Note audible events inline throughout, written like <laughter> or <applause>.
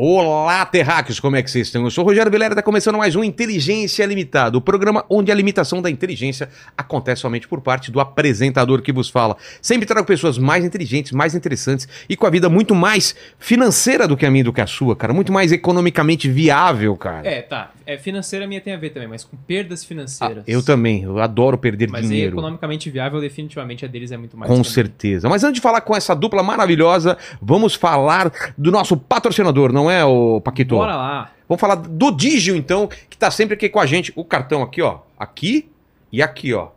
Olá, terráqueos, como é que vocês estão? Eu sou o Rogério Vilera, está começando mais um Inteligência Limitada, o programa onde a limitação da inteligência acontece somente por parte do apresentador que vos fala. Sempre trago pessoas mais inteligentes, mais interessantes e com a vida muito mais financeira do que a minha e do que a sua, cara. Muito mais economicamente viável, cara. É, tá. É, financeira minha tem a ver também, mas com perdas financeiras. Ah, eu também, eu adoro perder mas dinheiro. Mas economicamente viável, definitivamente a deles é muito mais. Com também. certeza. Mas antes de falar com essa dupla maravilhosa, vamos falar do nosso patrocinador, não é, o Paquito? Bora lá. Vamos falar do Digio, então, que tá sempre aqui com a gente. O cartão aqui, ó. Aqui e aqui, ó.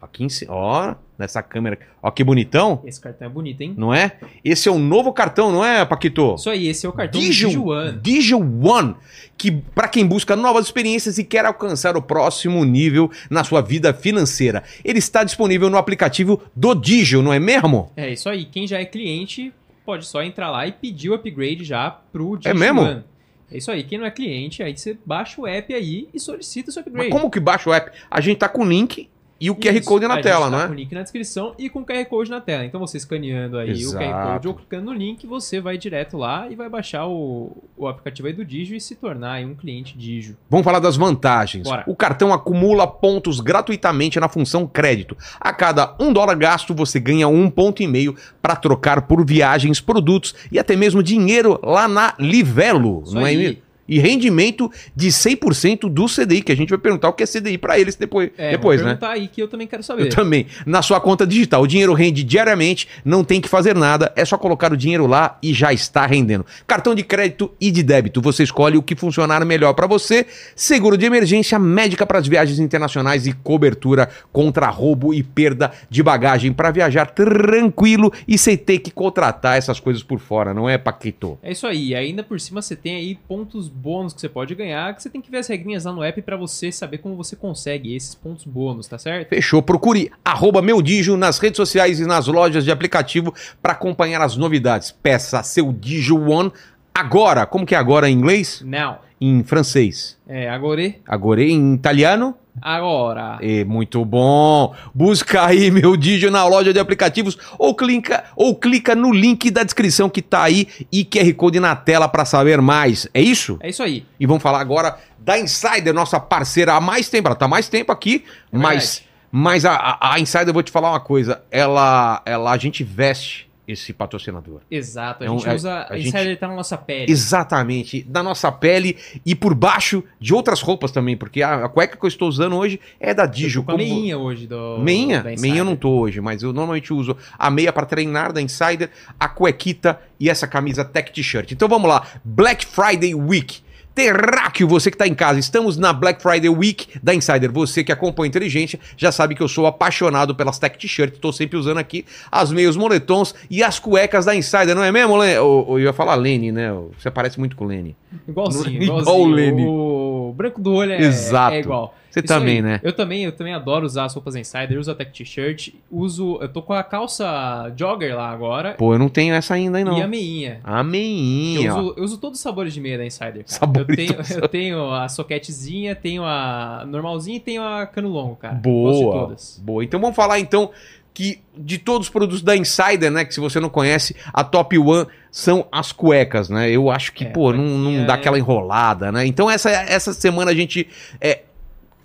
Aqui em cima. Ó, nessa câmera. Ó, que bonitão. Esse cartão é bonito, hein? Não é? Esse é o novo cartão, não é, Paquito? Isso aí, esse é o cartão Digio, Digio One. Digio One, que para quem busca novas experiências e quer alcançar o próximo nível na sua vida financeira. Ele está disponível no aplicativo do Digio, não é mesmo? É isso aí. Quem já é cliente pode só entrar lá e pedir o upgrade já pro Digio É mesmo? É isso aí. Quem não é cliente, aí você baixa o app aí e solicita o seu upgrade. Mas como que baixa o app? A gente tá com o link e o Isso, QR Code na tela, tá né? Com o link na descrição e com o QR Code na tela. Então você escaneando aí Exato. o QR Code ou clicando no link, você vai direto lá e vai baixar o, o aplicativo aí do Digio e se tornar um cliente Digio. Vamos falar das vantagens. Bora. O cartão acumula pontos gratuitamente na função crédito. A cada um dólar gasto, você ganha um ponto e meio para trocar por viagens, produtos e até mesmo dinheiro lá na Livelo. Isso não é aí. é mesmo? E rendimento de 100% do CDI, que a gente vai perguntar o que é CDI para eles depois, é, depois vou né? aí que eu também quero saber. Eu também. Na sua conta digital, o dinheiro rende diariamente, não tem que fazer nada, é só colocar o dinheiro lá e já está rendendo. Cartão de crédito e de débito, você escolhe o que funcionar melhor para você. Seguro de emergência, médica para as viagens internacionais e cobertura contra roubo e perda de bagagem para viajar tranquilo e sem ter que contratar essas coisas por fora, não é, Paquito? É isso aí. E ainda por cima você tem aí pontos bônus que você pode ganhar, que você tem que ver as regrinhas lá no app para você saber como você consegue esses pontos bônus, tá certo? Fechou. Procure arroba Digio nas redes sociais e nas lojas de aplicativo para acompanhar as novidades. Peça seu Digio One agora. Como que é agora em inglês? Now. Em francês. É, agora. Agora em italiano? Agora. É, muito bom. Busca aí meu Digio na loja de aplicativos ou clica, ou clica no link da descrição que tá aí e QR Code na tela para saber mais. É isso? É isso aí. E vamos falar agora da Insider, nossa parceira há mais tempo. Ela tá mais tempo aqui, é mas, mas a, a, a Insider, eu vou te falar uma coisa. Ela, ela a gente veste esse patrocinador. Exato, a É gente a- usa. a A gente- Insider tá na nossa pele. Exatamente, da nossa pele e por baixo de outras roupas também, porque a, a cueca que eu estou usando hoje é da Digio. com a meinha hoje do. Meinha? Meinha eu não tô hoje, mas eu normalmente uso a meia para treinar da Insider, a cuequita e essa camisa tech t-shirt. Então vamos lá, Black Friday Week. Terráqueo, você que tá em casa, estamos na Black Friday Week da Insider. Você que acompanha Inteligência já sabe que eu sou apaixonado pelas tech t-shirts, tô sempre usando aqui as meios moletons e as cuecas da Insider, não é mesmo, Len? Eu, ia falar Lene, né? Você parece muito com o Lene. Igualzinho, <laughs> Igual igualzinho. o Lenny. O branco do olho é, Exato. é igual. Você Isso também, aí. né? Eu também, eu também adoro usar as roupas Insider, uso a Tech T-shirt, uso. Eu tô com a calça jogger lá agora Pô, eu não tenho essa ainda, não. e a meinha. A Eu meinha. ó. uso, eu uso todos os sabores de meia da Insider, cara. Sabores eu, tenho, eu tenho a soquetezinha, tenho a normalzinha e tenho a cano longo, cara. Gosto de Boa. todas. Boa. Então vamos falar então que de todos os produtos da Insider, né, que se você não conhece, a top one são as cuecas, né? Eu acho que, É, pô, não, não dá é- aquela enrolada, né? Então essa essa semana a gente é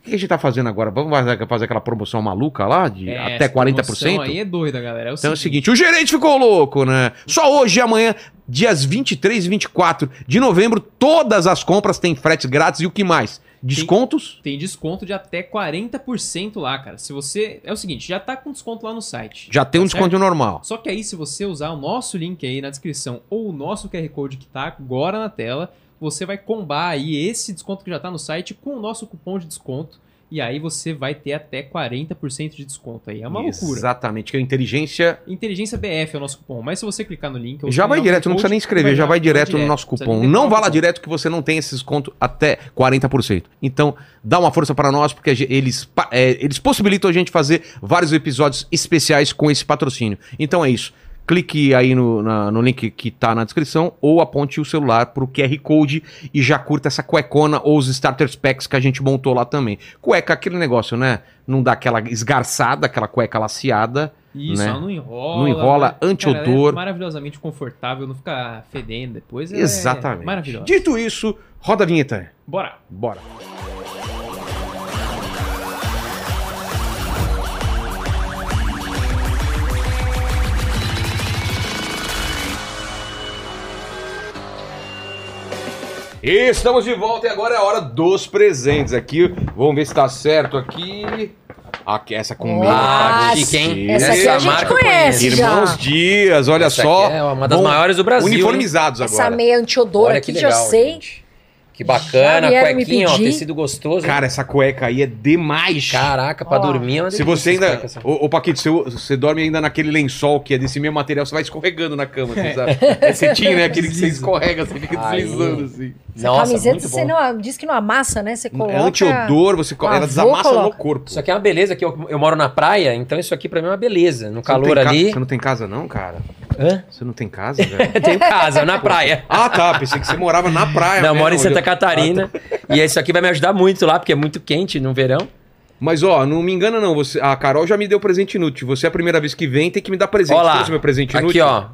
o que a gente tá fazendo agora? Vamos fazer- aquela promoção maluca lá de É, até essa promoção 40%? aí é doida, galera. É Então é o seguinte, seguinte, o gerente ficou louco, né? Só hoje e amanhã, dias 23 e 24 de novembro, todas as compras têm frete grátis e o que mais? Descontos? tem desconto de até 40% lá, cara. Se você. É o seguinte, já tá com desconto lá no site. Já tem um Tá desconto normal. Só que aí, se você usar o nosso link aí na descrição ou o nosso QR Code que tá agora na tela, você vai combar aí esse desconto que já tá no site com o nosso cupom de desconto. E aí você vai ter até 40% de desconto aí. É uma loucura. Exatamente, que a inteligência Inteligência BF é o nosso cupom. Mas se você clicar no link. Já vai direto, não precisa nem escrever, já vai direto no nosso cupom. Não vá lá direto que você não tem esse desconto até 40%. Então, dá uma força para nós, porque eles, é, eles possibilitam a gente fazer vários episódios especiais com esse patrocínio. Então é isso. Clique aí no, na- no link que tá na descrição ou aponte o celular pro QR Code e já curta essa cuecona ou os starter packs que a gente montou lá também. Cueca, aquele negócio, né? Não dá aquela esgarçada, aquela cueca laceada, Isso, né? ela não enrola. Não enrola, Cara, ela anti-odor. É maravilhosamente confortável, não fica fedendo depois. é Exatamente. maravilhosa. Dito isso, roda a vinheta. Bora. Bora. Estamos de volta e agora é a hora dos presentes aqui. Vamos ver se tá certo aqui. Aqui, essa com Ah, tá chique, hein? Essa aqui a gente conhece conheço. já. Irmãos Dias, olha Essa só. aqui é uma das Bom, maiores do Brasil. hein? Uniformizados Essa agora. meia antiodor Olha aqui que já legal, sei. gente. Que bacana, me cuequinha, ó, tecido gostoso. Cara, essa cueca aí é demais. Caraca, pra Ó. dormir é uma Se você ainda. cueca, essa. Ô, ô Paquito, se você, você dorme ainda naquele lençol que é desse mesmo material, você vai escorregando na cama, assim, sabe? <laughs> É cetim, né? Aquele que você escorrega, você fica Aí. deslizando assim. Essa Nossa, camiseta muito você não, diz que não amassa, né? Você coloca. É antiodor, você, co- Ah, ela desamassa no colocar. corpo. Isso aqui é uma beleza, que eu, eu moro na praia, então isso aqui pra mim é uma beleza. No Você calor tem ca- ali. Você não tem casa, não, cara? Hã? Você não tem casa, velho? <laughs> Eu tenho casa, na praia. ah, tá. Pensei que você morava na praia. Não, eu moro em Santa onde- Catarina. Ah, tá. E isso aqui vai me ajudar muito lá, porque é muito quente no verão. Mas, ó, não me engana, não. Você, a Carol já me deu presente inútil. Você é a primeira vez que vem, tem que me dar presente. Olha lá. Trouxe meu presente Aqui, inútil? ó.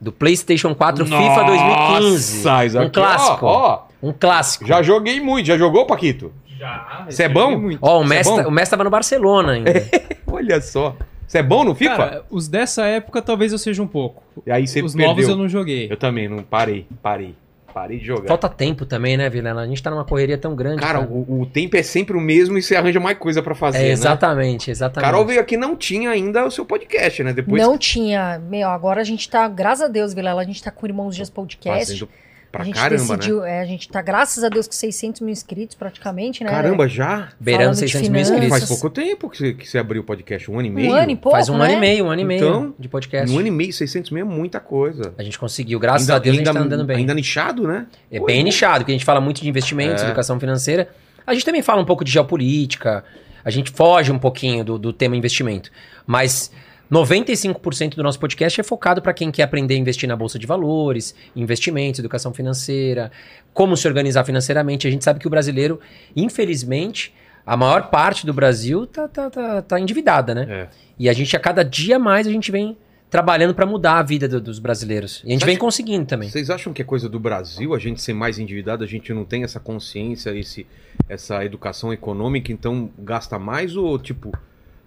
Do PlayStation 4 FIFA Nossa, 2015. isso Um aqui, clássico. Ó, ó, Um clássico. já joguei muito. Já jogou, Paquito? Já. Você é bom? Muito. Ó, o é Messi, bom? o Messi tava no Barcelona ainda. <laughs> Olha só. Você é bom no FIFA? Cara, os dessa época talvez eu seja um pouco. e aí você os perdeu. novos eu não joguei. Eu também, não parei, parei. Parei de jogar. Falta tempo também, né, Vilela? A gente tá numa correria tão grande. Cara, o, o tempo é sempre o mesmo e você arranja mais coisa pra fazer, é, né? exatamente, exatamente. Carol veio aqui não tinha ainda o seu podcast, né? Depois Não tinha. Meu, agora a gente tá, graças a Deus, Vilela, a gente tá com o Irmãos Dias Podcast. fazendo pra a gente caramba, decidiu, né? é, a gente tá, graças a Deus, com 600 mil inscritos praticamente, né? Caramba, já? Beirando falando de 600 mil inscritos. Faz pouco tempo que você, que você abriu o podcast, um ano e meio? Um ano e pouco, Faz um né? ano e meio, um ano e meio Então, de podcast. Um ano e meio, 600 mil é muita coisa. A gente conseguiu, graças a Deus a gente tá andando bem. Ainda nichado, né? É Pô, bem bom. nichado, porque a gente fala muito de investimentos, É. educação financeira. A gente também fala um pouco de geopolítica, a gente foge um pouquinho do, do tema investimento. Mas 95% do nosso podcast é focado para quem quer aprender a investir na bolsa de valores, investimentos, educação financeira, como se organizar financeiramente. A gente sabe que o brasileiro, infelizmente, a maior parte do Brasil tá, tá, tá, tá endividada, né? É. E a gente, a cada dia mais, a gente vem trabalhando para mudar a vida do- dos brasileiros. E a gente vem conseguindo também. Vocês acham que é coisa do Brasil a gente ser mais endividado, a gente não tem essa consciência, esse, essa educação econômica, então gasta mais ou, tipo,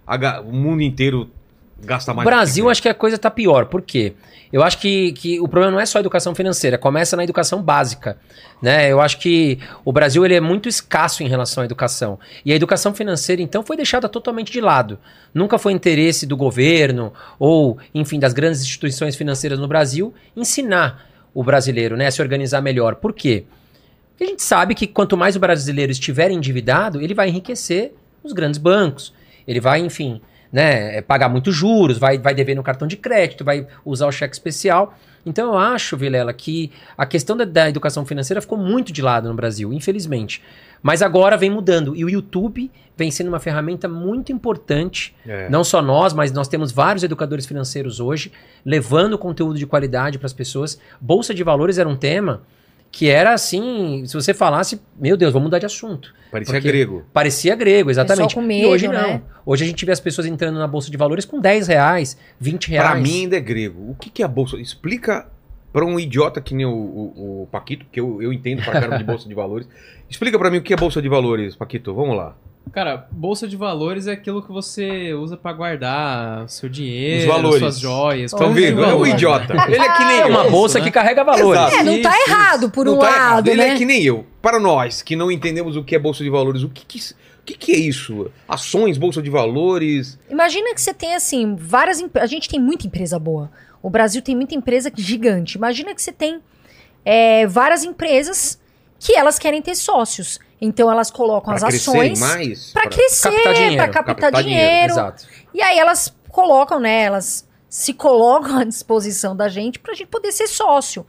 a o mundo inteiro gasta O mais? Brasil, acho que a coisa tá pior. Por quê? Eu acho que, que o problema não é só a educação financeira, começa na educação básica. Né? Eu acho que o Brasil ele é muito escasso em relação à educação. E a educação financeira, então, foi deixada totalmente de lado. Nunca foi interesse do governo ou, enfim, das grandes instituições financeiras no Brasil ensinar o brasileiro né, a se organizar melhor. Por quê? Porque a gente sabe que quanto mais o brasileiro estiver endividado, ele vai enriquecer os grandes bancos. Ele vai, enfim, né, pagar muitos juros, vai, vai dever no cartão de crédito, vai usar o cheque especial. Então eu acho, Vilela, que a questão da, da educação financeira ficou muito de lado no Brasil, infelizmente. Mas agora vem mudando. E o YouTube vem sendo uma ferramenta muito importante É. não só nós, mas nós temos vários educadores financeiros hoje levando conteúdo de qualidade para as pessoas. Bolsa de valores era um tema que era assim, se você falasse, meu Deus, vamos mudar de assunto. Parecia porque- grego. Parecia grego, exatamente. com e medo, hoje não. né? Hoje a gente vê as pessoas entrando na bolsa de valores com 10 reais, 20 reais. Pra mim ainda é grego. O que, que é a bolsa? Explica pra um idiota que nem o, o- o Paquito, porque eu, eu entendo pra caramba de bolsa de valores. <laughs> Explica pra mim o que é bolsa de valores, Paquito. Vamos lá. Cara, bolsa de valores é aquilo que você usa pra guardar seu dinheiro, Os valores. suas joias. Estão vendo? É um idiota. <laughs> Ele é que nem É eu. uma Isso, bolsa né? que carrega valores. Exato. É, não tá Isso, errado por Não um tá errado. lado, Ele né? é que nem eu. Para nós que não entendemos o que é bolsa de valores, o que, que, o que, que é isso? Ações, bolsa de valores. Imagina que você tem, assim, várias... A gente tem muita empresa boa. O Brasil tem muita empresa gigante. Imagina que você tem é, várias empresas que elas querem ter sócios. Então, elas colocam Para as ações para pra- crescer, captar dinheiro, para captar, captar dinheiro, dinheiro. Exato. E aí elas colocam, né? Elas se colocam à disposição da gente pra gente poder ser sócio.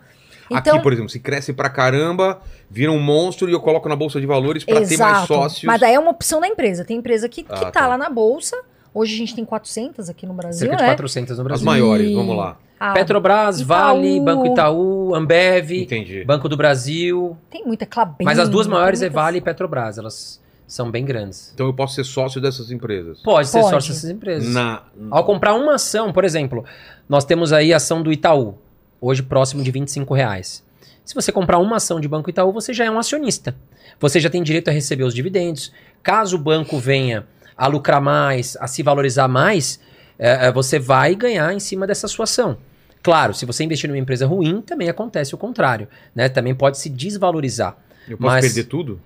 Então, Aqui, por exemplo, se cresce pra caramba, vira um monstro e eu coloco na bolsa de valores pra ter mais sócios. Mas daí é uma opção da empresa. Tem empresa que, que Ah, tá, tá. lá na bolsa. Hoje a gente tem 400 aqui no Brasil, Cerca de né? 400 no As Brasil. maiores, E- vamos lá. Ah, Petrobras, Itaú. Vale, Banco Itaú, Ambev, Entendi. Banco do Brasil. Tem muita Clabem. Mas as duas maiores é muitas- Vale e Petrobras. Elas São bem grandes. Então eu posso ser sócio dessas empresas. Pode ser Pode. sócio dessas empresas. Na... Ao comprar uma ação, por exemplo, nós temos aí a ação do Itaú, hoje próximo de 25 reais. Se você comprar uma ação de Banco Itaú, você já é um acionista. Você já tem direito a receber os dividendos. Caso o banco venha a lucrar mais, a se valorizar mais, eh, eh, você vai ganhar em cima dessa sua ação. Claro, se você investir numa empresa ruim, também acontece o contrário. Né? Também pode se desvalorizar. Eu posso Mas- perder tudo?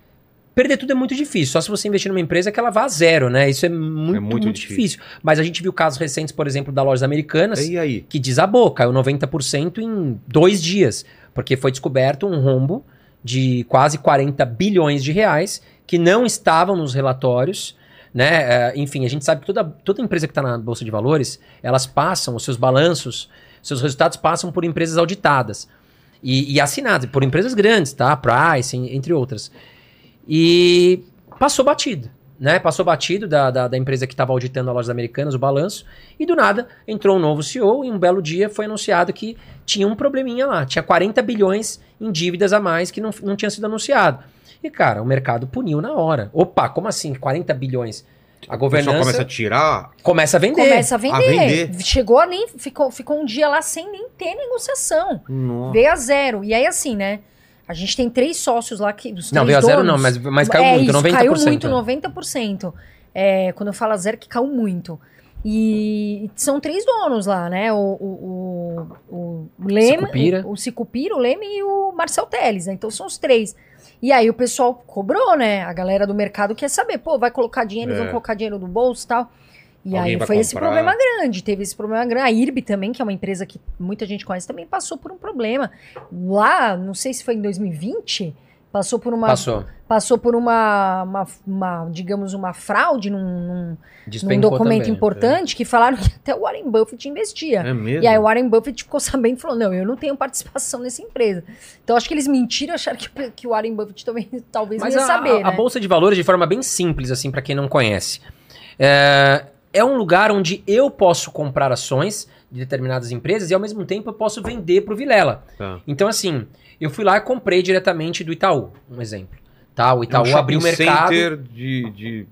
Perder tudo é muito difícil, só se você investir numa empresa que ela vá a zero, né? Isso é muito, muito muito, difícil. difícil. Mas a gente viu casos recentes, por exemplo, da Lojas Americanas, aí? que desabou, caiu 90% em dois dias, porque foi descoberto um rombo de quase 40 bilhões de reais que não estavam nos relatórios. Né? É, enfim, a gente sabe que toda, toda empresa que está na Bolsa de Valores, elas passam, os seus balanços, seus resultados passam por empresas auditadas e, e assinadas, por empresas grandes, tá? Price, en- entre outras. E passou batido. Né? Passou batido da, da, da empresa que estava auditando a Lojas Americanas, o balanço, e do nada entrou um novo CEO e um belo dia foi anunciado que tinha um probleminha lá. Tinha 40 bilhões em dívidas a mais que não, não tinha sido anunciado. E, cara, o mercado puniu na hora. Opa, como assim? 40 bilhões? A governança começa a tirar. começa a vender. Começa a vender. vender. Chegou a nem. Ficou, ficou um dia lá sem nem ter negociação. Nossa. Veio a zero. E aí, assim, né? A gente tem três sócios lá que. Os Não, veio a zero donos- não, mas, mas caiu é muito, isso, 90%. Caiu muito, né? 90%. É, quando eu falo a zero, que caiu muito. E são três donos lá, né? O, o, o, o Leme, Sicupira. o, o Sicupira, o Leme e o Marcel Teles, né? Então são os três. E aí o pessoal cobrou, né? A galera do mercado quer saber, pô, vai colocar dinheiro, É. vão colocar dinheiro no bolso e tal. E Alguém aí foi esse comprar. problema grande, teve esse problema grande. A IRB também, que é uma empresa que muita gente conhece, também passou por um problema. Lá, não sei se foi em 2020, passou por uma Passou. passou por uma, uma, uma, digamos, uma fraude num, num- num documento também. importante que falaram que até o Warren Buffett investia. É mesmo? E aí o Warren Buffett ficou sabendo e falou, não, eu não tenho participação nessa empresa. Então acho que eles mentiram, acharam que, que o Warren Buffett também <laughs> talvez Mas ia a, saber, a- né? a bolsa de valores, de forma bem simples, assim, para quem não conhece, é, é um lugar onde eu posso comprar ações de determinadas empresas e ao mesmo tempo eu posso vender para o Vilela. Tá. Então, assim, eu fui lá e comprei diretamente do Itaú, um exemplo. Tá, o Itaú É um abriu o mercado. center de, de...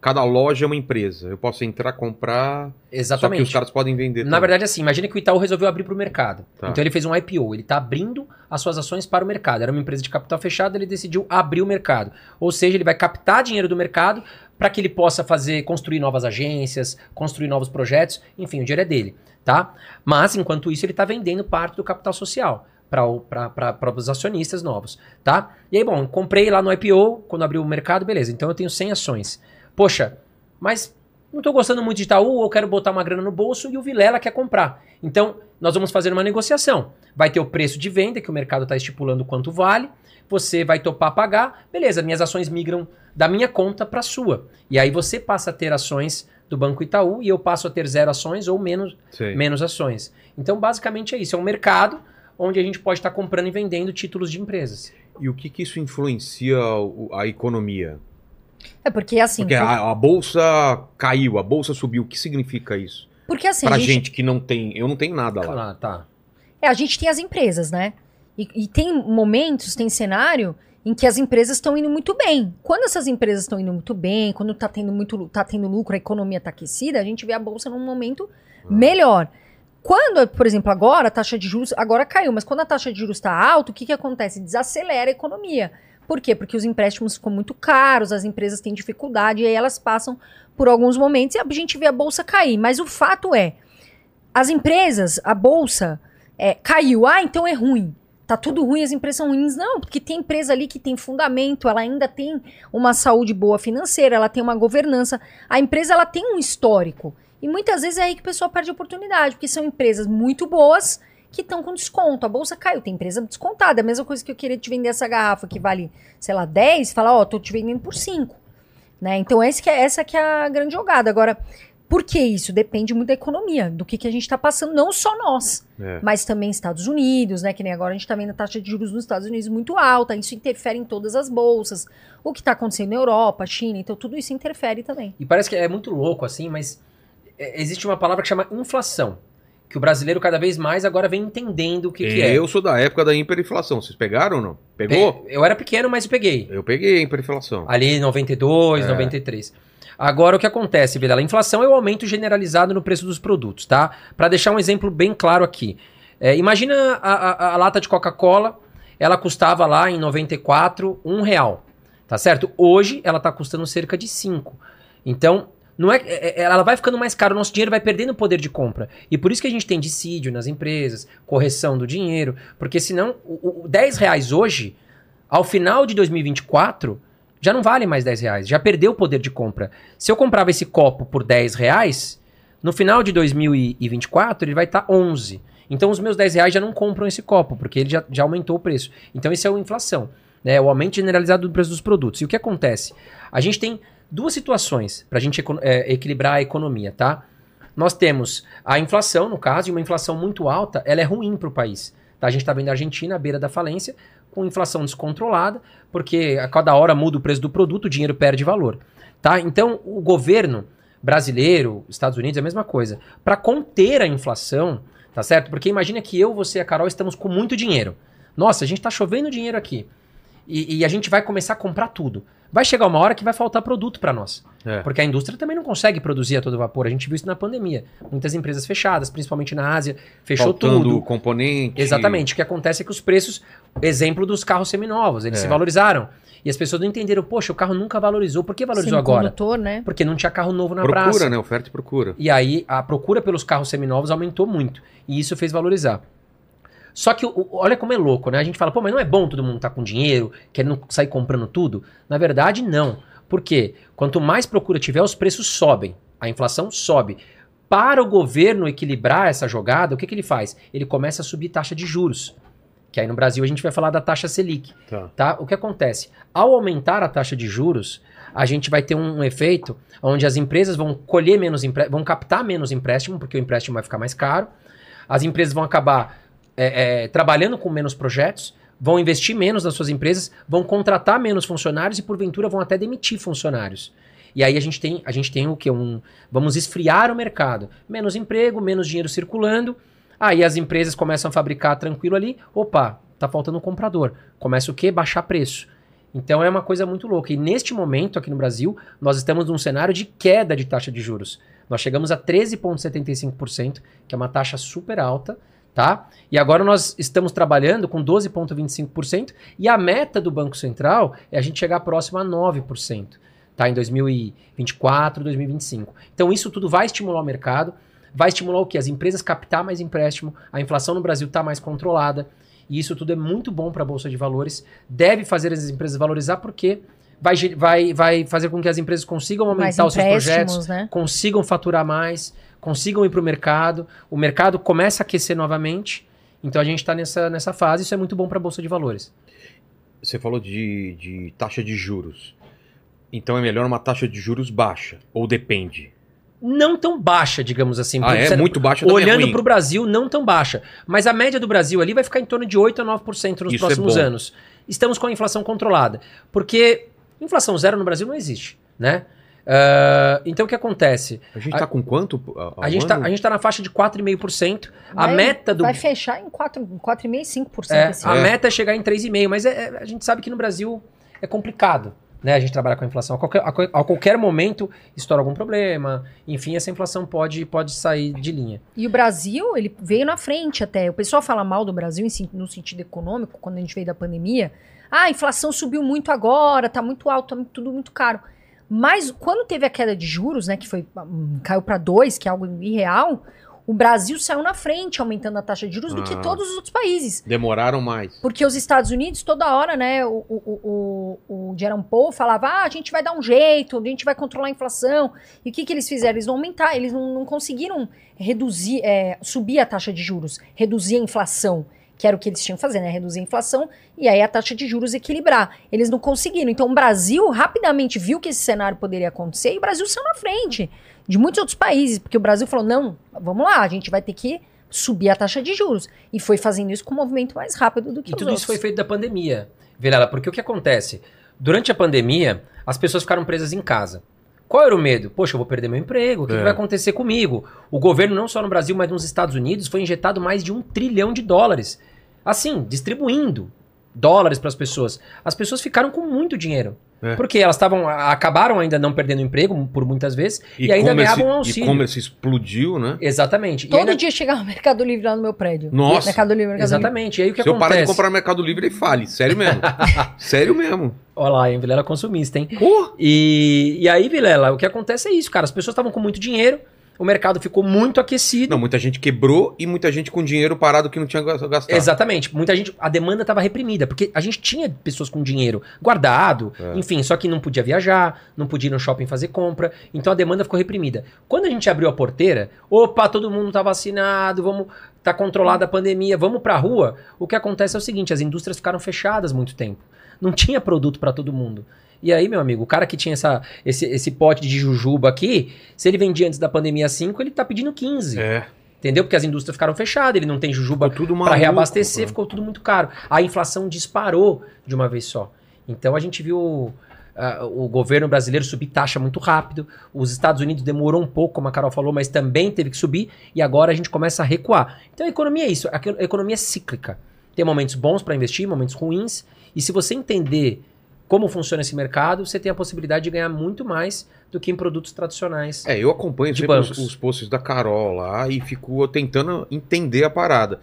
Cada loja é uma empresa. Eu posso entrar, comprar... Só que Exatamente. os caras podem vender Na também. verdade, assim, imagina que o Itaú resolveu abrir para o mercado. Tá. Então ele fez um IPO, ele está abrindo as suas ações para o mercado. Era uma empresa de capital fechado, ele decidiu abrir o mercado. Ou seja, ele vai captar dinheiro do mercado para que ele possa fazer, construir novas agências, construir novos projetos, enfim, o dinheiro é dele, tá? Mas, enquanto isso, ele está vendendo parte do capital social para os acionistas novos, tá? E aí, bom, comprei lá no IPO, quando abriu o mercado, beleza, então eu tenho 100 ações. Poxa, mas não estou gostando muito de Itaú, ou quero botar uma grana no bolso e o Vilela quer comprar. Então, nós vamos fazer uma negociação. Vai ter o preço de venda, que o mercado está estipulando quanto vale, você vai topar pagar, beleza, minhas ações migram da minha conta para a sua. E aí você passa a ter ações do Banco Itaú e eu passo a ter zero ações ou menos, menos ações. Então, basicamente é isso. É um mercado onde a gente pode estar comprando e vendendo títulos de empresas. E o que, que isso influencia a economia? É porque assim, Porque a, a bolsa caiu, a bolsa subiu. O que significa isso? porque assim, pra a gente... gente, que não tem... Eu não tenho nada lá. Lá, tá. é, a gente tem as empresas, né? E, e tem momentos, tem cenário em que as empresas estão indo muito bem. Quando essas empresas estão indo muito bem, quando tá tendo muito tá tendo lucro, a economia tá aquecida, a gente vê a bolsa num momento melhor. Quando, por exemplo, agora a taxa de juros agora caiu, mas quando a taxa de juros está alta, o que, que acontece? Desacelera a economia. Por quê? Porque os empréstimos ficam muito caros, as empresas têm dificuldade, e aí elas passam por alguns momentos e a gente vê a bolsa cair. Mas o fato é, as empresas, a bolsa é, caiu. Ah, então é ruim. Tá tudo ruim, as empresas são ruins. Não, porque tem empresa ali que tem fundamento, ela ainda tem uma saúde boa financeira, ela tem uma governança. A empresa ela tem um histórico. E muitas vezes é aí que o pessoal perde a oportunidade, porque são empresas muito boas que estão com desconto. A bolsa caiu, tem empresa descontada. É a mesma coisa que eu queria te vender essa garrafa que vale, sei lá, 10, falar, ó, tô te vendendo por 5. Né? Então esse que é, essa que é a grande jogada. Agora, por que isso? Depende muito da economia, do que, que a gente está passando, não só nós, É. mas também Estados Unidos, né? Que nem agora a gente está vendo a taxa de juros nos Estados Unidos muito alta, isso interfere em todas as bolsas. O que está acontecendo na Europa, China, então tudo isso interfere também. E parece que é muito louco assim, mas existe uma palavra que chama inflação. que o brasileiro cada vez mais agora vem entendendo o que, que é. Eu sou da época da hiperinflação. Vocês pegaram ou não? Pegou? Pe- Eu era pequeno, mas eu peguei. Eu peguei a hiperinflação. Ali 92, É. 93. Agora o que acontece, Vilela? A inflação é o aumento generalizado no preço dos produtos, tá? Para deixar um exemplo bem claro aqui. É, imagina a, a- a lata de Coca-Cola, ela custava lá em 94 um real, tá certo? Hoje ela tá custando cerca de 5. Então, não é, é- é- ela vai ficando mais cara, o nosso dinheiro vai perdendo poder de compra. E por isso que a gente tem dissídio nas empresas, correção do dinheiro, porque senão o, o 10 reais hoje, ao final de 2024, já não vale mais 10 reais, já perdeu o poder de compra. Se eu comprava esse copo por 10 reais, no final de 2024 ele vai estar 11. Então os meus 10 reais já não compram esse copo, porque ele já, já aumentou o preço. Então isso é a inflação, né? o aumento generalizado do preço dos produtos. E o que acontece? A gente tem duas situações para a gente é, equilibrar a economia, tá? Nós temos a inflação, no caso, e uma inflação muito alta, ela é ruim para o país. Tá? A gente está vendo a Argentina à beira da falência, com inflação descontrolada, porque a cada hora muda o preço do produto, o dinheiro perde valor. Tá? Então, o governo brasileiro, Estados Unidos, é a mesma coisa. Para conter a inflação, tá certo? Porque imagina que eu, você e a Carol estamos com muito dinheiro. Nossa, a gente está chovendo dinheiro aqui. E, e a gente vai começar a comprar tudo. Vai chegar uma hora que vai faltar produto para nós. É. Porque a indústria também não consegue produzir a todo vapor. A gente viu isso na pandemia. Muitas empresas fechadas, principalmente na Ásia, fechou Faltando tudo. componente. Exatamente. O que acontece é que os preços, exemplo dos carros seminovos, eles É. se valorizaram. E as pessoas não entenderam, poxa, o carro nunca valorizou. Por que valorizou agora? Né? Porque não tinha carro novo na Procura, praça. né? Oferta e procura. E aí a procura pelos carros seminovos aumentou muito. E isso fez valorizar. Só que o- olha como é louco, né? A gente fala, pô, mas não é bom todo mundo estar com dinheiro, querendo sair comprando tudo? Na verdade, não. Por quê? Quanto mais procura tiver, os preços sobem. A inflação sobe. Para o governo equilibrar essa jogada, o que, que ele faz? Ele começa a subir taxa de juros. Que aí no Brasil a gente vai falar da taxa Selic Tá. tá? O que acontece? Ao aumentar a taxa de juros, a gente vai ter um, um efeito onde as empresas vão colher menos vão captar menos empréstimo, porque o empréstimo vai ficar mais caro. As empresas vão acabar é, é, trabalhando com menos projetos, vão investir menos nas suas empresas, vão contratar menos funcionários e, porventura, vão até demitir funcionários. E aí a gente tem, a gente tem o que? Um, vamos esfriar o mercado. Menos emprego, menos dinheiro circulando. Aí as empresas começam a fabricar tranquilo ali. Opa, tá faltando um comprador. Começa o quê? Baixar preço. Então é uma coisa muito louca. E neste momento, aqui no Brasil, nós estamos num cenário de queda de taxa de juros. Nós chegamos a 13,75%, que é uma taxa super alta, tá? E agora nós estamos trabalhando com 12,25%, e a meta do Banco Central é a gente chegar próximo a 9%, tá? Em 2024, 2025. Então isso tudo vai estimular o mercado, vai estimular o quê? As empresas captar mais empréstimo, a inflação no Brasil está mais controlada, e isso tudo é muito bom para a Bolsa de Valores, deve fazer as empresas valorizar, porque vai, vai, vai fazer com que as empresas consigam aumentar os seus projetos, né? consigam faturar mais, consigam ir para o mercado, o mercado começa a aquecer novamente, então a gente está nessa, nessa fase, isso é muito bom para a Bolsa de Valores. Você falou de, de taxa de juros. Então é melhor uma taxa de juros baixa. Ou depende. Não tão baixa, digamos assim. Ah, é você- muito baixa é Olhando para o Brasil, não tão baixa. Mas a média do Brasil ali vai ficar em torno de 8 a 9% nos Isso é próximos bom. anos. Estamos com a inflação controlada. Porque inflação zero no Brasil não existe, né? Ah, então o que acontece? A gente A- tá com quanto? ao A gente, tá, a gente tá na faixa de 4,5%. A Vai- meta do. Vai fechar em 4, 4,5%, 5% É, esse a ano. É. meta é chegar em 3,5%, mas é- é- a gente sabe que no Brasil é complicado. Né, a gente trabalha com a inflação. A qualquer, a a qualquer momento estoura algum problema. Enfim, essa inflação pode, pode sair de linha. E o Brasil, ele veio na frente até. O pessoal fala mal do Brasil no sentido econômico, quando a gente veio da pandemia. Ah, a inflação subiu muito agora, tá muito alto, tá tudo muito caro. Mas quando teve a queda de juros, né, que foi hum, caiu para 2, que é algo irreal, o Brasil saiu na frente aumentando a taxa de juros do que Ah. todos os outros países. Demoraram mais. Porque os Estados Unidos, toda hora, né, o, o, o, o Jerome Powell falava, ah, a gente vai dar um jeito, a gente vai controlar a inflação. E o que, que eles fizeram? Eles não aumentaram, eles não, não conseguiram reduzir, é, subir a taxa de juros, reduzir a inflação, que era o que eles tinham que fazer, né, reduzir a inflação e aí a taxa de juros equilibrar. Eles não conseguiram. Então o Brasil rapidamente viu que esse cenário poderia acontecer e o Brasil saiu na frente de muitos outros países, porque o Brasil falou, não, vamos lá, a gente vai ter que subir a taxa de juros. E foi fazendo isso com um movimento mais rápido do que E os tudo isso outros. foi feito da pandemia, Vilela, porque o que acontece? Durante a pandemia, as pessoas ficaram presas em casa. Qual era o medo? Poxa, eu vou perder meu emprego, o que, É. que vai acontecer comigo? O governo, não só no Brasil, mas nos Estados Unidos, foi injetado mais de um trilhão de dólares. Assim, distribuindo dólares para as pessoas. As pessoas ficaram com muito dinheiro. É. Porque elas estavam. acabaram ainda não perdendo emprego, por muitas vezes, e, ainda E-commerce- ganhavam um auxílio. E-commerce explodiu, né? Exatamente. E Todo ainda- dia chegava no Mercado Livre lá no meu prédio. Nossa. Mercado Livre, Mercado Livre. Exatamente. E aí o que Se eu parar de acontece? comprar Mercado Livre, ele fale. Sério mesmo. <laughs> Sério mesmo. Olha lá, hein, Vilela consumista, hein? Pô, E, e aí, Vilela, o que acontece é isso, cara. As pessoas estavam com muito dinheiro, o mercado ficou muito aquecido. Não, muita gente quebrou e muita gente com dinheiro parado que não tinha gas- gastado. Exatamente. Muita gente. A demanda estava reprimida, porque a gente tinha pessoas com dinheiro guardado, É. enfim, só que não podia viajar, não podia ir no shopping fazer compra. Então a demanda ficou reprimida. Quando a gente abriu a porteira, opa, todo mundo tá vacinado, vamos. Tá controlada a pandemia, vamos pra rua. O que acontece é o seguinte: as indústrias ficaram fechadas muito tempo. Não tinha produto para todo mundo. E aí, meu amigo, o cara que tinha essa, esse, esse pote de jujuba aqui, se ele vendia antes da pandemia 5, ele tá pedindo 15. É. Entendeu? Porque as indústrias ficaram fechadas, ele não tem jujuba para reabastecer, cara. ficou tudo muito caro. A inflação disparou de uma vez só. Então a gente viu ah, o governo brasileiro subir taxa muito rápido. Os Estados Unidos demorou um pouco, como a Carol falou, mas também teve que subir. E agora a gente começa a recuar. Então a economia é isso. A economia é cíclica. Tem momentos bons para investir, momentos ruins. E se você entender como funciona esse mercado, você tem a possibilidade de ganhar muito mais do que em produtos tradicionais. É, eu acompanho De sempre os, os posts da Carol lá e fico tentando entender a parada.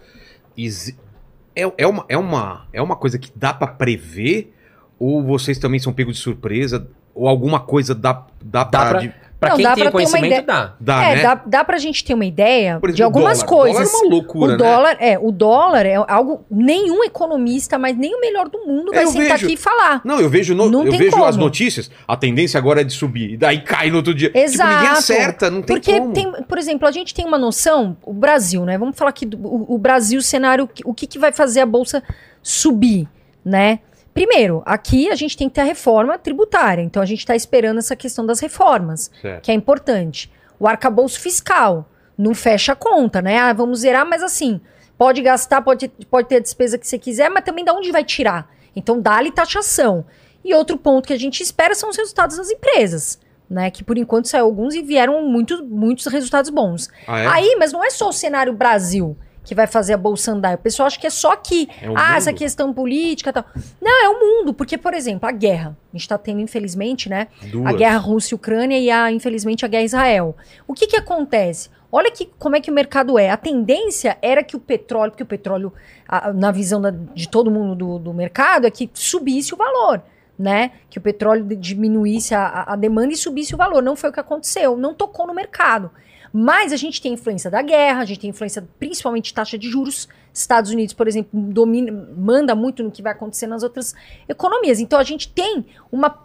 É, é, uma, é, uma, é uma coisa que dá pra prever? Ou vocês também são pegos de surpresa? Ou alguma coisa dá, dá, pra... pra- de- Para Não, quem dá tem pra ter uma conhecimento, ideia. dá. dá, é, né? dá, dá pra gente ter uma ideia exemplo, de algumas dólar. coisas. Dólar é uma loucura, o né? dólar, é, o dólar é algo nenhum economista, mas nem o melhor do mundo vai Eu sentar vejo. aqui e falar. Não, eu vejo, no- Não eu tem vejo como. as notícias, a tendência agora é de subir, e daí cai no outro dia. Tipo, ninguém Exato. acerta, não tem Porque como. tem, por exemplo, a gente tem uma noção, o Brasil, né? Vamos falar aqui do o, o Brasil, o cenário, o que, que vai fazer a bolsa subir, né? Primeiro, aqui a gente tem que ter a reforma tributária, então a gente está esperando essa questão das reformas, Certo. que é importante. O arcabouço fiscal não fecha a conta, né? Ah, vamos zerar, mas assim, pode gastar, pode, pode ter a despesa que você quiser, mas também da onde vai tirar? Então dá-lhe taxação. E outro ponto que a gente espera são os resultados das empresas, né? Que por enquanto saiu alguns e vieram muitos, muitos resultados bons. Ah, é? Aí, mas não é só o cenário Brasil que vai fazer a bolsa andar. O pessoal acha que é só aqui. É ah, mundo. essa questão política e tal. Não, é o mundo, porque, por exemplo, a guerra. A gente tá tendo, infelizmente, né? Duas. A guerra Rússia e Ucrânia e, a, infelizmente, a guerra Israel. O que que acontece? Olha que, como é que o mercado é. A tendência era que o petróleo, porque o petróleo, a- na visão da- de todo mundo do, do mercado, é que subisse o valor, né? Que o petróleo diminuísse a- a demanda e subisse o valor. Não foi o que aconteceu. Não tocou no mercado. Mas a gente tem influência da guerra, a gente tem influência principalmente de taxa de juros. Estados Unidos, por exemplo, domina, manda muito no que vai acontecer nas outras economias. Então a gente tem uma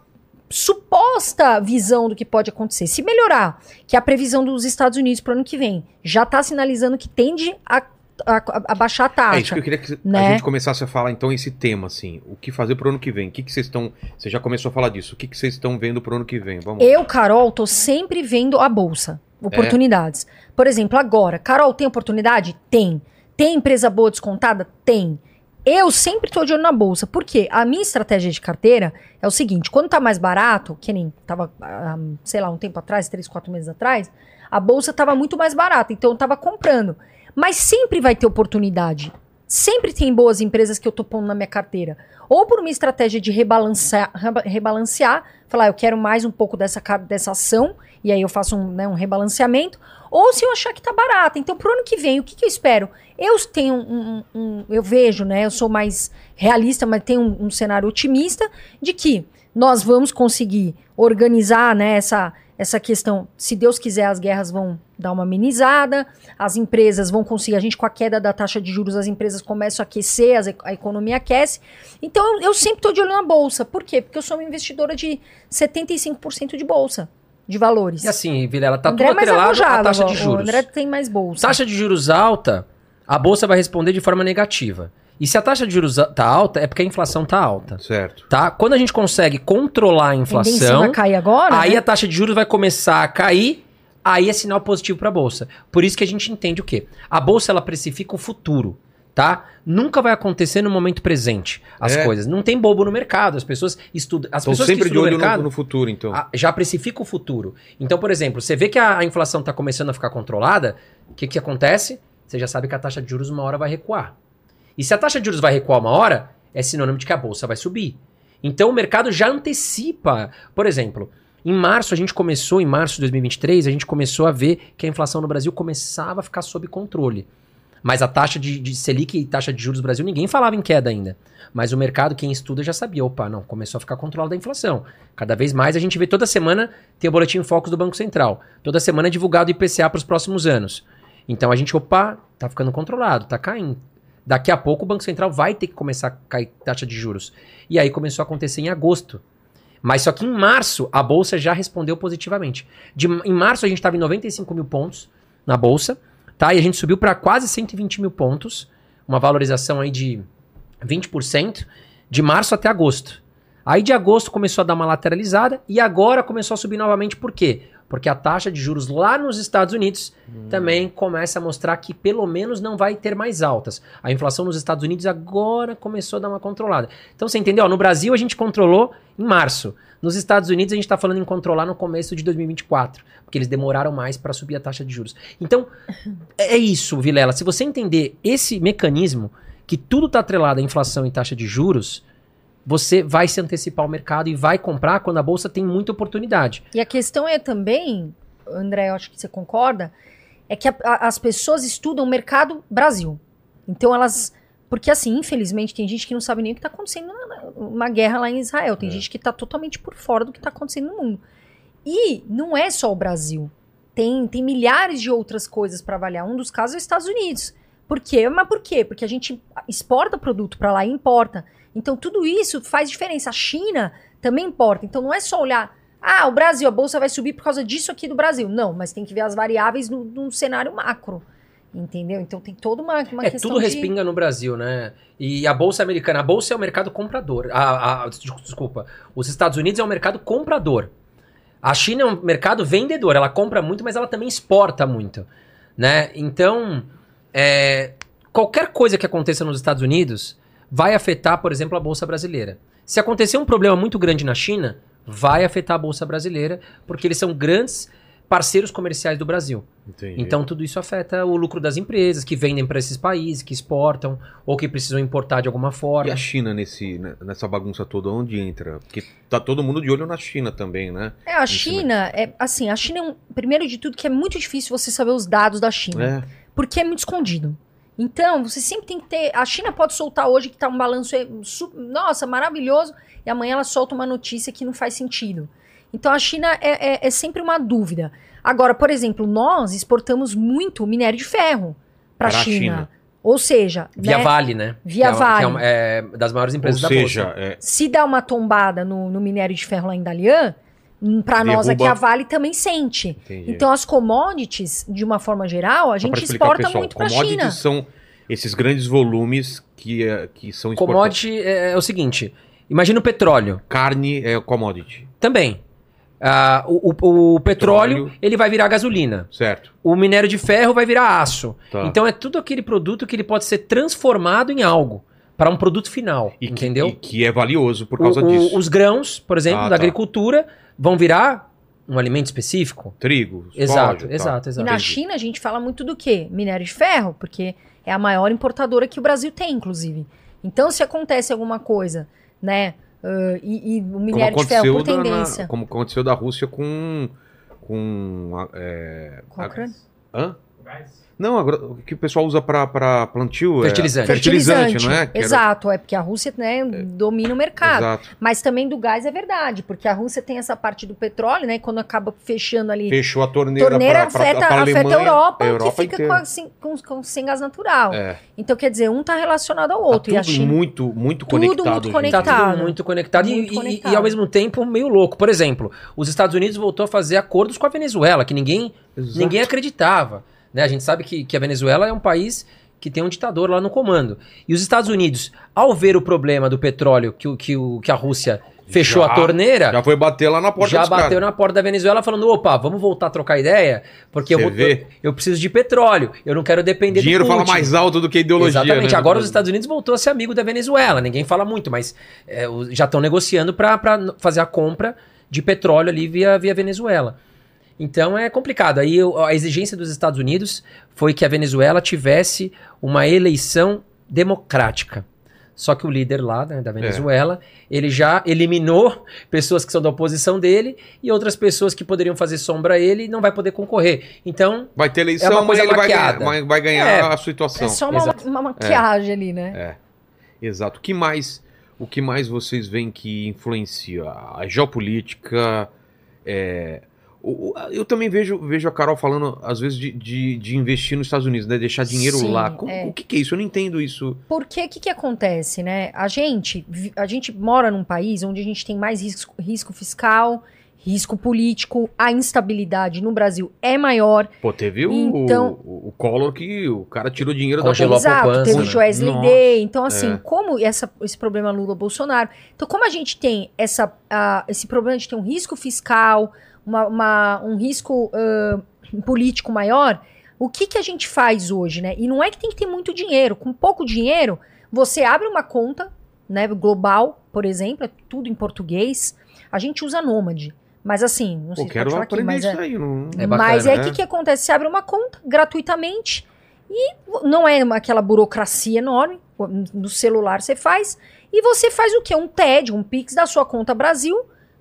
suposta visão do que pode acontecer. Se melhorar, que é a previsão dos Estados Unidos para o ano que vem já está sinalizando que tende a, a- a baixar a taxa. É isso que eu queria que a né? gente começasse a falar, então, esse tema, assim. O que fazer pro ano que vem? O que, que vocês estão. Você já começou a falar disso. O que, que vocês estão vendo pro ano que vem? Vamos. Eu, Carol, tô sempre vendo a bolsa, oportunidades. Por exemplo, agora, Carol, tem oportunidade? Tem. Tem empresa boa descontada? Tem. Eu sempre tô de olho na bolsa. Por quê? A minha estratégia de carteira é o seguinte: quando tá mais barato, que nem tava, ah, sei lá, um tempo atrás, três, quatro meses atrás, a bolsa tava muito mais barata, então eu tava comprando. Mas sempre vai ter oportunidade. Sempre tem boas empresas que eu tô pondo na minha carteira. Ou por uma estratégia de rebalancear, reba- rebalancear falar, eu quero mais um pouco dessa, dessa ação, e aí eu faço um, né, um rebalanceamento, ou se eu achar que tá barata. Então, pro ano que vem, o que, que eu espero? Eu tenho um, um- um- eu vejo, né? Eu sou mais realista, mas tenho um, um cenário otimista de que nós vamos conseguir organizar né, essa, essa questão. Se Deus quiser, as guerras vão dar uma amenizada, as empresas vão conseguir, a gente com a queda da taxa de juros, as empresas começam a aquecer, as a economia aquece. Então eu, eu sempre estou de olho na bolsa. Por quê? Porque eu sou uma investidora de 75% de bolsa de valores. E assim, Vilela, tá André é tudo mais atrelado à taxa de o juros. André tem mais bolsa. Taxa de juros alta, a bolsa vai responder de forma negativa. E se a taxa de juros tá alta, é porque a inflação tá alta. Certo. Tá? Quando a gente consegue controlar a inflação, vai cair agora? aí né? a taxa de juros vai começar a cair, aí é sinal positivo para a bolsa. Por isso que a gente entende o quê? A bolsa ela precifica o futuro. tá? Nunca vai acontecer no momento presente as É. coisas. Não tem bobo no mercado. As pessoas estudam. As Estão pessoas que sempre de estudam olho o mercado no, no futuro, então. a- já precifica o futuro. Então, por exemplo, você vê que a, a inflação está começando a ficar controlada, o que, que acontece? Você já sabe que a taxa de juros uma hora vai recuar. E se a taxa de juros vai recuar uma hora, é sinônimo de que a bolsa vai subir. Então o mercado já antecipa. Por exemplo, em março a gente começou, em março de 2023, a gente começou a ver que a inflação no Brasil começava a ficar sob controle. Mas a taxa de, de Selic e taxa de juros do Brasil, ninguém falava em queda ainda. Mas o mercado, quem estuda, já sabia. Opa, não, começou a ficar controlada a inflação. Cada vez mais a gente vê toda semana tem o boletim Focus do Banco Central. Toda semana é divulgado o IPCA para os próximos anos. Então a gente, opa, tá ficando controlado, tá caindo. Daqui a pouco o Banco Central vai ter que começar a cair taxa de juros. E aí começou a acontecer em agosto. Mas só que em março a bolsa já respondeu positivamente. De, em março a gente estava em 95 mil pontos na bolsa, tá? E a gente subiu para quase 120 mil pontos, uma valorização aí de 20% de março até agosto. Aí de agosto começou a dar uma lateralizada e agora começou a subir novamente. Por quê? Porque a taxa de juros lá nos Estados Unidos também começa a mostrar que pelo menos não vai ter mais altas. A inflação nos Estados Unidos agora começou a dar uma controlada. Então você entendeu? No Brasil a gente controlou em março. Nos Estados Unidos a gente está falando em controlar no começo de 2024, porque eles demoraram mais para subir a taxa de juros. Então é isso, Vilela. Se você entender esse mecanismo, que tudo está atrelado à inflação e taxa de juros, você vai se antecipar ao mercado e vai comprar quando a bolsa tem muita oportunidade. E a questão é também, André, eu acho que você concorda, é que a- a- as pessoas estudam o mercado Brasil. Então elas. Porque, assim, infelizmente, tem gente que não sabe nem o que está acontecendo na, na- uma guerra lá em Israel. Tem É. gente que está totalmente por fora do que está acontecendo no mundo. E não é só o Brasil. Tem, tem milhares de outras coisas para avaliar. Um dos casos é os Estados Unidos. Por quê? Mas por quê? Porque a gente exporta produto para lá e importa. Então tudo isso faz diferença. A China também importa. Então não é só olhar, ah, o Brasil, a bolsa vai subir por causa disso aqui do Brasil. Não, mas tem que ver as variáveis no, no cenário macro. Entendeu? Então tem toda uma, uma é, questão tudo de... respinga no Brasil, né? E a bolsa americana, a bolsa é o mercado comprador. A, a- des- desculpa, os Estados Unidos é o mercado comprador. A China é um mercado vendedor. Ela compra muito, mas ela também exporta muito, né? Então, é, qualquer coisa que aconteça nos Estados Unidos vai afetar, por exemplo, a bolsa brasileira. Se acontecer um problema muito grande na China, vai afetar a bolsa brasileira, porque eles são grandes parceiros comerciais do Brasil. Entendi. Então tudo isso afeta o lucro das empresas que vendem para esses países, que exportam ou que precisam importar de alguma E forma. a China nesse, né, nessa bagunça toda, onde entra? Porque tá todo mundo de olho na China também, né? É, a China, é, assim, a China é um, primeiro de tudo que é muito difícil você saber os dados da China. É. porque é muito escondido. Então, você sempre tem que ter. A China pode soltar hoje que tá um balanço, é, nossa, maravilhoso, e amanhã ela solta uma notícia que não faz sentido. Então, a China é, é- é sempre uma dúvida. Agora, por exemplo, nós exportamos muito minério de ferro para a China. China. Ou seja, Via né, Vale, né? Via Que é, Vale. Que é, uma- é das maiores Ou empresas da seja, bolsa. é, se dá uma tombada no, no minério de ferro lá em Dalian, para nós aqui a Vale também sente. entendi. Então, as commodities, de uma forma geral, a Só gente exporta pessoal, muito para a commodities China. são esses grandes volumes que, é, que são exportados. Commodity é, é o seguinte: imagina o petróleo. Carne é commodity, Também. Ah, o, o- o petróleo, Petróleo. ele vai virar gasolina. certo? O minério de ferro vai virar aço. Tá. Então é tudo aquele produto que ele pode ser transformado em algo para um produto final, E que, entendeu? e que é valioso por causa O- o- disso. Os grãos, por exemplo, Ah, da tá. agricultura, vão virar um alimento específico. Trigo, Exato, soja, tá. exato, E exato. na. China a gente fala muito do quê? Minério de ferro, porque é a maior importadora que o Brasil tem, inclusive. Então, se acontece alguma coisa, né? ãh, e, e o minério de ferro por da- na- tendência. como aconteceu da Rússia com. com a- é, Com a Ucrânia? Hã? Não, o que o pessoal usa pra, pra plantio Fertilizante. é fertilizante, não é? Que era- Exato, é porque a Rússia né, domina o mercado. Exato. Mas também do gás é verdade, porque a Rússia tem essa parte do petróleo, né? Quando acaba fechando ali. Fechou a torneira, torneira pra, pra, afeta, pra afeta Alemanha, a Europa, a Europa que fica com, com, com- sem gás natural. É, Então, quer dizer, um tá relacionado ao tá outro. e a tudo China. muito, muito Tudo conectado. muito gente. conectado. Tá tudo muito conectado, e- Muito e, conectado. e ao mesmo tempo meio louco. Por exemplo, os Estados Unidos voltou a fazer acordos com a Venezuela, que ninguém, Exato. ninguém acreditava. Né? A gente sabe que, que a Venezuela é um país que tem um ditador lá no comando. E os Estados Unidos, ao ver o problema do petróleo que, que, que a Rússia fechou Já, a torneira, Já foi bater lá na porta já bateu caras. na porta da Venezuela falando: opa, vamos voltar a trocar ideia, porque eu, vou, eu, eu preciso de petróleo, eu não quero depender Dinheiro do fala Putin. mais alto do que ideologia. Exatamente. né? Agora os Estados Unidos voltou a ser amigo da Venezuela. Ninguém fala muito, mas é, já estão negociando para fazer a compra de petróleo ali via, via Venezuela. Então é complicado. Aí a exigência dos Estados Unidos foi que a Venezuela tivesse uma eleição democrática. Só que o líder lá né, da Venezuela, ele já eliminou pessoas que são da oposição dele e outras pessoas que poderiam fazer sombra a ele e não vai poder concorrer. Então, Vai ter eleição, É uma mas coisa ele vai ganhar, vai- ganhar É. a situação. É só uma, Exato. uma maquiagem ali, né? É. Exato. O que mais, o que mais vocês veem que influencia? A geopolítica. é, eu também vejo, vejo a Carol falando, às vezes, de, de, de investir nos Estados Unidos, né? Deixar dinheiro Sim, lá. Como- é. O que, que é isso? Eu não entendo isso. Porque o que, que acontece, né? A gente, a gente mora num país onde a gente tem mais risco, risco fiscal, risco político, a instabilidade no Brasil é maior. Pô, teve o- Então- o, o Collor que o cara tirou dinheiro da Exato, poupança, teve né? o Joesley Nossa, Day. Então, assim, é. como essa, esse problema Lula-Bolsonaro. Então, como a gente tem essa, ah, esse problema de ter um risco fiscal, uma- uma- um risco ah, político maior, o que, que a gente faz hoje, né? E não é que tem que ter muito dinheiro. Com pouco dinheiro, você abre uma conta, né, global, por exemplo, é tudo em português. A gente usa Nômade. Mas assim, não Pô, sei se quero falar aqui, aprender mas isso é, aí. Não... É mas bacana, aí o né? que, que acontece? Você abre uma conta gratuitamente e não é uma- aquela burocracia enorme. No celular você faz. E você faz o quê? Um TED, um Pix da sua conta Brasil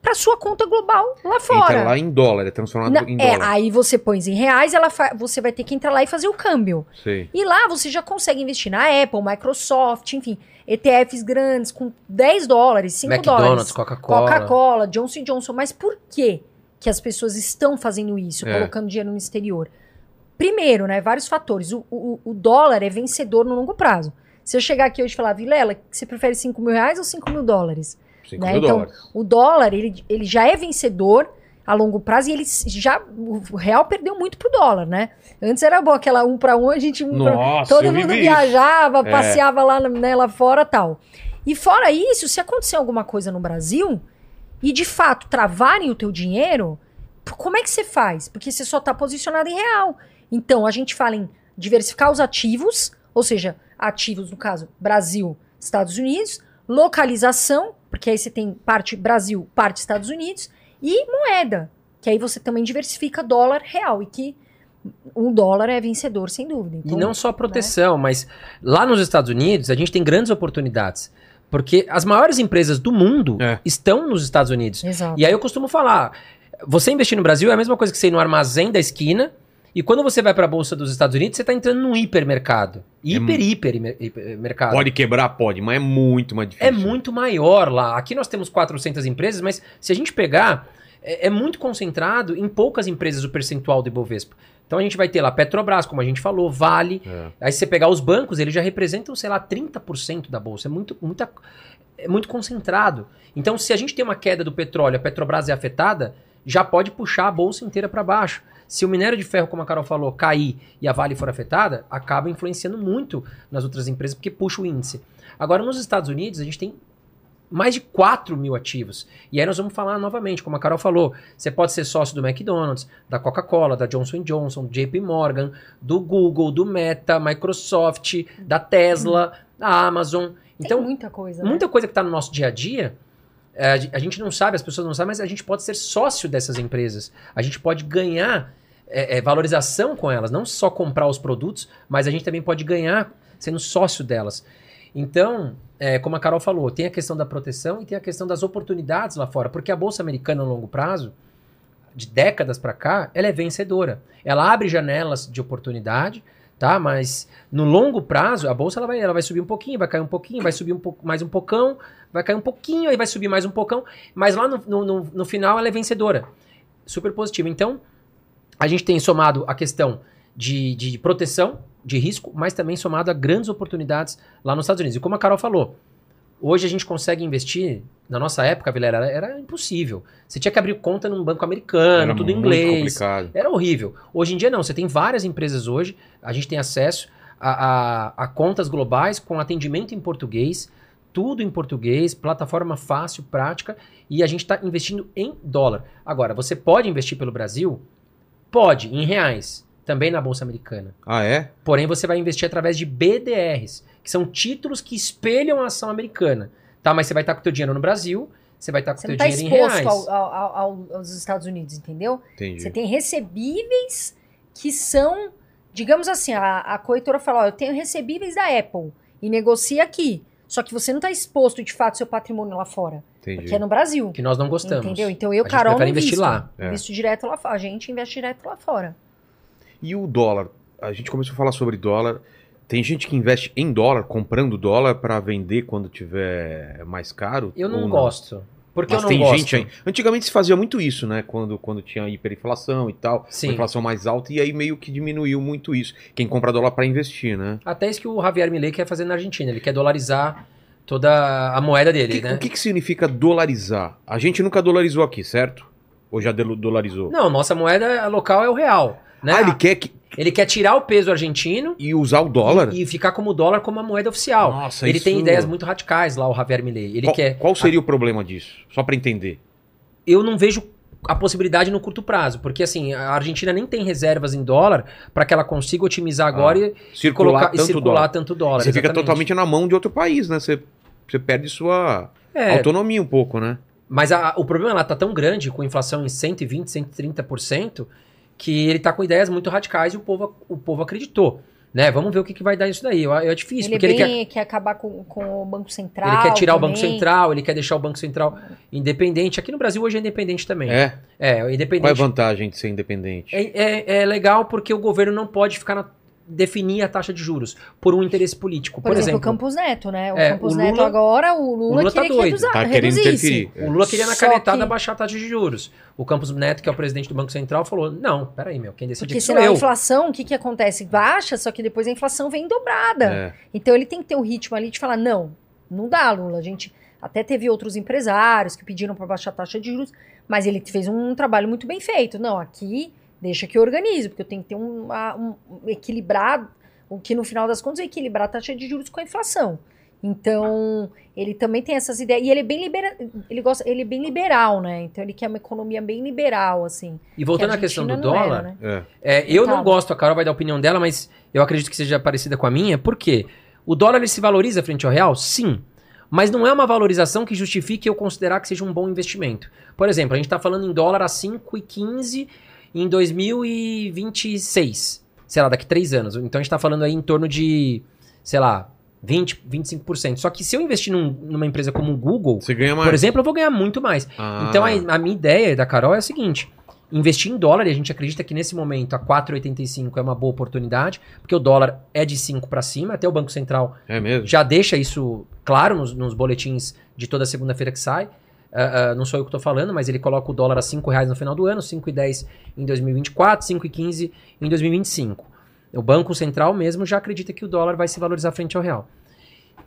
para sua conta global lá fora. Entra lá em dólar, é transformado Não, em é, dólar. aí você põe em reais, ela fa- você vai ter que entrar lá e fazer o câmbio. Sei. E lá você já consegue investir na Apple, Microsoft, enfim, ETFs grandes com 10 dólares, 5 McDonald's, dólares. Coca-Cola. Coca-Cola, Johnson Johnson. Mas por que que as pessoas estão fazendo isso, É. colocando dinheiro no exterior? Primeiro, né, vários fatores. O, o- o dólar é vencedor no longo prazo. Se eu chegar aqui hoje e falar, Vilela, você prefere 5 mil reais ou 5 mil dólares? 5 Né, mil então, dólares. O dólar, ele, ele já é vencedor a longo prazo e ele já. O real perdeu muito pro dólar, né? Antes era bom aquela um para um, a gente. Um pra- Nossa, todo eu mundo viajava, É. passeava lá, né, lá fora tal. E fora isso, se acontecer alguma coisa no Brasil e de fato travarem o teu dinheiro, como é que você faz? Porque você só está posicionado em real. Então a gente fala em diversificar os ativos, ou seja, ativos no caso Brasil, Estados Unidos, localização, porque aí você tem parte Brasil, parte Estados Unidos e moeda, que aí você também diversifica dólar real e que um dólar é vencedor sem dúvida. E Então, não só proteção, mas lá nos Estados Unidos a gente tem grandes oportunidades. Porque as maiores empresas do mundo É. estão nos Estados Unidos. Exato. E aí eu costumo falar, você investir no Brasil é a mesma coisa que você ir no armazém da esquina e quando você vai para a bolsa dos Estados Unidos, você está entrando num hipermercado. Hiper, hiper, hiper, hiper mercado. Pode quebrar? Pode, mas é muito mais difícil. É muito maior lá. Aqui nós temos 400 empresas, mas se a gente pegar, é, é muito concentrado em poucas empresas o percentual do Ibovespa. Então a gente vai ter lá Petrobras, como a gente falou, Vale. É. Aí se você pegar os bancos, eles já representam, sei lá, 30% da bolsa. É muito, muita, é muito concentrado. Então se a gente tem uma queda do petróleo, a Petrobras é afetada, já pode puxar a bolsa inteira para baixo. Se o minério de ferro, como a Carol falou, cair e a Vale for afetada, acaba influenciando muito nas outras empresas, porque puxa o índice. Agora, nos Estados Unidos, a gente tem mais de 4 mil ativos. E aí nós vamos falar novamente, como a Carol falou, você pode ser sócio do McDonald's, da Coca-Cola, da Johnson Johnson, do JP Morgan, do Google, do Meta, Microsoft, da Tesla, da Amazon. Então, tem muita coisa. né? muita coisa que está no nosso dia a dia, é, a gente não sabe, as pessoas não sabem, mas a gente pode ser sócio dessas empresas. A gente pode ganhar é, é, valorização com elas, não só comprar os produtos, mas a gente também pode ganhar sendo sócio delas. Então, é, como a Carol falou, tem a questão da proteção e tem a questão das oportunidades lá fora, porque a bolsa americana a longo prazo, de décadas para cá, ela é vencedora. Ela abre janelas de oportunidade, tá? Mas no longo prazo, a bolsa ela vai, ela vai subir um pouquinho, vai cair um pouquinho, vai subir um pouco, mais um pocão, vai cair um pouquinho, aí vai subir mais um pocão, mas lá no, no, no- no final ela é vencedora. Super positivo. Então, a gente tem somado a questão de, de proteção, de risco, mas também somado a grandes oportunidades lá nos Estados Unidos. E como a Carol falou, hoje a gente consegue investir, na nossa época, Vilera, era, era impossível. Você tinha que abrir conta num banco americano, Era tudo em inglês. complicado. Era horrível. Hoje em dia não, você tem várias empresas hoje, a gente tem acesso a, a- a contas globais com atendimento em português, tudo em português, plataforma fácil, prática, e a gente está investindo em dólar. Agora, você pode investir pelo Brasil? Pode, em reais, também na Bolsa Americana. Ah, é? Porém, você vai investir através de BDRs, que são títulos que espelham a ação americana. Tá, mas você vai estar com o teu dinheiro no Brasil, você vai estar com o Você teu não está dinheiro em reais. exposto ao- ao- ao- aos Estados Unidos, entendeu? Entendi. Você tem recebíveis que são, digamos assim, a, a corretora fala, ó, eu tenho recebíveis da Apple e negocia aqui. Só que você não está exposto de fato ao seu patrimônio lá fora, Entendi. porque é no Brasil. Que nós não gostamos. Entendeu? Então eu, A gente Carol, não investir invisto. lá. É. Invisto direto lá fora. A gente investe direto lá fora. E o dólar? A gente começou a falar sobre dólar. Tem gente que investe em dólar, comprando dólar para vender quando tiver mais caro? Eu não, ou gosto. Porque Mas eu não tem gosto. gente aí. Antigamente se fazia muito isso, né? Quando, quando tinha hiperinflação e tal, Sim. inflação mais alta, e aí meio que diminuiu muito isso. Quem compra dólar para investir, né? Até isso que o Javier Milei quer fazer na Argentina. Ele quer dolarizar toda a moeda dele, que, né? o que que significa dolarizar? A gente nunca dolarizou aqui, certo? Ou já dolarizou? Não, nossa moeda local é o real. Né? Ah, ele quer que... Ele quer tirar o peso argentino e usar o dólar? e ficar como dólar como a moeda oficial. Nossa, ele isso- tem ideias muito radicais lá, o Javier Milei. Ele qual, quer. qual seria o problema disso? Só para entender. Eu não vejo a possibilidade no curto prazo, porque assim, a Argentina nem tem reservas em dólar para que ela consiga otimizar agora e Circular colocar tanto e circular dólar. tanto dólar. Você fica exatamente. totalmente na mão de outro país, né? Você, você perde sua É, autonomia um pouco, né? Mas a- o problema lá tá tão grande, com inflação em 120, 130%, que ele tá com ideias muito radicais e o povo, o povo acreditou. Né? Vamos ver o que, que vai dar isso daí. Eu- É difícil, ele porque é ele quer, quer... acabar com, com o Banco Central. ele quer tirar o também. Banco Central, ele quer deixar o Banco Central independente. Aqui no Brasil hoje é independente também. É. É, Qual é a independente. vantagem de ser independente? É, é- é legal porque o governo não pode ficar na, definir a taxa de juros por um interesse político. Por, exemplo, o Campos Neto, né? O É, Campos o Neto Lula- agora, o Lula, o Lula tá queria doido. que reduza, Tá querendo reduzisse. interferir. O Lula queria na Só canetada que- baixar a taxa de juros. O Campos Neto, que é o presidente do Banco Central, falou: não, peraí, meu, quem decide Porque sou senão a eu. inflação, o que, que acontece? Baixa, só que depois a inflação vem dobrada. É. Então ele tem que ter o ritmo ali de falar: não, não dá, Lula. A gente até teve outros empresários que pediram para baixar a taxa de juros, mas ele fez um trabalho muito bem feito. Não, aqui deixa que eu organize, porque eu tenho que ter um, um equilibrado, o que no final das contas é equilibrar a taxa de juros com a inflação. Então, ele também tem essas ideias. E ele é bem libera, ele gosta, ele é bem liberal, né? Então ele quer uma economia bem liberal, assim. E voltando Que à questão do dólar, era, né? É. É, eu não gosto, a Carol vai dar a opinião dela, mas eu acredito que seja parecida com a minha, por quê? O dólar ele se valoriza frente ao real? Sim. Mas não é uma valorização que justifique eu considerar que seja um bom investimento. Por exemplo, a gente está falando em dólar a 5,15 em 2026. Sei lá, daqui três anos. Então a gente está falando aí em torno de, sei lá, 20, 25%. Só que se eu investir num- numa empresa como o Google, por exemplo, eu vou ganhar muito mais. Ah. Então a, a minha ideia da Carol é a seguinte: investir em dólar, e a gente acredita que nesse momento a 4,85 é uma boa oportunidade, porque o dólar é de 5 para cima, até o Banco Central É já deixa isso claro nos, nos boletins de toda segunda-feira que sai. Ah, não sou eu que estou falando, mas ele coloca o dólar a 5 reais no final do ano, 5,10 em 2024, 5,15 em 2025. O Banco Central mesmo já acredita que o dólar vai se valorizar frente ao real.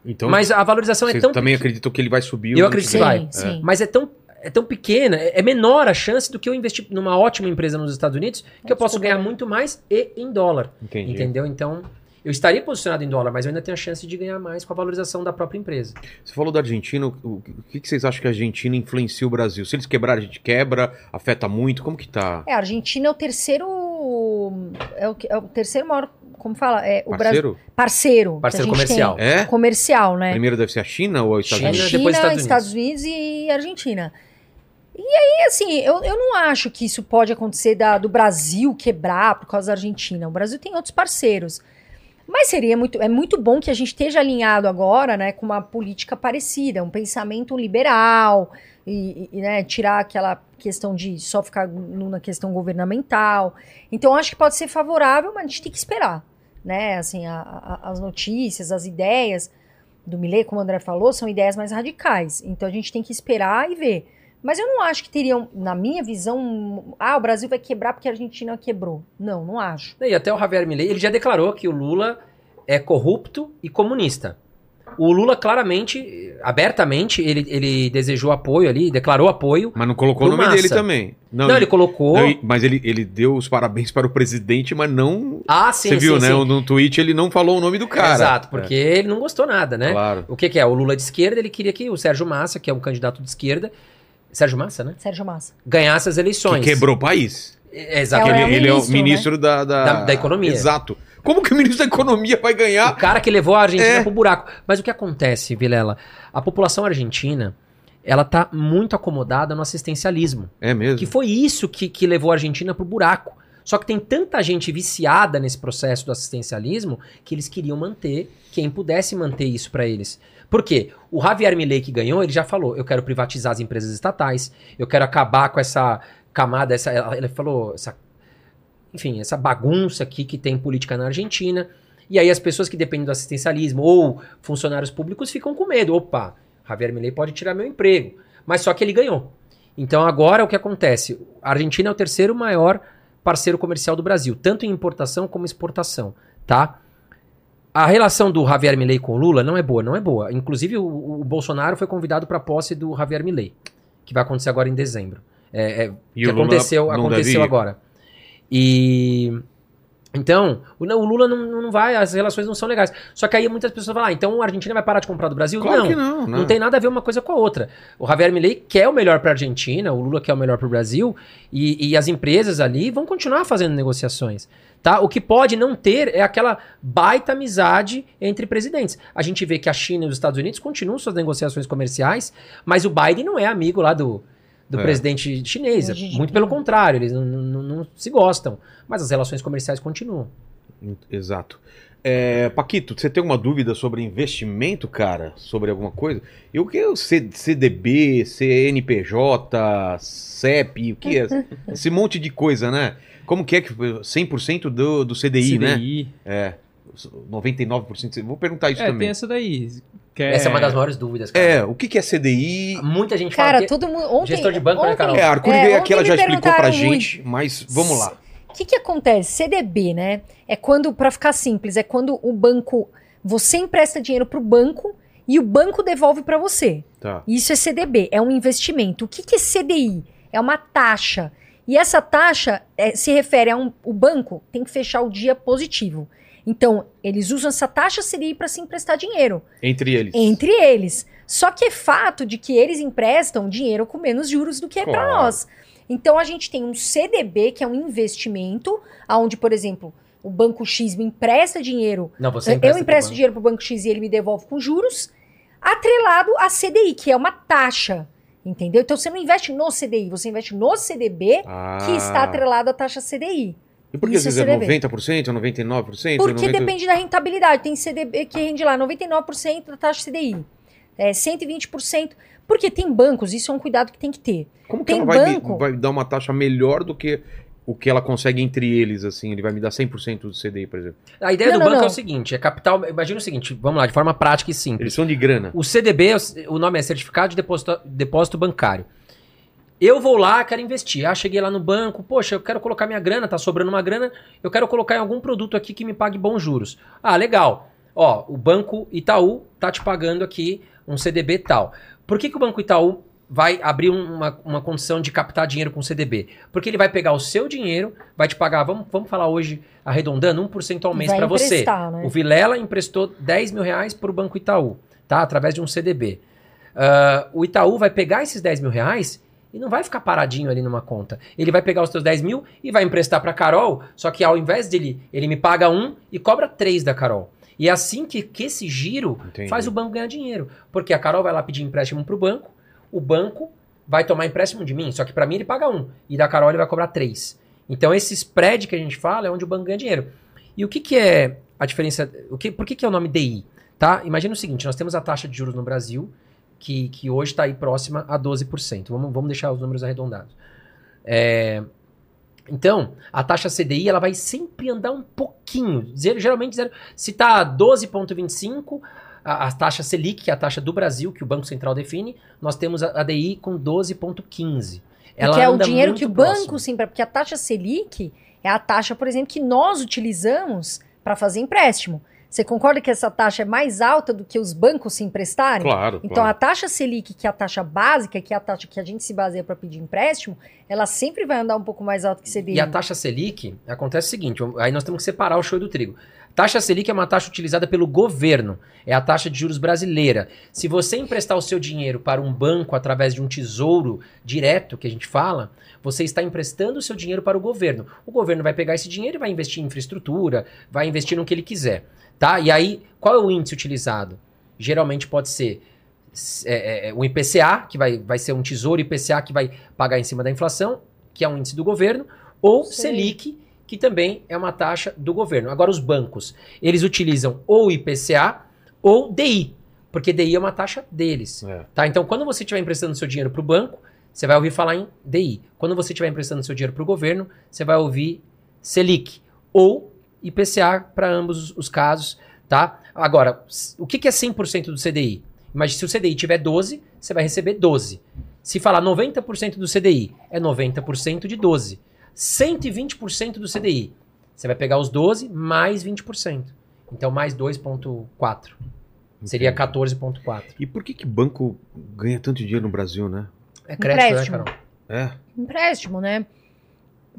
Então, mas a valorização é tão também acreditam que ele vai subir? Eu acredito que vai. Sim, sim. Mas é tão, é tão pequena, é é menor a chance do que eu investir numa ótima empresa nos Estados Unidos, que eu posso ganhar muito mais e em dólar. Entendi. Entendeu? Então, eu estaria posicionado em dólar, mas eu ainda tenho a chance de ganhar mais com a valorização da própria empresa. Você falou da Argentina, o, que, que vocês acham que a Argentina influencia o Brasil? Se eles quebrarem, a gente quebra, afeta muito, como que tá? É, a Argentina é o terceiro. É o, é o terceiro maior. Como fala? É o Brasil. Parceiro? Parceiro. que Parceiro gente comercial. É? Comercial, né? Primeiro deve ser a China ou os Estados China, Unidos? China, depois Estados Estados, Unidos. e Argentina. E aí, assim, eu, eu não acho que isso pode acontecer da- do Brasil quebrar por causa da Argentina. O Brasil tem outros parceiros. Mas seria muito, é muito bom que a gente esteja alinhado agora, né, com uma política parecida, um pensamento liberal, e, e, né, tirar aquela questão de só ficar na questão governamental. Então, acho que pode ser favorável, mas a gente tem que esperar, né, assim, a- a- as notícias, as ideias do Millet, como o André falou, são ideias mais radicais. Então, a gente tem que esperar e ver. Mas eu não acho que teriam, na minha visão, ah, o Brasil vai quebrar porque a Argentina quebrou. Não, não acho. E até o Javier Milei, ele já declarou que o Lula é corrupto e comunista. O Lula claramente, abertamente, ele, ele desejou apoio ali, declarou apoio. Mas não colocou o nome dele Massa. também. Não, ele colocou. não, mas ele, ele deu os parabéns para o presidente, mas não. Ah, sim, Você viu, sim, né? sim. No tweet ele não falou o nome do cara. Exato, porque ele não gostou nada, É, né? Claro. O que, que é? O Lula de esquerda, ele queria que o Sérgio Massa, que é um candidato de esquerda, Sérgio Massa, né? Sérgio Massa. Ganhasse as Que eleições. quebrou o país. É, Exato. É, ele, o ele é o ministro, ministro da, da... Da- da economia. Exato. Como que o ministro da economia vai O ganhar? cara que levou a Argentina É. pro buraco. Mas o que acontece, Vilela? A população argentina, ela tá muito acomodada no assistencialismo. É mesmo. Que foi isso que, que levou a Argentina pro buraco. Só que tem tanta gente viciada nesse processo do assistencialismo que eles queriam manter quem pudesse manter isso pra eles. Por quê? O Javier Milei que ganhou, ele já falou: eu quero privatizar as empresas estatais, eu quero acabar com essa camada, essa, ele falou, essa, enfim, essa bagunça aqui que tem política na Argentina. E aí as pessoas que dependem do assistencialismo ou funcionários públicos ficam com medo. Opa, Javier Milei pode tirar meu emprego. Mas só que ele ganhou. Então agora o que acontece? A Argentina é o terceiro maior parceiro comercial do Brasil, tanto em importação como exportação, tá? A relação do Javier Milei com o Lula não é boa, não é boa. Inclusive o, o Bolsonaro foi convidado para a posse do Javier Milei, que vai acontecer agora em dezembro. É, é, E que o Lula aconteceu, não aconteceu agora. E então, o, não, o Lula não, não vai, as relações não são legais. Só que aí muitas pessoas falam, ah, então a Argentina vai parar de comprar do Brasil? Claro não, que não, né? não tem nada a ver uma coisa com a outra. O Javier Milei quer o melhor para a Argentina, o Lula quer o melhor para o Brasil, e, e as empresas ali vão continuar fazendo negociações. Tá? O que pode não ter é aquela baita amizade entre presidentes. A gente vê que a China e os Estados Unidos continuam suas negociações comerciais, mas o Biden não é amigo lá do, do É. presidente chinês. Muito pelo contrário, eles não, não- não se gostam. Mas as relações comerciais continuam. Exato. É, Paquito, você tem alguma dúvida sobre investimento, cara? Sobre alguma coisa? E o que é o C- CDB, CNPJ, CEP, o que é? <laughs> Esse monte de coisa, né? Como que é que 100% do, do CDI, né? CDI. É. 99%. Vou perguntar isso É, também. tem essa daí. Que Essa é uma das maiores dúvidas, cara. É, o que, que é CDI? Muita gente Cara, fala que... todo mundo. Ontem, Gestor de banco, né, ontem- Carol? É, a Arcuri É, veio aqui, ela já explicou pra gente, mas vamos lá. O que, que acontece? CDB, né? É quando, pra ficar simples, é quando o banco. Você empresta dinheiro pro banco e o banco devolve pra você. Tá. Isso é CDB, é um investimento. O que, que é CDI? É uma taxa. E essa taxa é, se refere a um. O banco tem que fechar o dia positivo. Então, eles usam essa taxa CDI para se emprestar dinheiro Entre eles. entre eles. Só que é fato de que eles emprestam dinheiro com menos juros do que é para Claro. nós. Então a gente tem um CDB, que é um investimento, onde, por exemplo, o Banco X me empresta dinheiro. Não, você eu empresta pro empresto dinheiro para o Banco X e ele me devolve com juros, atrelado a CDI, que é uma taxa. Entendeu? Então você não investe no CDI, você investe no CDB, Ah. que está atrelado à taxa CDI. E por que às Isso é vezes é CDB. 90%, 99%? Porque 90%? depende da rentabilidade. Tem CDB que rende lá 99% da taxa CDI. É 120%. Porque tem bancos, isso é um cuidado que tem que ter. Como que Tem ela vai, me- banco- vai dar uma taxa melhor do que o que ela consegue entre eles, assim? Ele vai me dar 100% do CDI, por exemplo. A ideia Não, do não, banco é não. o seguinte, é capital... Imagina o seguinte, vamos lá, de forma prática e simples. Eles são de grana. O CDB, o nome é Certificado de Depósito, Depósito Bancário. Eu vou lá, quero investir. Ah, cheguei lá no banco, poxa, eu quero colocar minha grana, tá sobrando uma grana, eu quero colocar em algum produto aqui que me pague bons juros. Ah, legal. Ó, o Banco Itaú tá te pagando aqui um CDB tal. Por que, que o Banco Itaú vai abrir um- uma, uma condição de captar dinheiro com o CDB? Porque ele vai pegar o seu dinheiro, vai te pagar, vamos, vamos falar hoje, arredondando, 1% ao mês para você. emprestar, né? O Vilela emprestou 10 mil reais para o Banco Itaú, tá? Através de um CDB. Ah, o Itaú vai pegar esses 10 mil reais e não vai ficar paradinho ali numa conta. Ele vai pegar os teus 10 mil e vai emprestar para Carol, só que ao invés dele, ele me paga um e cobra três da Carol. E é assim que, que esse giro Entendi. faz o banco ganhar dinheiro. Porque a Carol vai lá pedir empréstimo pro banco, o banco vai tomar empréstimo de mim, só que para mim ele paga um, e da Carol ele vai cobrar três. Então esse spread que a gente fala é onde o banco ganha dinheiro. E o que, que é a diferença? O que, por que, que é o nome DI? Tá? Imagina o seguinte: nós temos a taxa de juros no Brasil, que, que hoje está aí próxima a 12%. Vamos, vamos deixar os números arredondados. É, então, a taxa CDI ela vai sempre andar um pouquinho. Zero, geralmente, zero, se está 12,25%, a, a taxa Selic, que é a taxa do Brasil, que o Banco Central define, nós temos a, a DI com 12,15%. Ela Porque é o dinheiro que o próximo. banco sim, porque a taxa Selic é a taxa, por exemplo, que nós utilizamos para fazer empréstimo. Você concorda que essa taxa é mais alta do que os bancos se emprestarem? Claro. Então claro. a taxa Selic, que é a taxa básica, que é a taxa que a gente se baseia para pedir empréstimo, ela sempre vai andar um pouco mais alta que CDI. E a taxa Selic, acontece o seguinte, aí nós temos que separar o show do trigo. Taxa Selic é uma taxa utilizada pelo governo, é a taxa de juros brasileira. Se você emprestar o seu dinheiro para um banco através de um tesouro direto, que a gente fala, você está emprestando o seu dinheiro para o governo. O governo vai pegar esse dinheiro e vai investir em infraestrutura, vai investir no que ele quiser. Tá? E aí, qual é o índice utilizado? Geralmente pode ser é, é, o IPCA, que vai, vai ser um tesouro IPCA que vai pagar em cima da inflação, que é um índice do governo, ou Sim. Selic, que também é uma taxa do governo. Agora, os bancos, eles utilizam ou IPCA ou DI, porque DI é uma taxa deles. É. Tá? Então, quando você estiver emprestando seu dinheiro para o banco, você vai ouvir falar em DI. Quando você estiver emprestando seu dinheiro para o governo, você vai ouvir Selic ou IPCA para ambos os casos. Tá? Agora, o que que é 100% do CDI? Imagina, se o CDI tiver 12, você vai receber 12. Se falar 90% do CDI, é 90% de 12. 120% do CDI. Você vai pegar os 12 mais 20%. Então, mais 2,4. Seria Entendi. 14,4. E por que que banco ganha tanto dinheiro no Brasil, né? É crédito, Empréstimo. né, Carol? É. Empréstimo, né?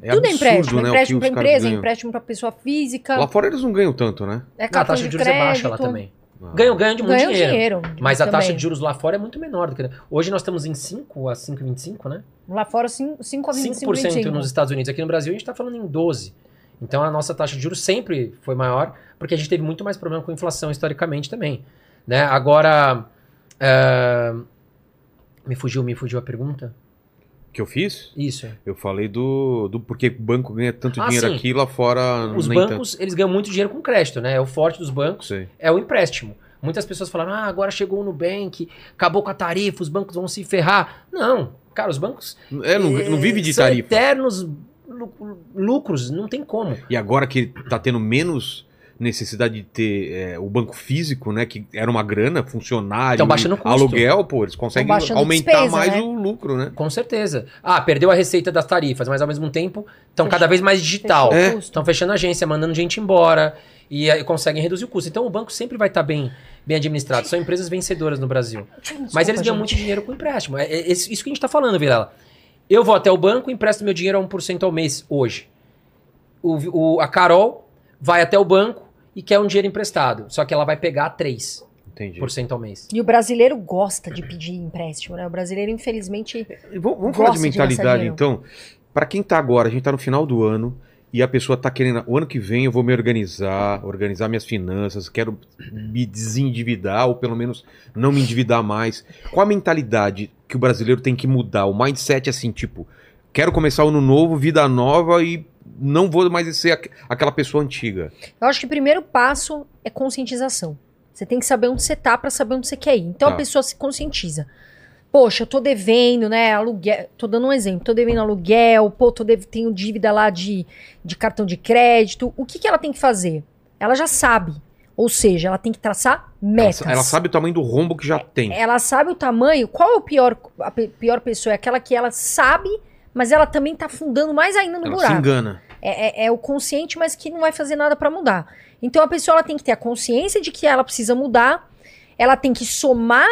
É Tudo é absurdo, empréstimo. né, empréstimo para empresa, ganham. empréstimo para pessoa física. Lá fora eles não ganham tanto, né? É Ah, a taxa de de juros crédito. é baixa lá também. Ganham, ganham de muito Ganham dinheiro. dinheiro. Mas a taxa de juros lá fora é muito menor do que. Hoje nós estamos em 5 a 5,25, né? Lá fora, 5 a 25. 5% nos Estados Unidos. Aqui no Brasil a gente está falando em 12%. Então a nossa taxa de juros sempre foi maior, porque a gente teve muito mais problema com inflação historicamente também. Né? Agora. é, Me fugiu, me fugiu a pergunta? Que eu fiz? Isso. Eu falei do, do porquê o banco ganha tanto Ah, dinheiro sim. aqui lá fora Os bancos, eles ganham muito dinheiro com crédito, né? É o forte dos tanto. bancos. Sei. é o empréstimo. Muitas pessoas falaram, ah, agora chegou o Nubank, acabou com a tarifa, os bancos vão se ferrar. Não, cara, os bancos É, não, não vive de eh, são tarifa. eternos lu- lucros, não tem como. E agora que tá tendo menos necessidade de ter é, o banco físico, né? Que era uma grana, funcionário, Tão baixando o custo. aluguel, pô, eles conseguem aumentar despesa, mais né? o lucro, né? Com certeza. Ah, perdeu a receita das tarifas, mas ao mesmo tempo estão cada vez mais digital. Fechou o É. Estão fechando agência, mandando gente embora e aí conseguem reduzir o custo. Então o banco sempre vai estar bem, bem administrado. São empresas vencedoras no Brasil. Mas eles ganham muito dinheiro com empréstimo. É, é isso isso que a gente está falando, Vilela. Eu vou até o banco e empresto meu dinheiro a 1% ao mês hoje. O, o- a Carol vai até o banco e quer um dinheiro emprestado. Só que ela vai pegar 3% Entendi. ao mês. E o brasileiro gosta de pedir empréstimo, né? O brasileiro, infelizmente, E Vamos, vamos Gosta falar de de mentalidade, dinheiro. então. Pra quem tá agora, a gente tá no final do ano e a pessoa tá querendo, o ano que vem eu vou me organizar, organizar minhas finanças, quero me desendividar ou pelo menos não me endividar mais. Qual a mentalidade que o brasileiro tem que mudar? O mindset assim, tipo, quero começar o ano novo, vida nova e não vou mais ser aqu- aquela pessoa antiga. eu acho que o primeiro passo é conscientização. Você tem que saber onde você tá pra saber onde você quer ir. Então Tá. a pessoa se conscientiza. Poxa, eu tô devendo, né? Aluguel. Tô dando um exemplo. Tô devendo aluguel, pô, tô dev... tenho dívida lá de, de cartão de crédito. O que, que ela tem que fazer? Ela já sabe. Ou seja, ela tem que traçar Ela, metas. sa- ela sabe o tamanho do rombo que já tem. ela sabe o tamanho. Qual é o pior, a pior pessoa? É aquela que ela sabe, mas ela também tá afundando mais ainda no Ela se buraco. engana. É, é- é o consciente, mas que não vai fazer nada pra mudar. Então a pessoa ela tem que ter a consciência de que ela precisa mudar. Ela tem que somar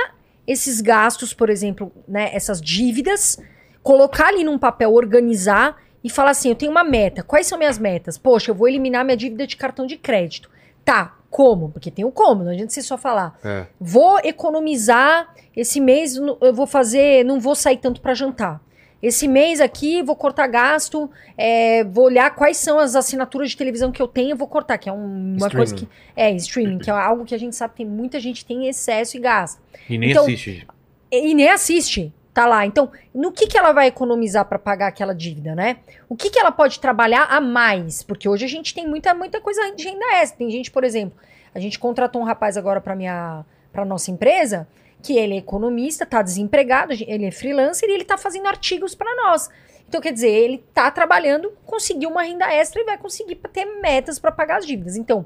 esses gastos, por exemplo, né, essas dívidas, colocar ali num papel, organizar e falar assim: eu tenho uma meta. Quais são minhas metas? Poxa, eu vou eliminar minha dívida de cartão de crédito. Tá, como? Porque tem o como, não adianta você só falar. É. Vou economizar esse mês, eu vou fazer, não vou sair tanto pra jantar. Esse mês aqui vou cortar gasto, é, vou olhar quais são as assinaturas de televisão que eu tenho, vou cortar, que é um- uma coisa que é streaming, que é algo que a gente sabe que muita gente tem excesso e gasta. E nem Então, assiste. E, e nem assiste, tá lá. Então, no que que ela vai economizar pra pagar aquela dívida, né? O que que ela pode trabalhar a mais? Porque hoje a gente tem muita muita coisa de renda extra. Tem gente, por exemplo, a gente contratou um rapaz agora para minha para nossa empresa, que ele é economista, tá desempregado, ele é freelancer e ele tá fazendo artigos para nós. Então, quer dizer, ele tá trabalhando, conseguiu uma renda extra e vai conseguir ter metas para pagar as dívidas. Então,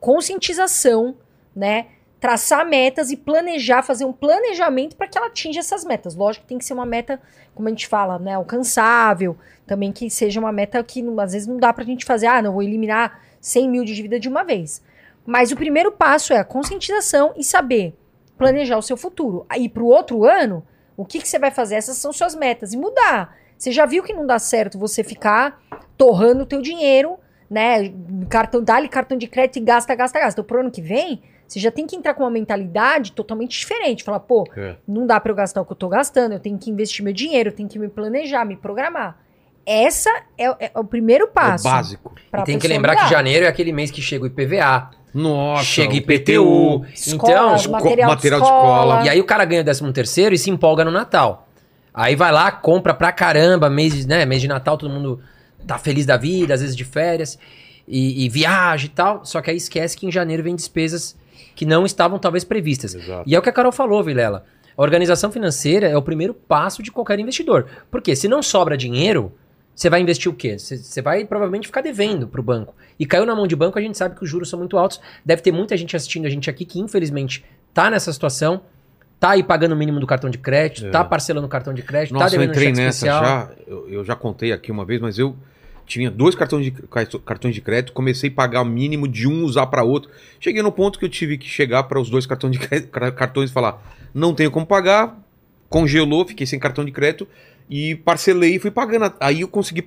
conscientização, né? Traçar metas e planejar, fazer um planejamento para que ela atinja essas metas. Lógico que tem que ser uma meta, como a gente fala, né, alcançável, também que seja uma meta que às vezes não dá pra gente fazer, ah, não, vou eliminar 100 mil de dívida de uma vez. Mas o primeiro passo é a conscientização e saber planejar o seu futuro. Aí pro outro ano, o que, que você vai fazer? Essas são suas metas e mudar. Você já viu que não dá certo você ficar torrando o teu dinheiro, né? Cartão, dá-lhe cartão de crédito e gasta, gasta, gasta. Então, pro ano que vem, você já tem que entrar com uma mentalidade totalmente diferente. Falar, pô, É. não dá pra eu gastar o que eu tô gastando, eu tenho que investir meu dinheiro, eu tenho que me planejar, me programar. Essa é, é o primeiro É o passo. básico. E tem que lembrar mudar. que janeiro é aquele mês que chega o IPVA, Nossa. chega o IPTU. Escola, Então, esco- material, material de de escola. escola. E aí o cara ganha o 13 terceiro e se empolga no Natal. Aí vai lá, compra pra caramba, mês, de- né, mês de Natal, todo mundo tá feliz da vida, às vezes de férias, e, e viaja e tal. Só que aí esquece que em janeiro vem despesas que não estavam talvez previstas. Exato. E é o que a Carol falou, Vilela. A organização financeira é o primeiro passo de qualquer investidor. Porque se não sobra dinheiro, você vai investir o quê? Você vai provavelmente ficar devendo pro banco. E caiu na mão de banco, a gente sabe que os juros são muito altos. Deve ter muita gente assistindo a gente aqui que, infelizmente, tá nessa situação. Tá aí pagando o mínimo do cartão de crédito, É. tá parcelando o cartão de crédito, tá Nossa, eu devendo entrei cheque nessa especial. já. Eu, eu já contei aqui uma vez, mas eu tinha dois cartões de, cartões de crédito, comecei a pagar o mínimo de um usar para outro. Cheguei no ponto que eu tive que chegar para os dois cartões de crédito, <laughs> cartões e falar: não tenho como pagar, congelou, fiquei sem cartão de crédito e parcelei e fui pagando. Aí eu consegui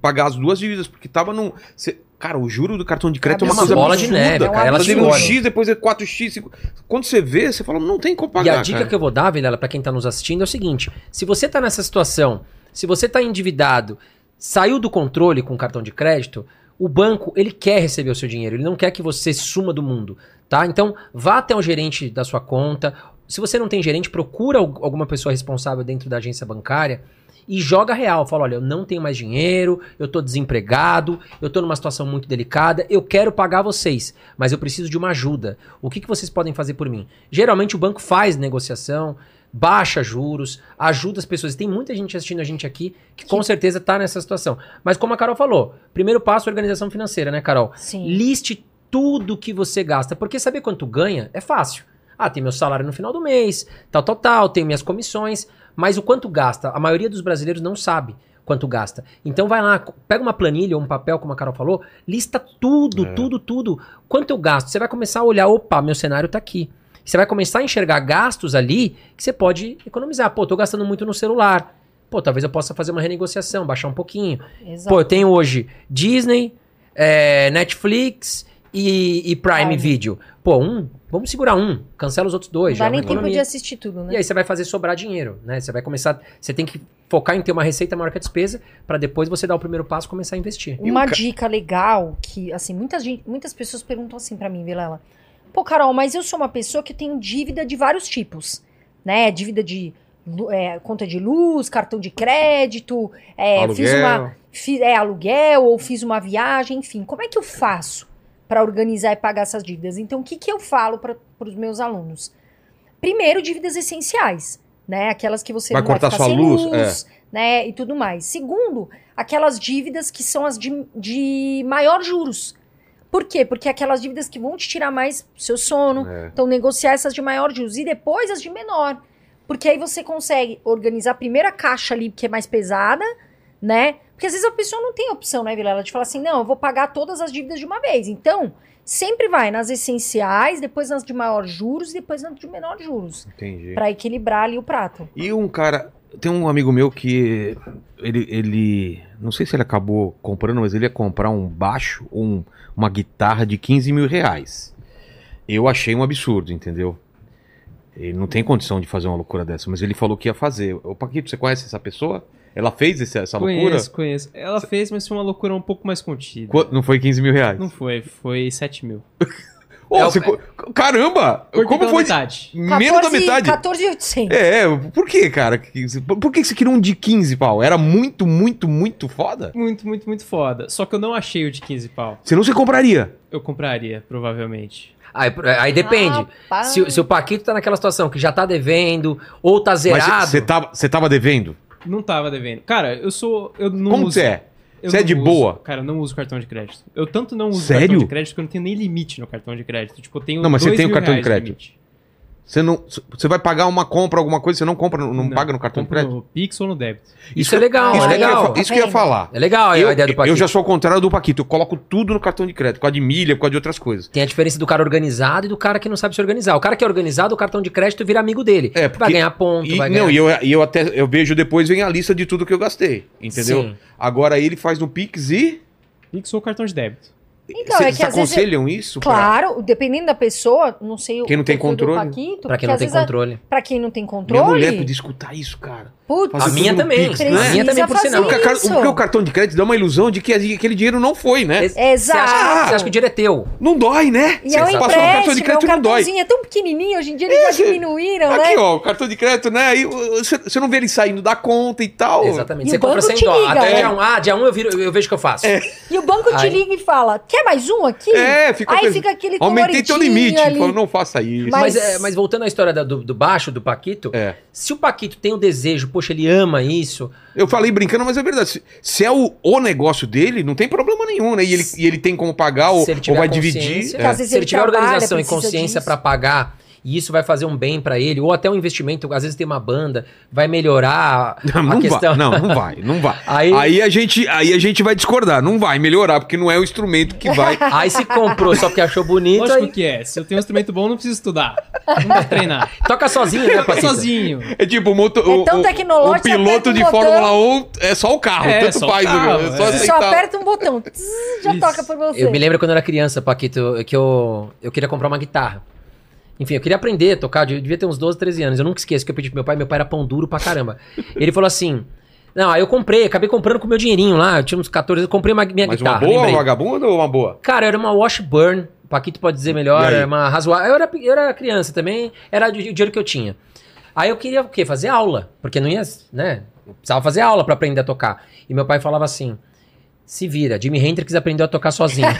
pagar as duas dívidas, porque tava num. cê- cara, o juro do cartão de crédito é, É uma bola de neve, cara, ela teve um. X, depois é 4X. 5... Quando você vê, você fala, não tem como E pagar. a dica cara. que eu vou dar, Vilela, pra quem tá nos assistindo é o seguinte: se você tá nessa situação, se você tá endividado, saiu do controle com o cartão de crédito, o banco, ele quer receber o seu dinheiro, ele não quer que você suma do mundo, tá? Então, vá até o gerente da sua conta. Se você não tem gerente, procura al- alguma pessoa responsável dentro da agência bancária e joga real. Fala, olha, eu não tenho mais dinheiro, eu tô desempregado, eu tô numa situação muito delicada, eu quero pagar vocês, mas eu preciso de uma ajuda. O que, que vocês podem fazer por mim? Geralmente o banco faz negociação, baixa juros, ajuda as pessoas. Tem muita gente assistindo a gente aqui que com certeza tá nessa situação. Mas como a Carol falou, primeiro passo é organização financeira, né, Carol? Sim. Liste tudo que você gasta, porque saber quanto ganha é fácil. Ah, tem meu salário no final do mês, tal, tal, tal, tem minhas comissões, mas o quanto gasta, a maioria dos brasileiros não sabe quanto gasta. Então vai lá, pega uma planilha ou um papel, como a Carol falou, lista tudo, É. tudo, tudo. Quanto eu gasto? Você vai começar a olhar, opa, meu cenário tá aqui. Você vai começar a enxergar gastos ali que você pode economizar. Pô, tô gastando muito no celular. Pô, talvez eu possa fazer uma renegociação, baixar um pouquinho. Exato. Pô, eu tenho hoje Disney, é, Netflix e, e Prime. Video. Pô, um, vamos segurar um, cancela os outros dois. Não já dá é nem tempo economia. de assistir tudo, né? E aí você vai fazer sobrar dinheiro, né? Você vai começar, você tem que focar em ter uma receita maior que a despesa para depois você dar o primeiro passo e começar a investir. Uma ca- dica legal que, assim, muitas, muitas pessoas perguntam assim pra mim, Vilela. Pô, Carol, mas eu sou uma pessoa que tem dívida de vários tipos, né? Dívida de é, conta de luz, cartão de crédito, é, fiz Aluguel. uma fi- é, aluguel ou fiz uma viagem, enfim. Como é que eu faço para organizar e pagar essas dívidas? Então, o que, que eu falo para os meus alunos? Primeiro, dívidas essenciais, né? Aquelas que você Vai não cortar vai sua sem luz, né? E tudo mais. Segundo, aquelas dívidas que são as de, de maior juros. Por quê? Porque aquelas dívidas que vão te tirar mais seu sono, É. então negociar essas de maior juros e depois as de menor. Porque aí você consegue organizar a primeira caixa ali, que é mais pesada, né? Porque às vezes a pessoa não tem opção, né, Vilela? De falar assim, não, eu vou pagar todas as dívidas de uma vez. Então, sempre vai nas essenciais, depois nas de maior juros e depois nas de menor juros. Entendi. Pra equilibrar ali o prato. E um cara. Tem um amigo meu que. Ele, ele. Não sei se ele acabou comprando, mas ele ia comprar um baixo ou um, uma guitarra de 15 mil reais. Eu achei um absurdo, entendeu? Ele não tem condição de fazer uma loucura dessa, mas ele falou que ia fazer. Ô, Paquito, você conhece essa pessoa? Ela fez esse- essa loucura? Conheço, conheço. Ela fez, mas foi uma loucura um pouco mais contida. Qu- Não foi 15 mil reais? Não foi, foi 7 mil. <laughs> Ô, É você co- Caramba! Cortei Como foi? metade. Menos da metade? 14,800. É, por que, cara? Por que você queria um de 15 pau? Era muito, muito, muito foda? Muito, muito, muito foda. Só que eu não achei o de 15 pau. Senão você compraria. Eu compraria, provavelmente. Aí, aí depende. Rapaz. Se, se o Paquito tá naquela situação que já tá devendo ou tá zerado. você tava, você tava devendo? Não tava devendo. Cara, eu sou. Eu não Como uso, você é? eu Você é de uso- boa? Cara, eu não uso cartão de crédito. Eu tanto não uso Sério? cartão de crédito que eu não tenho nem limite no cartão de crédito. Tipo, eu tenho Não, mas você tem o cartão de crédito. limite. Você não, você vai pagar uma compra, alguma coisa, você não compra, não, não paga no cartão de crédito? no Pix ou no débito. Isso é legal, isso é que eu ia legal. Isso que eu ia falar. É legal a Eu, ideia do eu Paquito. já sou ao contrário do Paquito. Eu coloco tudo no cartão de crédito, por causa de milha, por causa de outras coisas. Tem a diferença do cara organizado e do cara que não sabe se organizar. O cara que é organizado, o cartão de crédito vira amigo dele. É, vai porque- ganhar ponto, E, vai não, ganhar... e eu, e eu até eu vejo depois vem a lista de tudo que eu gastei, entendeu? Sim. Agora ele faz no Pix e Pix ou cartão de débito. Então, vocês é que às vezes aconselham isso? pra- Claro, dependendo da pessoa, não sei o Quem não tem controle? Paquito, Pra quem não tem vezes a- controle. Pra quem não tem Minha controle. mulher podia escutar isso, cara. Putz, A minha também. Pix, A né? minha também, por sinal. Porque, a car- porque o cartão de crédito dá uma ilusão de que aquele dinheiro não foi, né? Você acha, Exato. você acha que o dinheiro é teu. Não dói, né? E é um no cartão de empréstimo, é um crédito não dói. cartãozinho, é tão pequenininho, hoje em dia eles já Esse- diminuíram, Aqui, né? ó, o cartão de crédito, né? Aí você não vê ele saindo da conta e tal. Exatamente. E Você o compra banco 100 te dólares. liga, Até né? dia 1, ah, dia 1 eu, viro, eu vejo o que eu faço. E o banco te Aí- liga e fala: quer mais um aqui? É, fica Aí fica aquele Aumentei teu limite. ali. Falou, não faça isso. Mas, Mas- é, mas voltando à história da- do, do baixo, do Paquito, É. se o Paquito tem o desejo, poxa, ele ama isso, Eu falei brincando, mas é verdade. Se, se é o, o negócio dele, não tem problema nenhum, né? E ele, e ele tem como pagar ou, ou vai dividir. Vezes se ele ele tiver organização e consciência pra pagar, e isso vai fazer um bem pra ele, ou até um investimento, às vezes tem uma banda, vai melhorar <laughs> Não, a não questão. vai, não, não vai, não vai. <laughs> Aí- Aí... a gente, aí a gente vai discordar. Não vai melhorar, porque não é o instrumento que vai. <laughs> Aí se comprou só porque achou bonito, Lógico aí que é. Se eu tenho um instrumento bom, não preciso estudar. Não precisa treinar. toca sozinho, né, Paquito? sozinho. É tipo o, moto, É o, tão o- tecnológico, o piloto de um Fórmula botão. 1 é só o carro, É, tanto só o faz. carro, é só é. Você só aperta um botão, tss, já Isso. toca pra você. Eu me lembro quando eu era criança, Paquito, que eu, eu queria comprar uma guitarra. Enfim, eu queria aprender a tocar, eu devia ter uns 12, 13 anos. Eu nunca esqueço que eu pedi pro meu pai, meu pai era pão duro pra caramba. Ele falou assim: Não, aí eu comprei, acabei comprando com o meu dinheirinho lá, eu tinha uns 14 anos, eu comprei uma, minha Mas guitarra. uma boa, lembrei. vagabunda ou uma boa? Cara, era uma Washburn, o Paquito pode dizer melhor, era uma razoável. Eu era, eu era criança também, era o dinheiro que eu tinha. Aí eu queria o quê? Fazer aula, porque não ia, né? Eu precisava fazer aula pra aprender a tocar. E meu pai falava assim: se vira, Jimi Hendrix aprendeu a tocar sozinho. <laughs>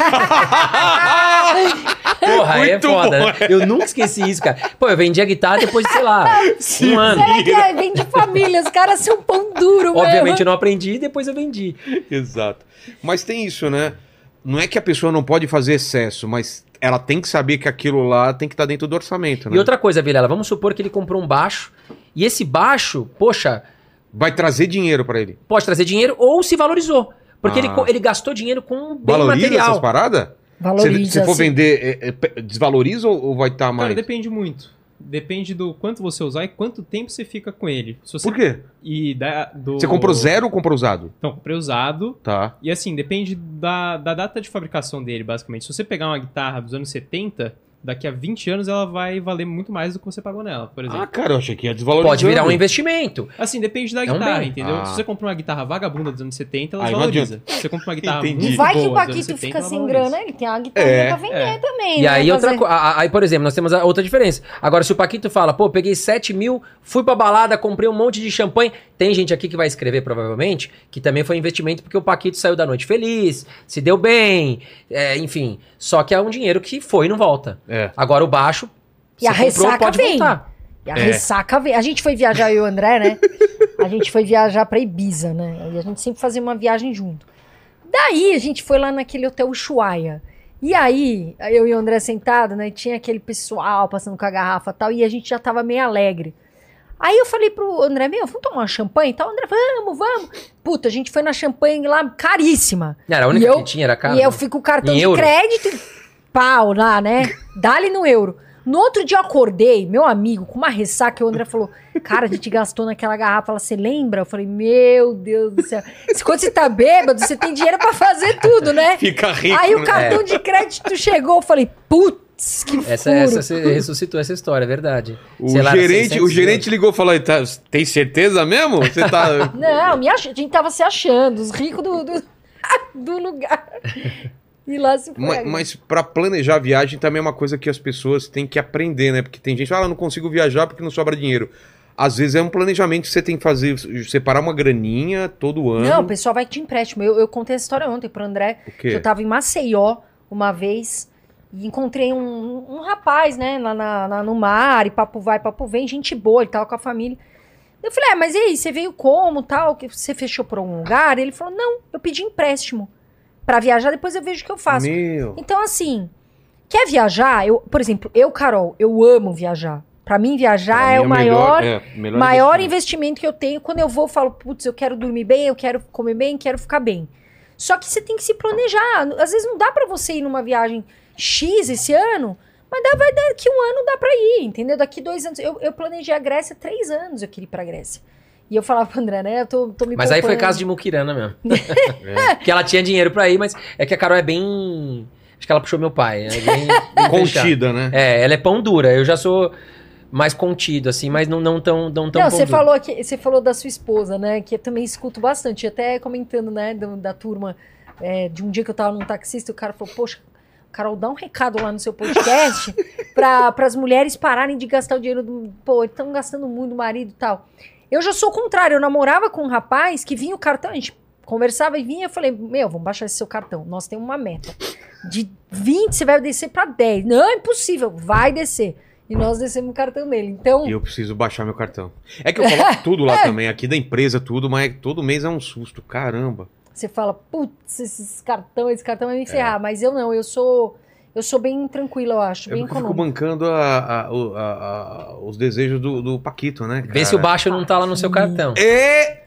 Porra, aí é Muito foda, bom. né? Eu nunca esqueci isso, cara. Pô, eu vendi a guitarra depois de, sei lá, um ano. Será que é? vem de família? Os caras são pão duro, Obviamente eu mesmo. não aprendi e depois eu vendi. Exato. Mas tem isso, né? Não é que a pessoa não pode fazer excesso, mas ela tem que saber que aquilo lá tem que estar dentro do orçamento, né? E outra coisa, Vilela, vamos supor que ele comprou um baixo e esse baixo, poxa, Vai trazer dinheiro pra ele. pode trazer dinheiro ou se valorizou. Porque Ah. ele, co- ele gastou dinheiro com um bem Valoriza material. essas paradas? Se Valoriza. se for assim. vender, é, é, desvaloriza ou, vai estar mais? Cara, depende muito. Depende do quanto você usar e quanto tempo você fica com ele. Se você... Por quê? E da, do... Você comprou zero ou comprou usado? Então, comprei usado. Tá. E assim, depende da, da data de fabricação dele, basicamente. Se você pegar uma guitarra dos anos 70, daqui a 20 anos ela vai valer muito mais do que você pagou nela, por exemplo. Ah, cara, eu achei que ia desvalorizar. Pode virar um investimento. Assim, depende da É um guitarra, bem. entendeu? Ah. Se você compra uma guitarra vagabunda dos anos 70, ela Aí não valoriza. Se você compra uma guitarra Entendi. muito Vai boa que o Paquito 70, fica sem grana, ele tem uma guitarra É, pra vender é. também. E né? aí, Vai outra co- aí, por exemplo, nós temos a outra diferença. Agora, se o Paquito fala, pô, peguei 7 mil, fui pra balada, comprei um monte de champanhe. Tem gente aqui que vai escrever, provavelmente, que também foi investimento porque o Paquito saiu da noite feliz, se deu bem, é, enfim. Só que é um dinheiro que foi e não volta. É. Agora, o baixo, E a comprou, ressaca pode vem. voltar. E a É. ressaca veio. A gente foi viajar, eu e o André, né? A gente foi viajar pra Ibiza, né? E a gente sempre fazia uma viagem junto. Daí a gente foi lá naquele hotel Ushuaia. E aí, eu e o André sentado, né? Tinha aquele pessoal passando com a garrafa e tal, e a gente já tava meio alegre. Aí eu falei pro André, meu, vamos tomar uma champanhe e tal? O André, vamos, vamos. Puta, a gente foi na champanhe lá, caríssima. Era a única eu- que tinha, era caro. E eu fui com o cartão Em de euro? crédito, pau lá, né? Dá-lhe no euro. No outro dia eu acordei, meu amigo, com uma ressaca, e o André falou: Cara, a gente gastou naquela garrafa. Ela, você lembra? Eu falei: Meu Deus do céu. Quando você tá bêbado, você tem dinheiro pra fazer tudo, né? Fica rico. Aí o né? cartão de crédito chegou, eu falei: Putz, que Essa, furo. essa você ressuscitou essa história, é verdade. O Sei gerente, 600 o gerente ligou e falou: tá, tem certeza mesmo? Você tá. <laughs> Não, me ach... a gente tava se achando, os ricos do, do, <laughs> do lugar. E lá se mas, mas para planejar a viagem também é uma coisa que as pessoas têm que aprender, né? Porque tem gente que fala, ah, não consigo viajar porque não sobra dinheiro. Às vezes é um planejamento que você tem que fazer, separar uma graninha todo ano. Não, o pessoal vai de empréstimo. Eu, eu contei essa história ontem pro André. que eu tava em Maceió uma vez e encontrei um, um rapaz, né, lá na, na- no mar, e papo vai, papo vem, gente boa, ele tava com a família. Eu falei, é, mas e aí, você veio como, tal, que você fechou por algum lugar? Ele falou, não, eu pedi empréstimo pra viajar, depois eu vejo o que eu faço. Meu. Então, assim, quer viajar? Eu, por exemplo, eu, Carol, eu amo viajar. Pra mim, viajar Pra é mim o maior, é, melhor maior investimento. investimento que eu tenho. Quando eu vou, eu falo, putz, eu quero dormir bem, eu quero comer bem, quero ficar bem. Só que você tem que se planejar. Às vezes não dá pra você ir numa viagem X esse ano, mas dá, vai daqui um ano dá pra ir, entendeu? Daqui dois anos. Eu, eu planejei a Grécia três anos, eu queria ir pra Grécia. E eu falava pro André, né? Eu tô, tô me Mas aí foi poupando. caso de Mukirana mesmo. <laughs> É. que ela tinha dinheiro pra ir, mas é que a Carol é bem. Acho que ela puxou meu pai. É bem, bem <laughs> fechada. Contida, né? É, ela é pão dura. Eu já sou mais contido, assim, mas não, não tão, não tão Não, pão você falou, que, você falou da sua esposa, né? Que eu também escuto bastante, até comentando, né, do- da turma, é, de um dia que eu tava num taxista, o cara falou, poxa, Carol, dá um recado lá no seu podcast <laughs> para as mulheres pararem de gastar o dinheiro do. Pô, estão gastando muito do marido e tal. Eu já sou o contrário, eu namorava com um rapaz que vinha o cartão, a gente conversava e vinha, eu falei, meu, vamos baixar esse seu cartão. Nós temos uma meta. De 20, você vai descer para 10. Não, é impossível, vai descer. E nós descemos o cartão dele. Então. E eu preciso baixar meu cartão. É que eu coloco <laughs> tudo lá também, aqui da empresa, tudo, mas todo mês é um susto. Caramba. Você fala, putz, esses cartão, esse cartão vai me ferrar. Mas eu não, eu sou. Eu sou bem tranquila, eu acho, Eu bem fico econômica. bancando a- a- a- a- os desejos do, do Paquito, né? Vê se o baixo não tá lá no seu cartão. É.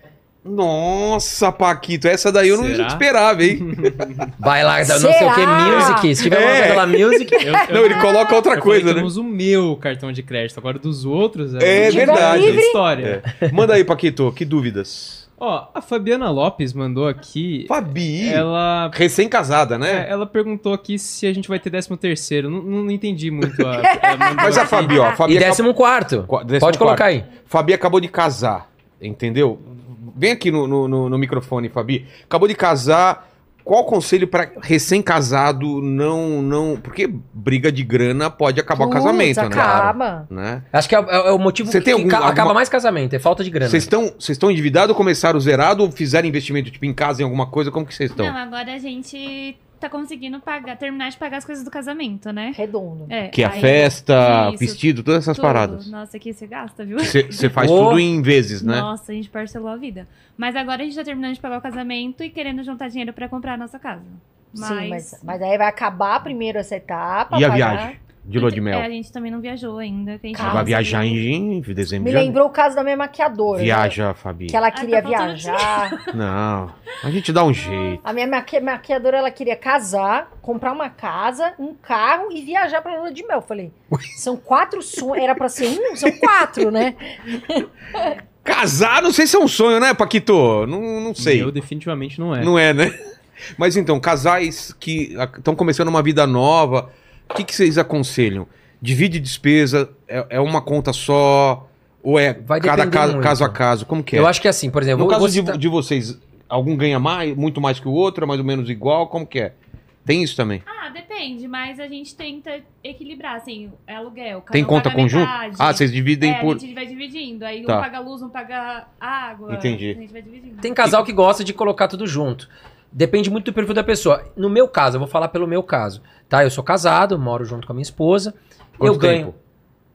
Nossa, Paquito, essa daí eu não Será? esperava, hein? <laughs> Vai lá, não sei o que, music. Se tiver uma É. coisa lá, music. Eu- eu- Não, ele coloca outra eu coisa, né? eu uso o meu cartão de crédito. Agora dos outros É outra verdade. Livre. história. Manda aí, Paquito, que dúvidas? Ó, a Fabiana Lopes mandou aqui. Fabi, Ela, recém-casada, é, né? ela perguntou aqui se a gente vai ter 13 terceiro. Não, não entendi muito a. <laughs> mandou Mas a. Fabi, ó, a Fabi E acabou- décimo quarto. Qua- décimo Pode colocar quarto. aí. Fabi acabou de casar, entendeu? Vem aqui no, no, no- no microfone, Fabi. Acabou de casar. Qual conselho pra recém-casado não, não. Porque briga de grana pode acabar o Putz, casamento, né? acaba. né? Acho que é, é- é o motivo Você que tem algum- ca- alguma- acaba mais casamento, é falta de grana. Vocês estão vocês estão endividados ou começaram zerado ou fizeram investimento tipo em casa em alguma coisa? Como que vocês estão? Não, agora a gente tá conseguindo pagar, terminar de pagar as coisas do casamento, né? Redondo. É, Que é a aí- festa, Isso, vestido, todas essas tudo. paradas. Nossa, aqui você gasta, viu? Você faz Oh. tudo em vezes, né? Nossa, a gente parcelou a vida. Mas agora a gente tá terminando de pagar o casamento e querendo juntar dinheiro pra comprar a nossa casa. Mas, Sim, mas, mas aí vai acabar primeiro essa etapa. E a pagar. viagem de lua de mel? É, a gente também não viajou ainda. não vai viajar conseguiu. em dezembro. Me lembrou o caso da minha maquiadora. né? Viaja, Fabi. Que ela Ah, queria tá viajar. <laughs> Não, a gente dá um jeito. A minha maqui- maquiadora, ela queria casar, comprar uma casa, um carro e viajar pra lua de mel. Falei, <laughs> são quatro sonhos. Era pra ser um? São quatro, né? Casar, não sei se é um sonho, né, Paquito? Não, não sei. Eu definitivamente não é. Não é, né? Mas então, casais que estão começando uma vida nova, o que, que vocês aconselham? Divide despesa, é, é uma conta só? Ou é Vai cada caso, muito. caso a caso? Como que é? Eu acho que assim, por exemplo, no caso de, de vocês, algum ganha mais, muito mais que o outro, é mais ou menos igual? Como que é? Tem isso também? Ah, depende, mas a gente tenta equilibrar, assim, é aluguel. cada Tem um conta metade. Ah, vocês dividem é, por. a gente vai dividindo. Aí Tá. um paga luz, um paga água. Entendi. A gente vai dividindo. Tem casal que gosta de colocar tudo junto. Depende muito do perfil da pessoa. No meu caso, eu vou falar pelo meu caso. Tá, eu sou casado, moro junto com a minha esposa. Quanto eu ganho tempo?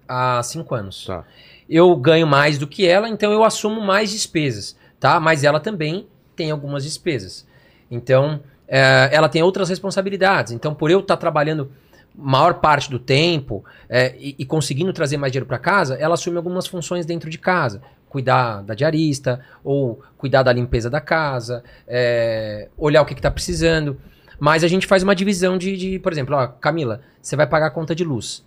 há cinco anos. Tá. Eu ganho mais do que ela, então eu assumo mais despesas, tá? Mas ela também tem algumas despesas. Então, é, ela tem outras responsabilidades. Então, por eu estar trabalhando maior parte do tempo é, e, e conseguindo trazer mais dinheiro para casa, ela assume algumas funções dentro de casa. Cuidar da diarista, ou cuidar da limpeza da casa, é, olhar o que está precisando. Mas a gente faz uma divisão de, de, por exemplo, ó, Camila, você vai pagar a conta de luz.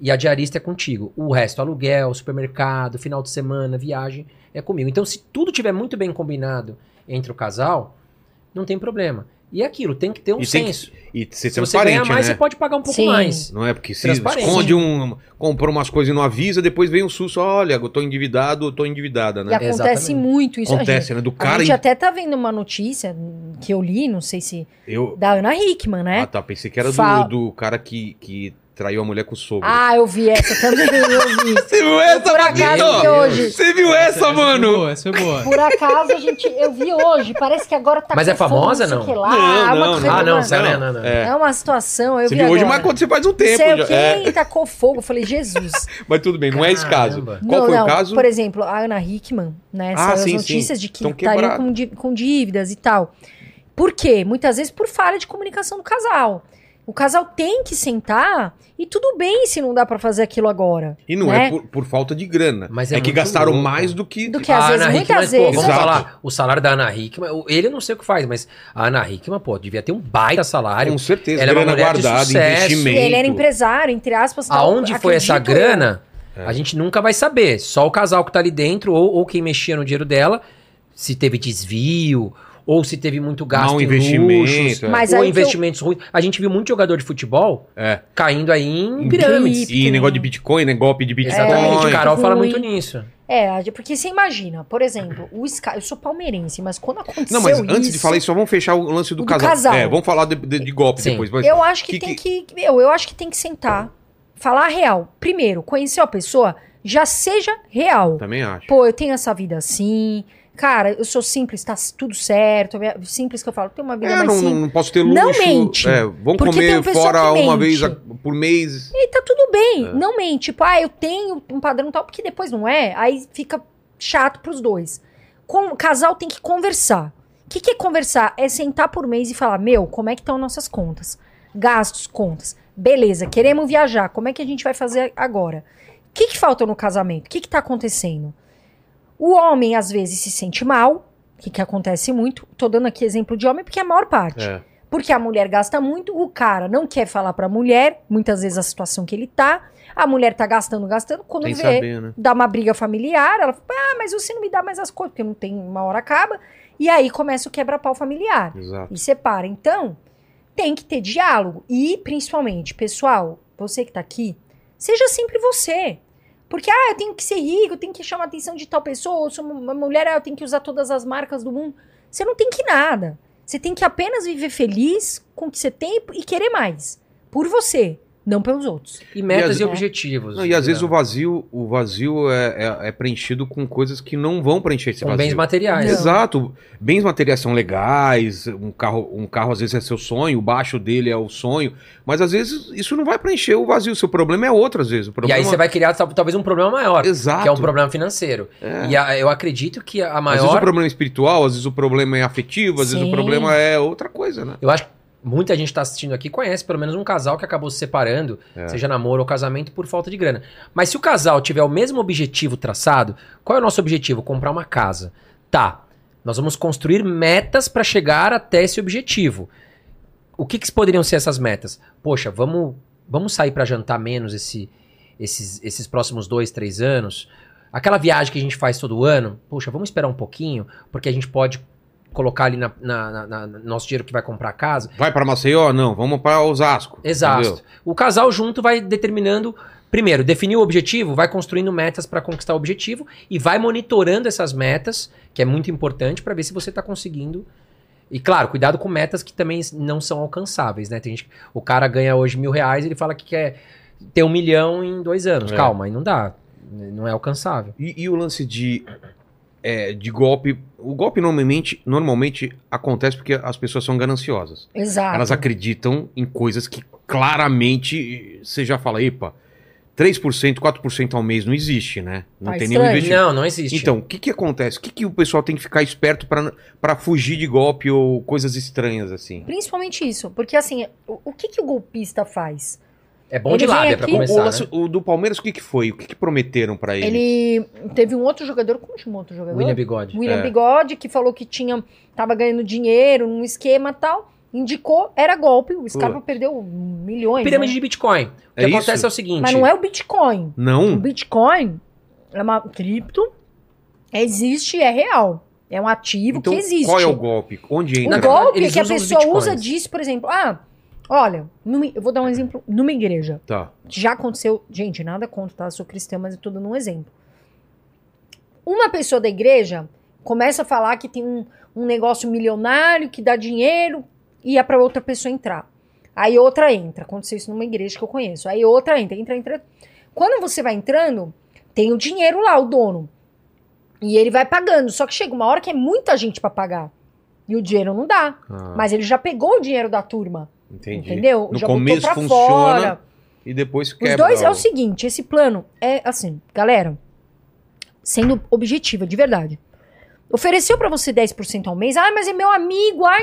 E a diarista é contigo. O resto, aluguel, supermercado, final de semana, viagem, é comigo. Então, se tudo tiver muito bem combinado entre o casal, não tem problema. E aquilo, tem que ter um E tem que senso. E ser Se você ganhar transparente, mais, né? você pode pagar um pouco Sim. mais. Não é porque se esconde um. comprou umas coisas e não avisa, depois vem um susto, olha, eu tô endividado, eu tô endividada, E né? acontece Exatamente. muito isso. A Acontece, gente- né? Do A cara. gente em- até tá vendo uma notícia que eu li, não sei se. Eu... Da Ana Hickman, né? Ah, tá. Pensei que era do, do cara que, que traiu a mulher com o sogro. Ah, eu vi essa também, eu vi. <laughs> Você viu essa, Por acaso vi hoje. Você viu essa, Foi mano? boa, essa foi boa. Por acaso a gente. Eu vi hoje. Parece que agora tá. Mas com é famosa, não? lá, Não, uma não, coisa- não. Ah, não, sério, não, não. É. É uma situação. Eu Você vi viu hoje, agora. mas aconteceu faz um tempo. Sei já. quem É, tacou fogo. Eu falei, Jesus. mas tudo bem, não é esse caso. Caramba. Qual não, foi não. o caso? Por exemplo, a Ana Hickman, né? Ah, saiu sim, as notícias de que estariam com dívidas e tal. Por quê? Muitas vezes por falha de comunicação do casal. O casal tem que sentar e tudo bem se não dá pra fazer aquilo agora. E não né? é por, por falta de grana. Mas é, é que gastaram louco. mais do que. Do que às A vezes, Ana muitas pô, vezes. vamos Exato. falar, o salário da Ana Hickman, ele eu não sei o que faz, mas a Ana Hickman, pô, devia ter um baita salário. Com certeza, Ela é uma grana mulher de guardada, sucesso. investimento. Ele era empresário, entre aspas. tal, Aonde foi essa grana, É. a gente nunca vai saber. Só o casal que tá ali dentro, ou, ou quem mexia no dinheiro dela, se teve desvio, ou se teve muito gasto Mau em investimento. luxos, é. Mas ou que eu- investimentos ruins. A gente viu muito jogador de futebol É. caindo aí em Em pirâmides. E negócio de Bitcoin, né? Golpe de Bitcoin. Exatamente, o Carol fala muito nisso. É, porque você imagina, por exemplo, o Sky, eu sou palmeirense, mas quando aconteceu Não, mas isso, antes de falar isso, só vamos fechar o lance do, do casal. casal. É, vamos falar de, de- de golpe Sim. depois. Mas eu acho que, que tem que, meu, eu acho que tem que sentar, falar a real. Primeiro, conhecer a pessoa, já seja real. Também acho. Pô, eu tenho essa vida assim. Cara, eu sou simples, tá tudo certo. Simples que eu falo, tenho uma vida É, mais não, simples. não posso ter luxo. Não mente. É, vamos tem comer fora uma vez a- por mês. E tá tudo bem, É. não mente. Tipo, ah, eu tenho um padrão tal, porque depois não é, aí fica chato pros dois. Com, casal tem que conversar. O que, que é conversar? É sentar por mês e falar, meu, como é que estão nossas contas? Gastos, contas. Beleza, queremos viajar, como é que a gente vai fazer agora? O que, que falta no casamento? O que, que tá acontecendo? O homem, às vezes, se sente mal, o que, que acontece muito. Tô dando aqui exemplo de homem porque é a maior parte. É. Porque a mulher gasta muito, o cara não quer falar pra mulher, muitas vezes a situação que ele tá, a mulher tá gastando, gastando, quando Sem vê, saber, né? dá uma briga familiar, ela fala, ah, mas você não me dá mais as coisas, porque não tem, uma hora acaba, e aí começa o quebra-pau familiar, Exato. e separa. Então, tem que ter diálogo, e principalmente, pessoal, você que tá aqui, seja sempre você. Porque, ah, eu tenho que ser rico, eu tenho que chamar a atenção de tal pessoa, eu sou uma mulher, ah, eu tenho que usar todas as marcas do mundo. Você não tem que nada. Você tem que apenas viver feliz com o que você tem e querer mais. Por você, não pelos outros. E metas às- e, objetivos. Não, e às vezes o né? vazio, o vazio é, é- é preenchido com coisas que não vão preencher esse Com vazio. bens materiais. Não. Exato. Bens materiais são legais, um carro, um carro às vezes é seu sonho, o baixo dele é o sonho, mas às vezes isso não vai preencher o vazio. Seu problema é outro, às vezes. O E aí você vai criar tal- talvez um problema maior, Exato. que é um problema financeiro. É. E a- eu acredito que a Às vezes o maior. problema é espiritual, às vezes o problema é afetivo, às vezes Sim. o problema é outra coisa, né? Eu acho que muita gente está assistindo aqui conhece pelo menos um casal que acabou se separando, É. seja namoro ou casamento, por falta de grana. Mas se o casal tiver o mesmo objetivo traçado, qual é o nosso objetivo? Comprar uma casa. Tá. Nós vamos construir metas para chegar até esse objetivo. O que, que poderiam ser essas metas? Poxa, vamos, vamos sair para jantar menos esse, esses, esses próximos dois, três anos? Aquela viagem que a gente faz todo ano, poxa, vamos esperar um pouquinho, porque a gente pode colocar ali na, na- na- na- no nosso dinheiro que vai comprar a casa. Vai pra Maceió? Não, vamos pra Osasco. Exato. entendeu? O casal junto vai determinando, primeiro, definir o objetivo, vai construindo metas para conquistar o objetivo e vai monitorando essas metas, que é muito importante para ver se você está conseguindo. E claro, cuidado com metas que também não são alcançáveis, né? Tem gente, o cara ganha hoje mil reais, ele fala que quer ter um milhão em dois anos. É. Calma, aí não dá, não é alcançável. E, e o lance de, é, de golpe. O golpe normalmente, normalmente acontece porque as pessoas são gananciosas. Exato. Elas acreditam em coisas que claramente você já fala, epa, 3%, 4% ao mês não existe, né? Não Tá tem nenhum investimento. Não, não existe. Então, o que que acontece? O que que o pessoal tem que ficar esperto pra pra fugir de golpe ou coisas estranhas assim? Principalmente isso. Porque assim, o, o que, que o golpista faz? É bom ele de lábia para aqui- O, começar. lance- né? o do Palmeiras, o que que foi? O que que prometeram pra ele? Ele teve um outro jogador, como chamou outro jogador? William Bigode. William É. Bigode, que falou que tinha, tava ganhando dinheiro num esquema tal. Indicou, era golpe. O Scarpa perdeu milhões. Pirâmide né? de Bitcoin. O que É acontece isso? é o seguinte. Mas não é o Bitcoin. O Não? Bitcoin é uma cripto, existe, é real. É um ativo Então, que existe. qual é o golpe? Onde O entra? Verdade, golpe é que a pessoa usa disso, por exemplo. Ah, olha, numa- eu vou dar um exemplo numa igreja. Tá. Já aconteceu, gente, nada contra, tá? Eu sou cristã, mas eu tô dando um exemplo. Uma pessoa da igreja começa a falar que tem um, um negócio milionário que dá dinheiro e é pra outra pessoa entrar. Aí outra entra. Aconteceu isso numa igreja que eu conheço. Aí outra entra, entra, entra. Quando você vai entrando, tem o dinheiro lá, o dono. E ele vai pagando. Só que chega uma hora que é muita gente pra pagar. E o dinheiro não dá. Ah, Mas ele já pegou o dinheiro da turma. Entendi. Entendeu? No já começo funciona fora. e depois Os quebra. dois é o- seguinte, esse plano é assim, galera, sendo objetiva, de verdade. Ofereceu pra você 10% ao mês, ah, mas é meu amigo, ai,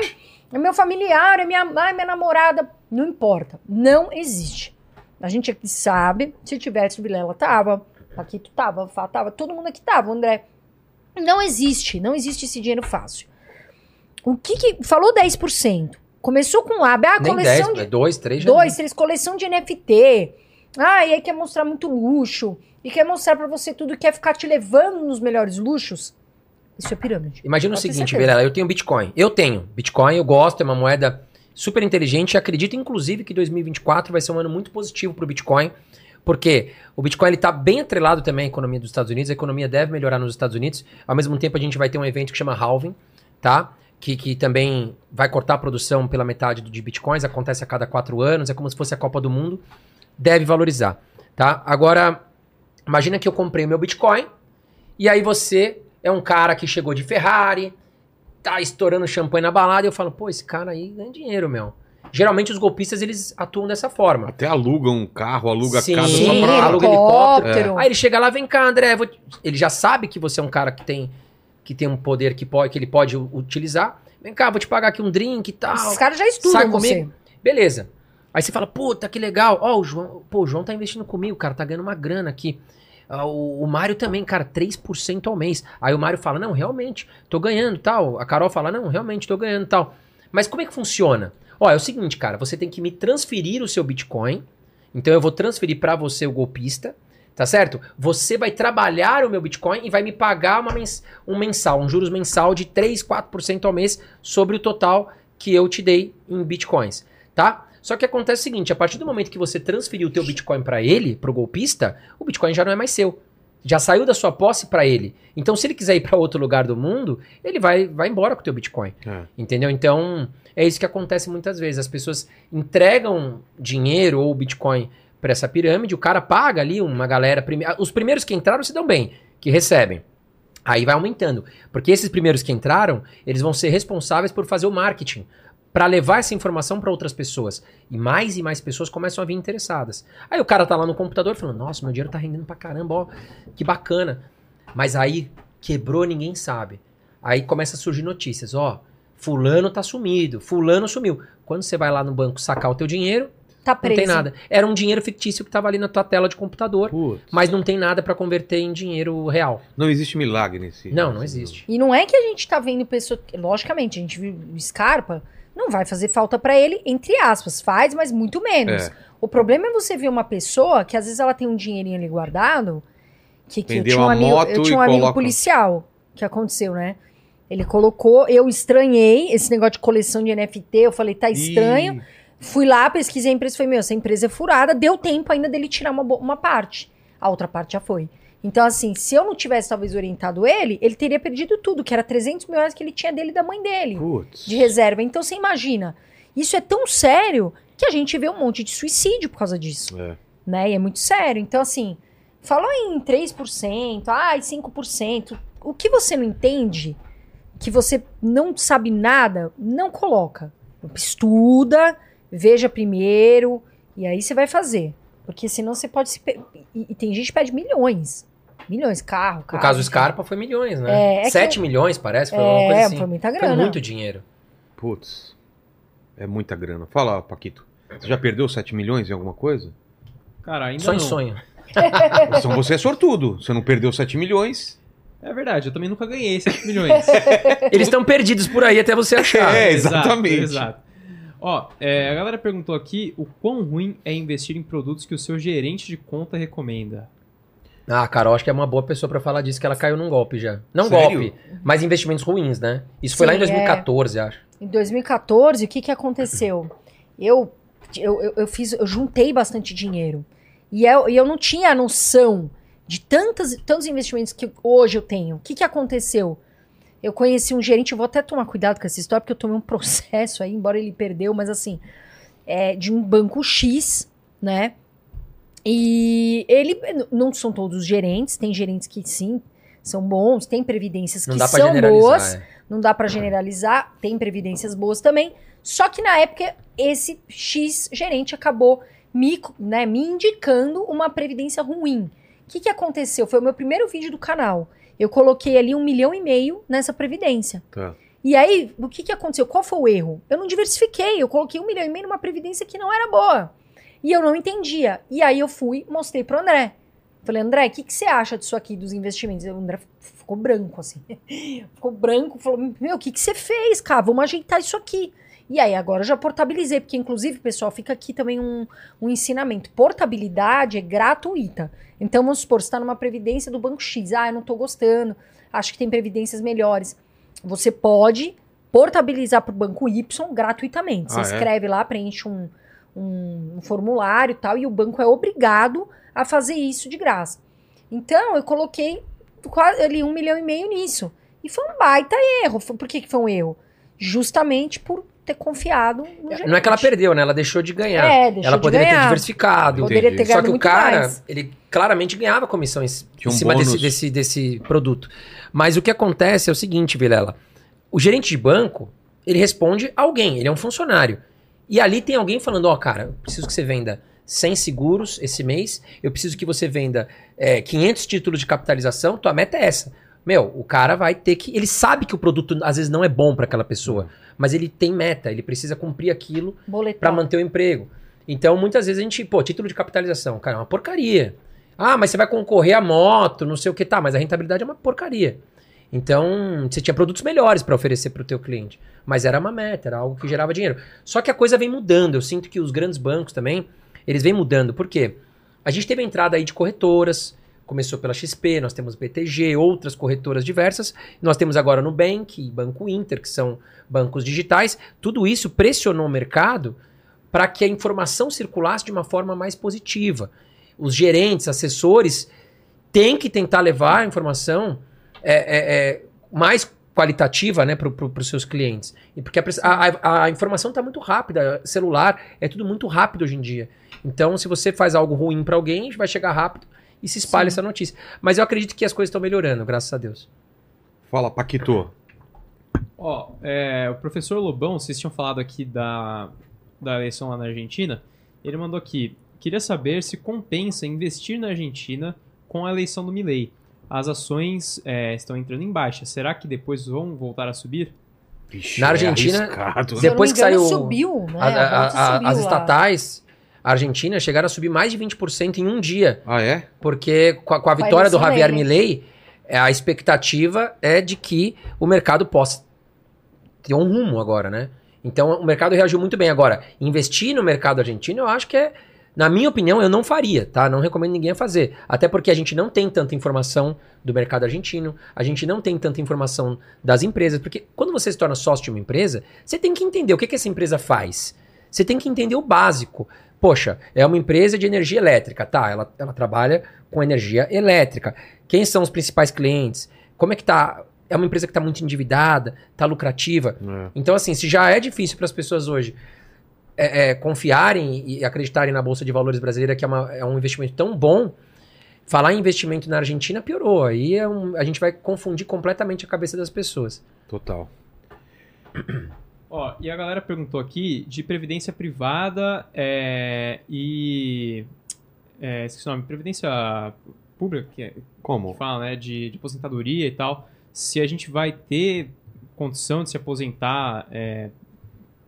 é meu familiar, é minha, ai, minha namorada. Não importa. Não existe. A gente aqui sabe, se tivesse o Vilela tava, Paquito tava, o Fá tava, todo mundo aqui tava, o André. Não existe, não existe esse dinheiro fácil. O que que... Falou 10%. Começou com A, ah, Nem coleção 10, de... 2, 3 já. Dois, três, coleção de NFT. Ah, e aí quer mostrar muito luxo. E quer mostrar pra você tudo, quer ficar te levando nos melhores luxos. Isso é pirâmide. Imagina o Pode ter seguinte. Vilela, eu tenho Bitcoin. Eu tenho. Bitcoin eu gosto, é uma moeda super inteligente. Acredito, inclusive, que 2024 vai ser um ano muito positivo pro Bitcoin. Porque o Bitcoin ele tá bem atrelado também à economia dos Estados Unidos. A economia deve melhorar nos Estados Unidos. Ao mesmo tempo, a gente vai ter um evento que chama Halving, tá? Que, que também vai cortar a produção pela metade do- de Bitcoins. Acontece a cada quatro anos. É como se fosse a Copa do Mundo. Deve valorizar, tá? Agora, imagina que eu comprei meu Bitcoin. E aí você é um cara que chegou de Ferrari, tá estourando champanhe na balada, e eu falo, pô, esse cara aí ganha dinheiro, meu. Geralmente os golpistas, eles atuam dessa forma. Até aluga um carro, aluga Sim. casa Sim, pra... aluga helicóptero. Aí ele chega lá, vem cá, André, te- ele já sabe que você é um cara que tem, que tem um poder que, pode, que ele pode utilizar. Vem cá, vou te pagar aqui um drink e tal. Esses caras já estudam Sai você. comigo? Beleza. Aí você fala, puta, que legal. Ó, o João, pô, o João tá investindo comigo, cara, tá ganhando uma grana aqui. Ah, o, o Mário também, cara, 3% ao mês. Aí o Mário fala, não, realmente, tô ganhando tal. A Carol fala, não, realmente, tô ganhando tal. Mas como é que funciona? Ó, é o seguinte, cara, você tem que me transferir o seu Bitcoin. Então eu vou transferir pra você o golpista, tá certo? Você vai trabalhar o meu Bitcoin e vai me pagar uma mens um mensal, um juros mensal de 3, 4% ao mês sobre o total que eu te dei em Bitcoins, tá? Só que acontece o seguinte, a partir do momento que você transferiu o teu Bitcoin pra ele, pro golpista, o Bitcoin já não é mais seu. Já saiu da sua posse pra ele. Então se ele quiser ir pra outro lugar do mundo, ele vai, vai embora com o teu Bitcoin. É. Entendeu? Então, é isso que acontece muitas vezes. As pessoas entregam dinheiro ou Bitcoin para essa pirâmide, o cara paga ali uma galera. prime- Os primeiros que entraram se dão bem, que recebem. Aí vai aumentando. Porque esses primeiros que entraram, eles vão ser responsáveis por fazer o marketing. Para levar essa informação para outras pessoas. E mais e mais pessoas começam a vir interessadas. Aí o cara tá lá no computador falando: Nossa, meu dinheiro tá rendendo pra caramba, ó, que bacana. Mas aí quebrou, ninguém sabe. Aí começa a surgir notícias: Ó, Fulano tá sumido, Fulano sumiu. Quando você vai lá no banco sacar o teu dinheiro, Tá não preso. tem nada. Era um dinheiro fictício que tava ali na tua tela de computador, Putz, mas não tem nada para converter em dinheiro real. não existe milagre nesse... Não, não existe. E não é que a gente tá vendo pessoa. Logicamente, a gente viu o Scarpa, não vai fazer falta pra ele, entre aspas. Faz, mas muito menos. É. O problema é você ver uma pessoa que às vezes ela tem um dinheirinho ali guardado. Que, que eu tinha um amigo, moto eu tinha um amigo coloca- policial que aconteceu, né? Ele colocou, eu estranhei esse negócio de coleção de NFT. Eu falei, tá estranho. Ih, Fui lá, pesquisei a empresa, falei, meu, essa empresa é furada, deu tempo ainda dele tirar uma, uma parte. A outra parte já foi. Então, assim, se eu não tivesse talvez orientado ele, ele teria perdido tudo, que era 300 mil reais que ele tinha dele e da mãe dele, Putz. de reserva. Então, você imagina, isso é tão sério que a gente vê um monte de suicídio por causa disso, É. né? E é muito sério. Então, assim, falou em 3%, ai, 5%, o que você não entende, que você não sabe nada, não coloca. Estuda, veja primeiro, e aí você vai fazer. Porque senão você pode se. pe- E, e tem gente que pede milhões. Milhões, carro, carro. No caso do. Scarpa foi milhões, né? É, é que- 7 milhões, parece, foi uma É, coisa assim. foi muita Foi grana. muito dinheiro. Putz. É muita grana. Fala, Paquito. Você já perdeu 7 milhões em alguma coisa? Cara, ainda Só em não. sonho. <laughs> Então você é sortudo. Você não perdeu 7 milhões. É verdade, eu também nunca ganhei 7 milhões. <laughs> Eles estão perdidos por aí até você achar. É, Exato, exatamente. Exato. Ó, é, a galera perguntou aqui o quão ruim é investir em produtos que o seu gerente de conta recomenda. Ah, Carol acho que é uma boa pessoa pra falar disso, que ela caiu num golpe já. Não Sério? golpe, mas investimentos ruins, né? Isso foi Sim, lá em 2014, acho. Em 2014, o que, que aconteceu? Eu, eu, eu, fiz, eu juntei bastante dinheiro. E eu, e eu não tinha a noção de tantas, tantos investimentos que hoje eu tenho. O que, que aconteceu? Eu conheci um gerente, eu vou até tomar cuidado com essa história, porque eu tomei um processo aí, embora ele perdeu, mas assim, é, de um banco X, né? E ele, não são todos gerentes, tem gerentes que sim, são bons, tem previdências Não que são boas, é. não dá pra generalizar, tem previdências boas também. Só que na época esse X gerente acabou me, né, me indicando uma previdência ruim. O que, que aconteceu? Foi o meu primeiro vídeo do canal. Eu coloquei ali um milhão e meio nessa previdência. Tá. E aí, o que, que aconteceu? Qual foi o erro? Eu não diversifiquei, eu coloquei um milhão e meio numa previdência que não era boa. E eu não entendia. E aí eu fui, mostrei pro André. Falei, André, o que, que você acha disso aqui, dos investimentos? O André ficou branco, assim. <laughs> ficou branco, falou, meu, o que, que você fez, cara? Vamos ajeitar isso aqui. E aí, agora eu já portabilizei, porque inclusive, pessoal, fica aqui também um, um ensinamento. Portabilidade é gratuita. Então, vamos supor, você está numa previdência do Banco X. Ah, eu não estou gostando, acho que tem previdências melhores. Você pode portabilizar para o Banco Y gratuitamente. Você Ah, é? escreve lá, preenche um, um, um formulário e tal, e o banco é obrigado a fazer isso de graça. Então, eu coloquei quase ali um milhão e meio nisso. E foi um baita erro. Por que, que foi um erro? Justamente por ter confiado no gerente. Não é que ela perdeu, né? Ela deixou de ganhar. É, deixou ela de poderia ter ganhar. diversificado. Poderia ter. Só ganhado que o muito cara, mais. ele claramente ganhava comissão em, em um cima desse, desse, desse produto. Mas o que acontece é o seguinte, Vilela. O gerente de banco, ele responde a alguém, ele é um funcionário. E ali tem alguém falando, ó, cara, eu preciso que você venda 100 seguros esse mês, eu preciso que você venda é, 500 títulos de capitalização, tua meta é essa. Meu, o cara vai ter que... Ele sabe que o produto às vezes não é bom para aquela pessoa, mas ele tem meta, ele precisa cumprir aquilo para manter o emprego. Então, muitas vezes a gente, pô, título de capitalização, cara, é uma porcaria. Ah, mas você vai concorrer a moto, não sei o que tá, mas a rentabilidade é uma porcaria. Então, você tinha produtos melhores para oferecer para o teu cliente, mas era uma meta, era algo que gerava dinheiro. Só que a coisa vem mudando. Eu sinto que os grandes bancos também, eles vêm mudando. Por quê? A gente teve a entrada aí de corretoras, começou pela XP, nós temos BTG, outras corretoras diversas. Nós temos agora Nubank e Banco Inter, que são bancos digitais. Tudo isso pressionou o mercado para que a informação circulasse de uma forma mais positiva. Os gerentes, assessores, têm que tentar levar a informação é, é, é, mais qualitativa né, para pro, os seus clientes. E porque a, a- a informação está muito rápida, celular, é tudo muito rápido hoje em dia. Então, se você faz algo ruim para alguém, vai chegar rápido e se espalha Sim. essa notícia. Mas eu acredito que as coisas estão melhorando, graças a Deus. Fala, Paquito. Ó, é, o professor Lobão, vocês tinham falado aqui da, da eleição lá na Argentina. Ele mandou aqui: queria saber se compensa investir na Argentina com a eleição do Milei. As ações é, estão entrando em baixa. Será que depois vão voltar a subir? Vixe, Na Argentina, não depois que engano, saiu subiu, né? A- a- a- subiu as estatais, a Argentina, chegaram a subir mais de 20% em um dia. Ah, é? Porque com a, com a vitória do Javier. Milei, é, a expectativa é de que o mercado possa ter um rumo agora, né? Então o mercado reagiu muito bem. Agora, investir no mercado argentino, eu acho que é, na minha opinião, eu não faria, tá? Não recomendo ninguém a fazer. Até porque a gente não tem tanta informação do mercado argentino, a gente não tem tanta informação das empresas, porque quando você se torna sócio de uma empresa, você tem que entender o que, que essa empresa faz. Você tem que entender o básico. Poxa, é uma empresa de energia elétrica, tá? Ela, ela trabalha com energia elétrica. Quem são os principais clientes? Como é que tá? É uma empresa que está muito endividada, está lucrativa. É. Então, assim, se já é difícil para as pessoas hoje é, é, confiarem e acreditarem na Bolsa de Valores brasileira, que é, uma- é um investimento tão bom, falar em investimento na Argentina piorou. Aí é um- a gente vai confundir completamente a cabeça das pessoas. Total. Ó, e a galera perguntou aqui de previdência privada é, e. É, esqueci o nome, previdência pública, que, é, que Como? fala, né? De, de aposentadoria e tal. Se a gente vai ter condição de se aposentar é,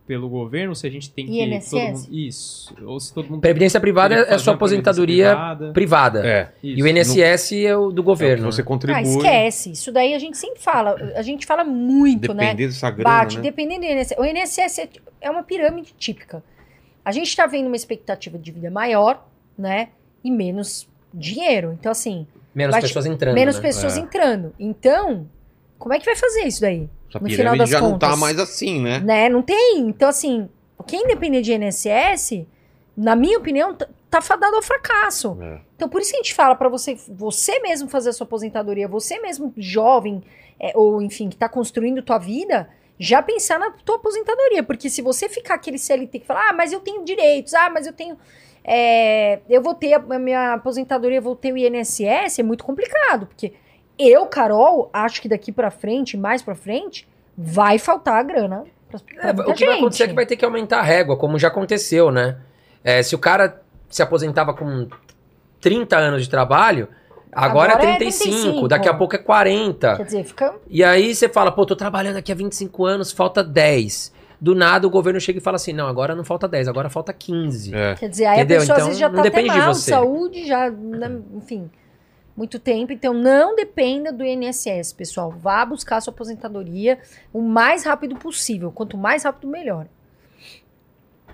pelo governo, se a gente tem que. INSS? Todo mundo, isso. Ou se todo mundo. Previdência privada é sua aposentadoria privada. privada. É. Isso. E o INSS é o do É o governo. que você né? contribui. Ah, esquece. Isso daí a gente sempre fala. A gente fala muito, né? Depender dessa grana, Bate, né? dependendo do INSS. O INSS é, é uma pirâmide típica. A gente está vendo uma expectativa de vida maior, né? E menos dinheiro. Então, assim, Menos Vai- pessoas entrando. menos né? pessoas É. entrando. Então, como é que vai fazer isso daí? Essa no final das já não tá contas. mais assim, né? Né? Não tem. Então, assim, quem depender de INSS, na minha opinião, tá, fadado ao fracasso. É. Então, por isso que a gente fala pra você, você mesmo fazer a sua aposentadoria, você mesmo jovem, é, ou enfim, que tá construindo tua vida, já pensar na tua aposentadoria. Porque se você ficar aquele CLT que fala, ah, mas eu tenho direitos, ah, mas eu tenho. é, eu vou ter a minha aposentadoria, vou ter o INSS, é muito complicado. Porque eu, Carol, acho que daqui pra frente, mais pra frente, vai faltar a grana. Pra, pra É, muita o que vai gente. acontecer é que vai ter que aumentar a régua, como já aconteceu, né? É, se o cara se aposentava com 30 anos de trabalho, Agora, Agora é é 35, 35. daqui a pouco é 40. Quer dizer, fica. E aí você fala, pô, tô trabalhando aqui há 25 anos, falta 10. Do nada o governo chega e fala assim: não, agora não falta 10, agora falta 15. É. Quer dizer, aí Entendeu? a pessoa Então, às vezes já não tá até de mal, você. saúde, já, né, enfim, muito tempo. Então, não dependa do INSS, pessoal. Vá buscar sua aposentadoria o mais rápido possível. Quanto mais rápido, melhor.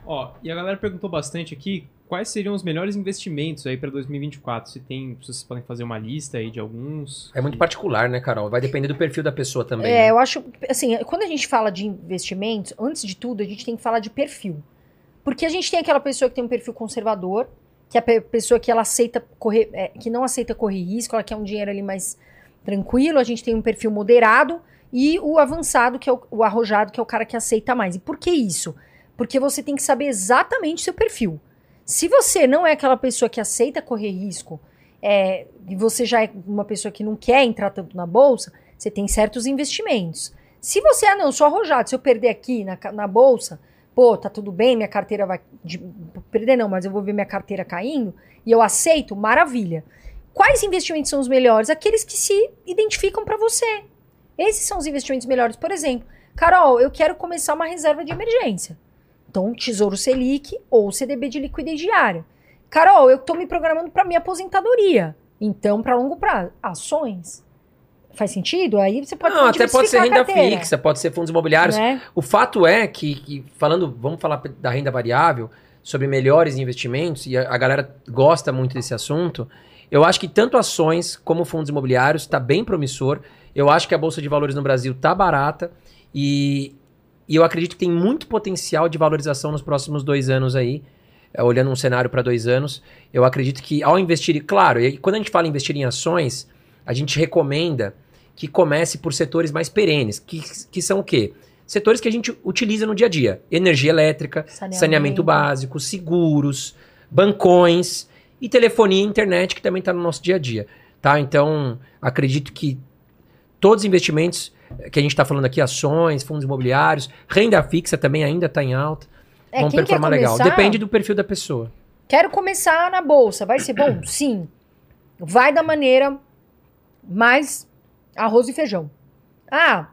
Ó, e a galera perguntou bastante aqui quais seriam os melhores investimentos aí para 2024. Se tem, se vocês podem fazer uma lista aí de alguns. É muito particular, né, Carol? Vai depender do perfil da pessoa também. É, né? eu acho, assim, quando a gente fala de investimentos, antes de tudo, a gente tem que falar de perfil. Porque a gente tem aquela pessoa que tem um perfil conservador, que a pe- pessoa que ela aceita correr, é, que não aceita correr risco, ela quer um dinheiro ali mais tranquilo. A gente tem um perfil moderado e o avançado, que é o, o arrojado, que é o cara que aceita mais. E por que isso? Porque você tem que saber exatamente seu perfil. Se você não é aquela pessoa que aceita correr risco, é, e você já é uma pessoa que não quer entrar tanto na bolsa, você tem certos investimentos. Se você, ah, não, sou arrojado, se eu perder aqui na, na bolsa, pô, tá tudo bem, minha carteira vai. de- perder não, mas eu vou ver minha carteira caindo e eu aceito, maravilha. Quais investimentos são os melhores? Aqueles que se identificam para você. Esses são os investimentos melhores. Por exemplo, Carol, eu quero começar uma reserva de emergência. Então, Tesouro Selic ou CDB de liquidez diária. Carol, eu estou me programando para minha aposentadoria. Então, para longo prazo, ações. Faz sentido? Aí você pode Não, até pode ser renda fixa, pode ser fundos imobiliários. né? O fato é que, que, falando, vamos falar da renda variável, sobre melhores investimentos, e a, a galera gosta muito desse assunto, eu acho que tanto ações como fundos imobiliários está bem promissor. Eu acho que a Bolsa de Valores no Brasil está barata e, e eu acredito que tem muito potencial de valorização nos próximos dois anos aí. é, olhando um cenário para dois anos, eu acredito que ao investir, claro, e quando a gente fala em investir em ações, a gente recomenda que comece por setores mais perenes, que, que são o quê? Setores que a gente utiliza no dia a dia: energia elétrica, Saneamento. saneamento básico, seguros, bancões e telefonia e internet, que também está no nosso dia a dia. Tá? Então, acredito que todos os investimentos que a gente está falando aqui, ações, fundos imobiliários, renda fixa também ainda está em alta, É, vão performar legal. Depende do perfil da pessoa. Quero começar na bolsa. Vai ser bom? Sim. Vai da maneira mais arroz e feijão. Ah,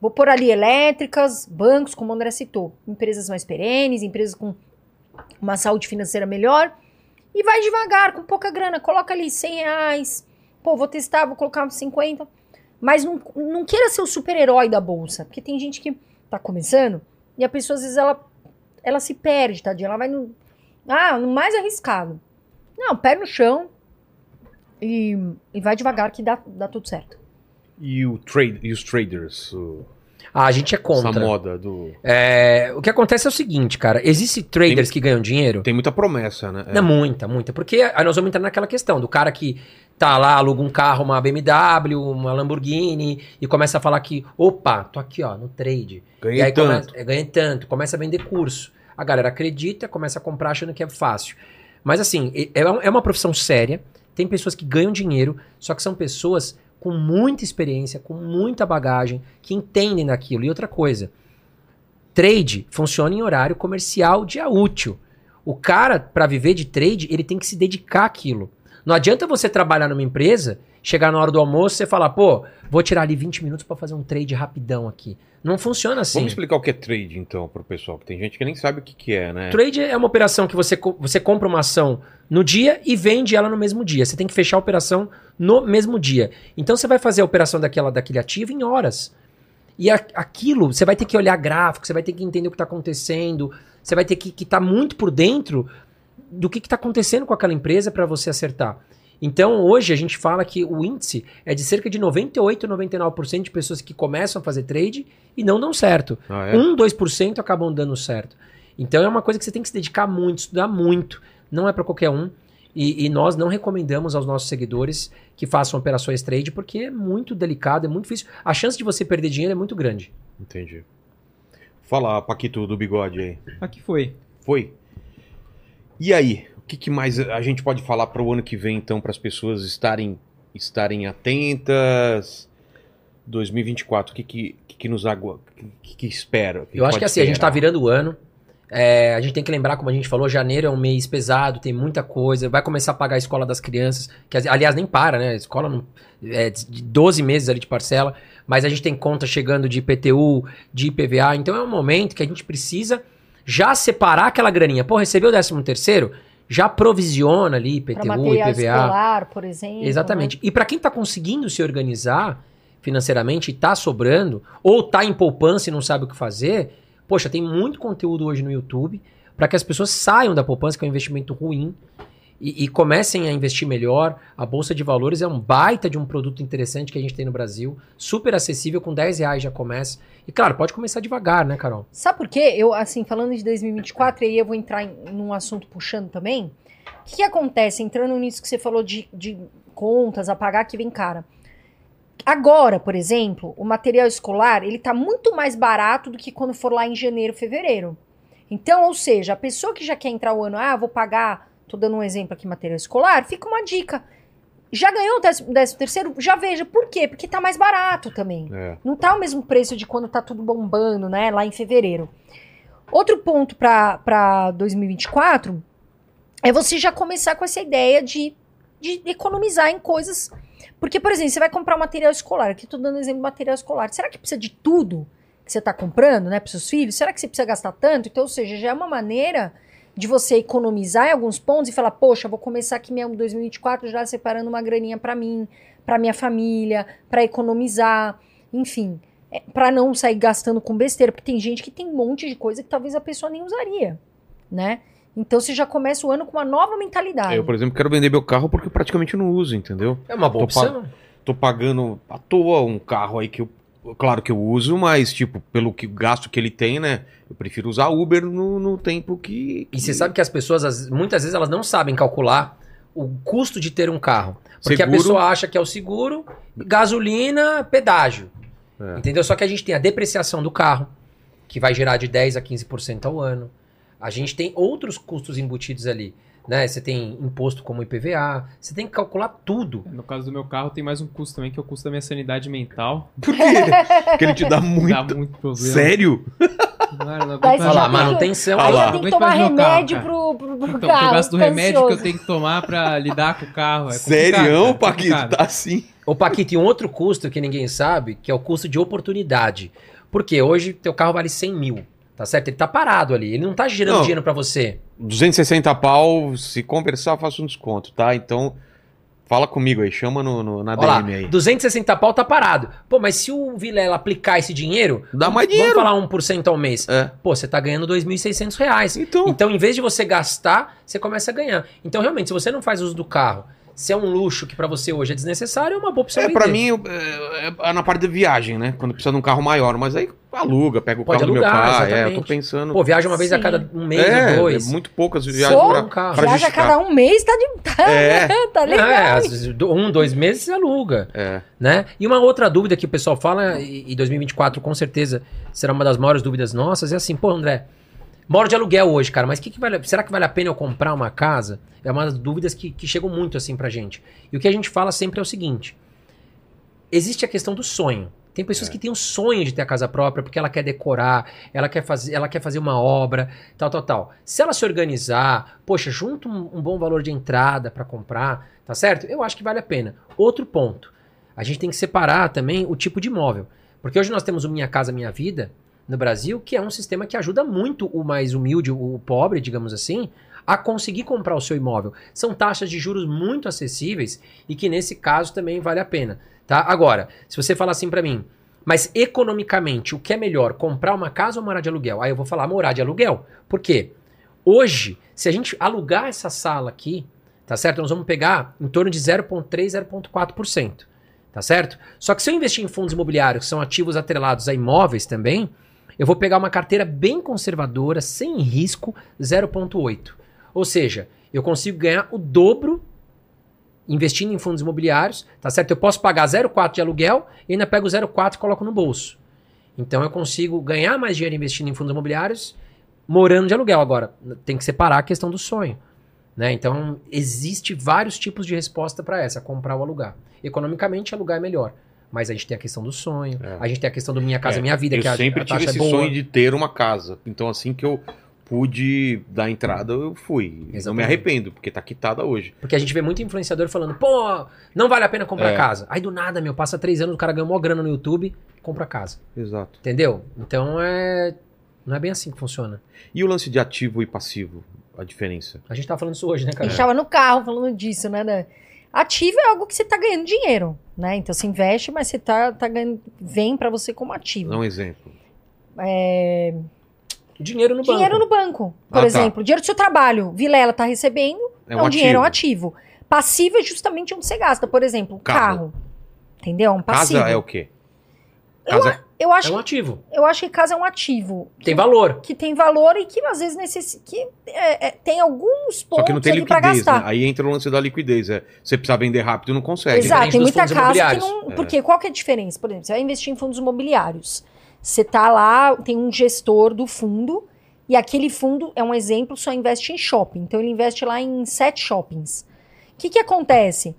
vou pôr ali elétricas, bancos, como o André citou. Empresas mais perenes, empresas com uma saúde financeira melhor. E vai devagar, com pouca grana. Coloca ali 100 reais. Pô, vou testar, vou colocar uns 50. Mas não, não queira ser o super-herói da bolsa. Porque tem gente que tá começando e a pessoa, às vezes, ela, ela se perde, tadinha. Ela vai no, ah, no mais arriscado. Não, pé no chão e, e vai devagar que dá, dá tudo certo. E, o trade, e os traders? o- Ah, a gente é essa contra. moda do. É, o que acontece é o seguinte, cara. Existem traders que ganham dinheiro? Tem muita promessa, né? É. Não, muita, muita. Porque aí nós vamos entrar naquela questão do cara que tá lá, aluga um carro, uma BMW, uma Lamborghini, e começa a falar que, opa, tô aqui, ó, no trade. e Ganhei aí tanto. Começa, é, ganha tanto, começa a vender curso. A galera acredita, começa a comprar achando que é fácil. Mas assim, é, é uma profissão séria, tem pessoas que ganham dinheiro, só que são pessoas com muita experiência, com muita bagagem, que entendem daquilo. E outra coisa, trade funciona em horário comercial dia útil. O cara, para viver de trade, ele tem que se dedicar àquilo. Não adianta você trabalhar numa empresa, chegar na hora do almoço e você falar, pô, vou tirar ali 20 minutos para fazer um trade rapidão aqui. Não funciona assim. Vamos explicar o que é trade, então, pro pessoal, que tem gente que nem sabe o que, que é, né? Trade é uma operação que você, você compra uma ação no dia e vende ela no mesmo dia. Você tem que fechar a operação no mesmo dia. Então você vai fazer a operação daquela, daquele ativo em horas. E a- aquilo, você vai ter que olhar gráfico, você vai ter que entender o que está acontecendo, você vai ter que estar muito por dentro do que está acontecendo com aquela empresa para você acertar. Então, hoje a gente fala que o índice é de cerca de 98, 99% de pessoas que começam a fazer trade e não dão certo. Ah, é? 1, 2% acabam dando certo. Então é uma coisa que você tem que se dedicar muito, estudar muito. Não é para qualquer um. E, e nós não recomendamos aos nossos seguidores que façam operações trade porque é muito delicado, é muito difícil. A chance de você perder dinheiro é muito grande. Entendi. Fala, Paquito do bigode aí. Aqui foi. Foi? E aí? O que, que mais a gente pode falar para o ano que vem, então, para as pessoas estarem, estarem atentas? 2024, o que, que, que, nos agua, o que, que espera? Que Eu acho que assim, a gente tá esperar? virando o ano. É, a gente tem que lembrar, como a gente falou, janeiro é um mês pesado, tem muita coisa. Vai começar a pagar a escola das crianças, que aliás nem para, né? A escola não, é de 12 meses ali de parcela, mas a gente tem conta chegando de IPTU, de IPVA. Então é um momento que a gente precisa já separar aquela graninha. Pô, recebeu o 13 terceiro? Já provisiona ali IPTU, IPVA. escolar, por exemplo. Exatamente. E para quem tá conseguindo se organizar financeiramente e tá sobrando, ou tá em poupança e não sabe o que fazer, poxa, tem muito conteúdo hoje no YouTube para que as pessoas saiam da poupança, que é um investimento ruim, e, e comecem a investir melhor. A Bolsa de Valores é um baita de um produto interessante que a gente tem no Brasil, super acessível, com 10 reais já começa. E claro, pode começar devagar, né, Carol? Sabe por quê? Eu, assim, falando de 2024, e aí eu vou entrar em, num assunto puxando também. O que, que acontece, entrando nisso que você falou de, de contas a pagar que vem cara? Agora, por exemplo, o material escolar, ele tá muito mais barato do que quando for lá em janeiro, fevereiro. Então, ou seja, a pessoa que já quer entrar o ano, ah, vou pagar, tô dando um exemplo aqui, material escolar, fica uma dica. Já ganhou o décimo, décimo terceiro? Já veja. Por quê? Porque tá mais barato também. É. Não tá o mesmo preço de quando tá tudo bombando, né? Lá em fevereiro. Outro ponto para 2024 é você já começar com essa ideia de, de economizar em coisas. Porque, por exemplo, você vai comprar um material escolar. Aqui tô dando exemplo de material escolar. Será que precisa de tudo que você tá comprando, né, para seus filhos? Será que você precisa gastar tanto? Então, ou seja, já é uma maneira de você economizar em alguns pontos e falar, poxa, vou começar aqui mesmo 2024 já separando uma graninha para mim, para minha família, para economizar, enfim, é, para não sair gastando com besteira, porque tem gente que tem um monte de coisa que talvez a pessoa nem usaria, né? Então você já começa o ano com uma nova mentalidade. Eu, por exemplo, quero vender meu carro porque eu praticamente não uso, entendeu? É uma boa Tô opção. Tô pagando à toa um carro aí que eu. Claro que eu uso, mas, tipo, pelo que, gasto que ele tem, né? Eu prefiro usar Uber no, no tempo que. E você sabe que as pessoas, muitas vezes, elas não sabem calcular o custo de ter um carro. Porque a Seguro. pessoa acha que é o seguro, gasolina, pedágio. É. Entendeu? Só que a gente tem a depreciação do carro, que vai gerar de 10% a 15% ao ano. A gente tem outros custos embutidos ali. Né? Você tem imposto como IPVA, você tem que calcular tudo. No caso do meu carro, tem mais um custo também, que é o custo da minha sanidade mental. <laughs> Por quê? Porque ele te dá <laughs> Dá muito. muito problema. Sério? Ser Olha lá, manutenção. Aí lá. tem que tomar carro, remédio cara. pro, pro, pro Então, carro. eu gasto do remédio que eu tenho que tomar pra lidar com o carro. É Sério, é Paquito? Tá assim. Ô, Paquito, e um outro custo que ninguém sabe, que é o custo de oportunidade. Porque hoje teu carro vale 100 mil, tá certo? Ele tá parado ali, ele não tá gerando Não. dinheiro pra você. 260 pau, se conversar, eu faço um desconto, tá? Então, fala comigo aí, chama no, no- na Olha lá, DM aí. 260 pau tá parado. Pô, mas se o Vilela aplicar esse dinheiro, Dá mais vamos dinheiro. falar 1% ao mês. É. Pô, você tá ganhando 2.600 reais. Então, Então, em vez de você gastar, você começa a ganhar. Então, realmente, se você não faz uso do carro, se é um luxo que pra você hoje é desnecessário, é uma boa opção. é, pra vender. mim, é, é na parte de viagem, né? Quando precisa de um carro maior, mas aí aluga, pega o Pode carro do meu alugar, pai. É, eu exatamente. tô pensando. Pô, viaja uma vez a Sim. cada um mês é, ou dois. é muito poucas viagens Só pra, um carro. pra Viaja a cada um mês, tá, de, tá, É. tá legal. É, às vezes, do- um, dois meses você aluga. É. né? E uma outra dúvida que o pessoal fala, e 2024 com certeza será uma das maiores dúvidas nossas, é assim, pô, André, moro de aluguel hoje, cara, mas que que vale, será que vale a pena eu comprar uma casa? É uma das dúvidas que, que chegam muito assim pra gente. E o que a gente fala sempre é o seguinte: existe a questão do sonho. Tem pessoas É. que têm o sonho de ter a casa própria porque ela quer decorar, ela quer fazer, ela quer fazer uma obra, tal, tal, tal. Se ela se organizar, poxa, junta um, um bom valor de entrada pra comprar, tá certo? Eu acho que vale a pena. Outro ponto, a gente tem que separar também o tipo de imóvel. Porque hoje nós temos o Minha Casa Minha Vida no Brasil, que é um sistema que ajuda muito o mais humilde, o pobre, digamos assim, a conseguir comprar o seu imóvel. São taxas de juros muito acessíveis e que nesse caso também vale a pena, tá? Agora, se você falar assim pra mim, mas economicamente, o que é melhor, comprar uma casa ou morar de aluguel? Aí eu vou falar morar de aluguel. Por quê? Hoje, se a gente alugar essa sala aqui, tá certo? Nós vamos pegar em torno de 0,3, 0,4%. Tá certo? Só que se eu investir em fundos imobiliários, que são ativos atrelados a imóveis também, eu vou pegar uma carteira bem conservadora, sem risco, 0,8. Ou seja, eu consigo ganhar o dobro investindo em fundos imobiliários, tá certo? Eu posso pagar 0,4 de aluguel e ainda pego 0,4 e coloco no bolso. Então eu consigo ganhar mais dinheiro investindo em fundos imobiliários morando de aluguel. Agora, tem que separar a questão do sonho. Né? Então, existe vários tipos de resposta para essa, comprar ou alugar. Economicamente, alugar é melhor. Mas a gente tem a questão do sonho, É. a gente tem a questão do Minha Casa É, Minha Vida, eu que a, sempre a tive esse é boa. sonho de ter uma casa. Então, assim que eu pude dar entrada, eu fui. Não me Exatamente. arrependo, porque tá quitada hoje. Porque a gente vê muito influenciador falando, pô, não vale a pena comprar É. casa. Aí do nada, meu, passa três anos, o cara ganhou mó grana no YouTube, compra casa. Exato. Entendeu? Então é. Não é bem assim que funciona. E o lance de ativo e passivo? A diferença? A gente tá falando isso hoje, né, A cara? gente tava no carro falando disso, né? da- Ativo é algo que você tá ganhando dinheiro, né? Então você investe, mas você tá, tá ganhando. Vem pra você como ativo. Dá um exemplo. É, Dinheiro no dinheiro banco. no banco, por Ah, tá. exemplo. Dinheiro do seu trabalho. Vilela tá recebendo, É é um dinheiro, é um ativo. ativo. Passivo é justamente onde você gasta. Por exemplo, Carro. carro. Entendeu? É um passivo. Casa é o quê? Casa eu, acho, É um ativo. eu acho que casa é um ativo. Tem valor. Que tem valor e que às vezes necessita. Que é, é, tem alguns Só pontos que não tem liquidez, né? gastar. Aí entra o lance da liquidez. É, você precisa vender rápido e não consegue. Exato, tem muita casa que não. Porque qual que é a diferença? Por exemplo, você vai investir em fundos imobiliários. Você tá lá, tem um gestor do fundo, e aquele fundo é um exemplo, só investe em shopping. Então ele investe lá em sete shoppings. O que, que acontece?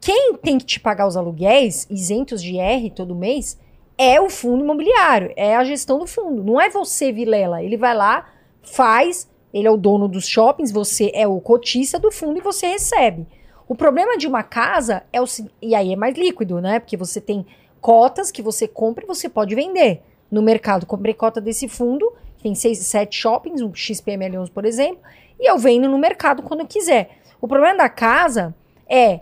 Quem tem que te pagar os aluguéis, isentos de R todo mês, é o fundo imobiliário, é a gestão do fundo. Não é você, Vilela. Ele vai lá, faz, ele é o dono dos shoppings, você é o cotista do fundo e você recebe. O problema de uma casa é o e aí é mais líquido, né? Porque você tem cotas que você compra e você pode vender. No mercado, comprei cota desse fundo, tem seis, sete shoppings, um XPML11, por exemplo, e eu vendo no mercado quando eu quiser. O problema da casa é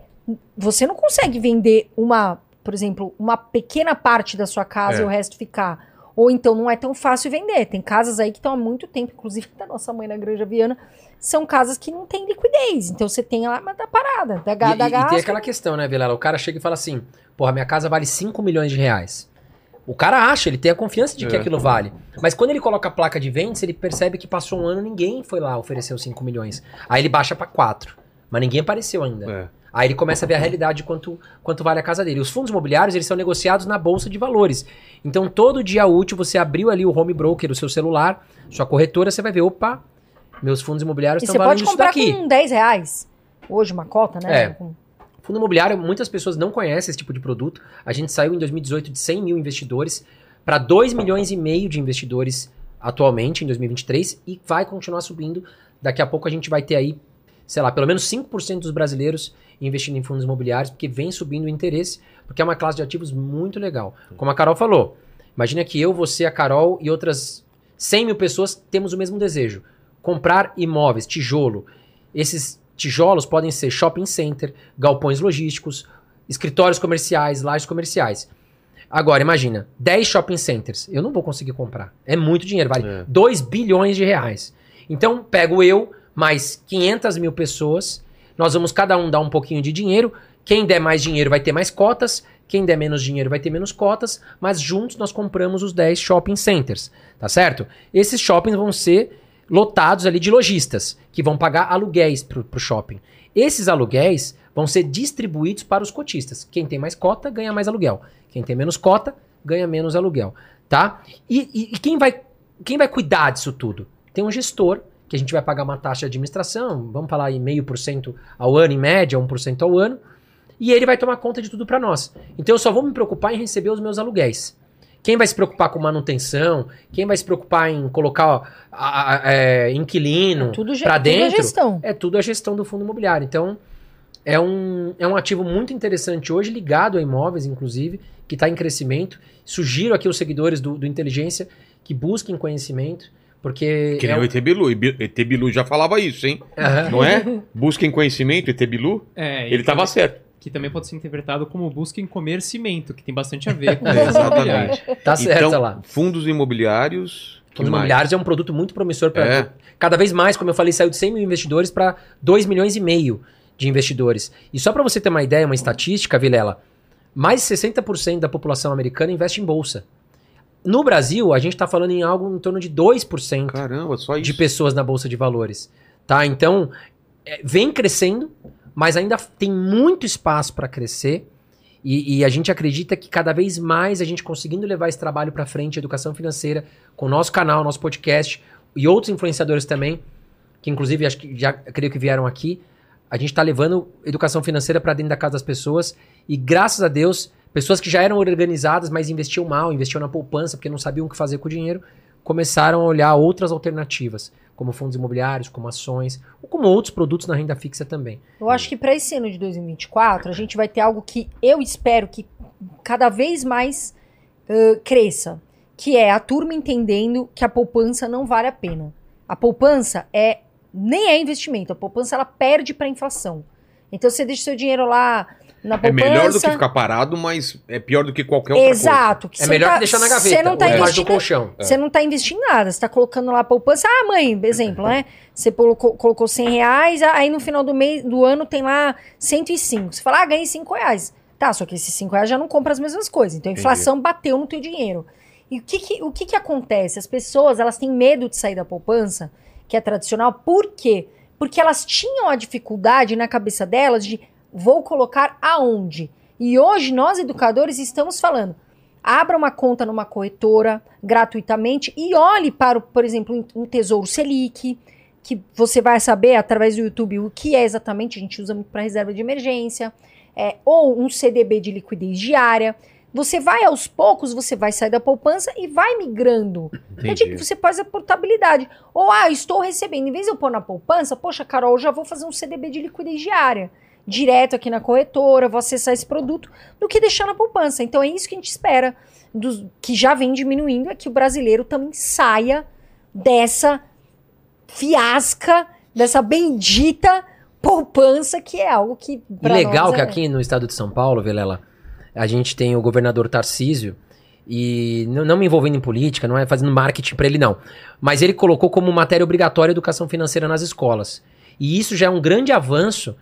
você não consegue vender uma, por exemplo, uma pequena parte da sua casa É. e o resto ficar. Ou então não é tão fácil vender. Tem casas aí que estão há muito tempo, inclusive da nossa mãe na Granja Viana, são casas que não têm liquidez. Então você tem lá, mas tá parada. Da, E, da e- e tem aquela questão, né, Vilela? O cara chega e fala assim: porra, minha casa vale 5 milhões de reais. O cara acha, ele tem a confiança de que É. aquilo vale. Mas quando ele coloca a placa de vendas, ele percebe que passou um ano ninguém foi lá oferecer os 5 milhões. Aí ele baixa pra 4. Mas ninguém apareceu ainda. É. Aí ele começa a ver a realidade de quanto, quanto vale a casa dele. Os fundos imobiliários, eles são negociados na bolsa de valores. Então, todo dia útil, você abriu ali o home broker, o seu celular, sua corretora, você vai ver, opa, meus fundos imobiliários estão você valendo pode isso comprar daqui. com 10 reais. Hoje, uma cota, né? É. Com- Fundo imobiliário, muitas pessoas não conhecem esse tipo de produto. A gente saiu em 2018 de 100 mil investidores para 2 milhões e meio de investidores atualmente, em 2023, e vai continuar subindo. Daqui a pouco a gente vai ter aí, sei lá, pelo menos 5% dos brasileiros investindo em fundos imobiliários, porque vem subindo o interesse, porque é uma classe de ativos muito legal. Como a Carol falou, imagina que eu, você, a Carol e outras 100 mil pessoas temos o mesmo desejo. Comprar imóveis, tijolo. Esses tijolos podem ser shopping center, galpões logísticos, escritórios comerciais, lajes comerciais. Agora, imagina, 10 shopping centers. Eu não vou conseguir comprar. É muito dinheiro, vale É. 2 bilhões de reais. Então, pego eu, mais 500 mil pessoas, nós vamos cada um dar um pouquinho de dinheiro. Quem der mais dinheiro vai ter mais cotas, quem der menos dinheiro vai ter menos cotas, mas juntos nós compramos os 10 shopping centers, tá certo? Esses shoppings vão ser lotados ali de lojistas, que vão pagar aluguéis pro, pro shopping. Esses aluguéis vão ser distribuídos para os cotistas. Quem tem mais cota ganha mais aluguel. Quem tem menos cota ganha menos aluguel, tá? E, e- e quem vai quem vai cuidar disso tudo? Tem um gestor que a gente vai pagar uma taxa de administração, vamos falar em meio por cento ao ano em média, 1% ao ano, e ele vai tomar conta de tudo para nós. Então eu só vou me preocupar em receber os meus aluguéis. Quem vai se preocupar com manutenção? Quem vai se preocupar em colocar ó, a- a- é, inquilino Tudo, ge- para tudo é dentro? gestão. É tudo a gestão do fundo imobiliário. Então, é um, é um ativo muito interessante hoje, ligado a imóveis, inclusive, que está em crescimento. Sugiro aqui aos seguidores do, do Inteligência que busquem conhecimento, porque. Que é nem um- o ET Bilu. E Bi- ET Bilu já falava isso, hein? Aham. Não é? <laughs> Busquem conhecimento, ET Bilu. É, Ele tava certo. Que também pode ser interpretado como busca em comer cimento, que tem bastante a ver com <laughs> É, fundos imobiliários. exatamente. Tá certo então, lá. fundos imobiliários. Fundos imobiliários é um produto muito promissor para É. cada vez mais, como eu falei, saiu de 100 mil investidores para 2 milhões e meio de investidores. E só para você ter uma ideia, uma estatística, Vilela, mais de 60% da população americana investe em bolsa. No Brasil, a gente está falando em algo em torno de 2% Caramba, só de pessoas na bolsa de valores, tá? Então, é, vem crescendo, mas ainda tem muito espaço para crescer. E, e a gente acredita que cada vez mais a gente conseguindo levar esse trabalho para frente, educação financeira, com o nosso canal, nosso podcast e outros influenciadores também, que inclusive acho que já creio que vieram aqui, a gente está levando educação financeira para dentro da casa das pessoas e graças a Deus, pessoas que já eram organizadas, mas investiam mal, investiam na poupança porque não sabiam o que fazer com o dinheiro, começaram a olhar outras alternativas. como fundos imobiliários, como ações, ou como outros produtos na renda fixa também. Eu acho que para esse ano de 2024, a gente vai ter algo que eu espero que cada vez mais ãh, cresça, que é a turma entendendo que a poupança não vale a pena. A poupança é nem é investimento, a poupança ela perde para inflação. Então você deixa seu dinheiro lá na É poupança. melhor do que ficar parado, mas é pior do que qualquer outra coisa. Exato. que É melhor tá- que deixar na gaveta, Você não ou tá debaixo do investindo colchão. Você não tá investindo em nada, você tá colocando lá a poupança. Ah, mãe, exemplo, né? Você colocou, colocou 100 reais, aí no final do mês do ano tem lá 105. Você fala, ah, ganhei 5 reais. Tá, só que esses 5 reais já não compra as mesmas coisas. Então a inflação bateu no teu dinheiro. E o que que, o que que acontece? As pessoas, elas têm medo de sair da poupança, que é tradicional, por quê? Porque elas tinham a dificuldade na cabeça delas de vou colocar aonde? E hoje nós educadores estamos falando, abra uma conta numa corretora gratuitamente e olhe para, por exemplo, um Tesouro Selic, que você vai saber através do YouTube o que é exatamente, a gente usa muito para reserva de emergência, é, ou um CDB de liquidez diária. Você vai aos poucos, você vai sair da poupança e vai migrando. É de que você faz a portabilidade. Ou, ah, estou recebendo, em vez de eu pôr na poupança, poxa, Carol, eu já vou fazer um CDB de liquidez diária. Direto aqui na corretora, vou acessar esse produto, do que deixar na poupança. Então é isso que a gente espera, dos, que já vem diminuindo, é que o brasileiro também saia dessa fiasca, dessa bendita poupança, que é algo que. E legal que é- aqui no estado de São Paulo, Vilela, a gente tem o governador Tarcísio, e não, não me envolvendo em política, não é fazendo marketing pra ele, não. Mas ele colocou como matéria obrigatória a educação financeira nas escolas. E isso já é um grande avanço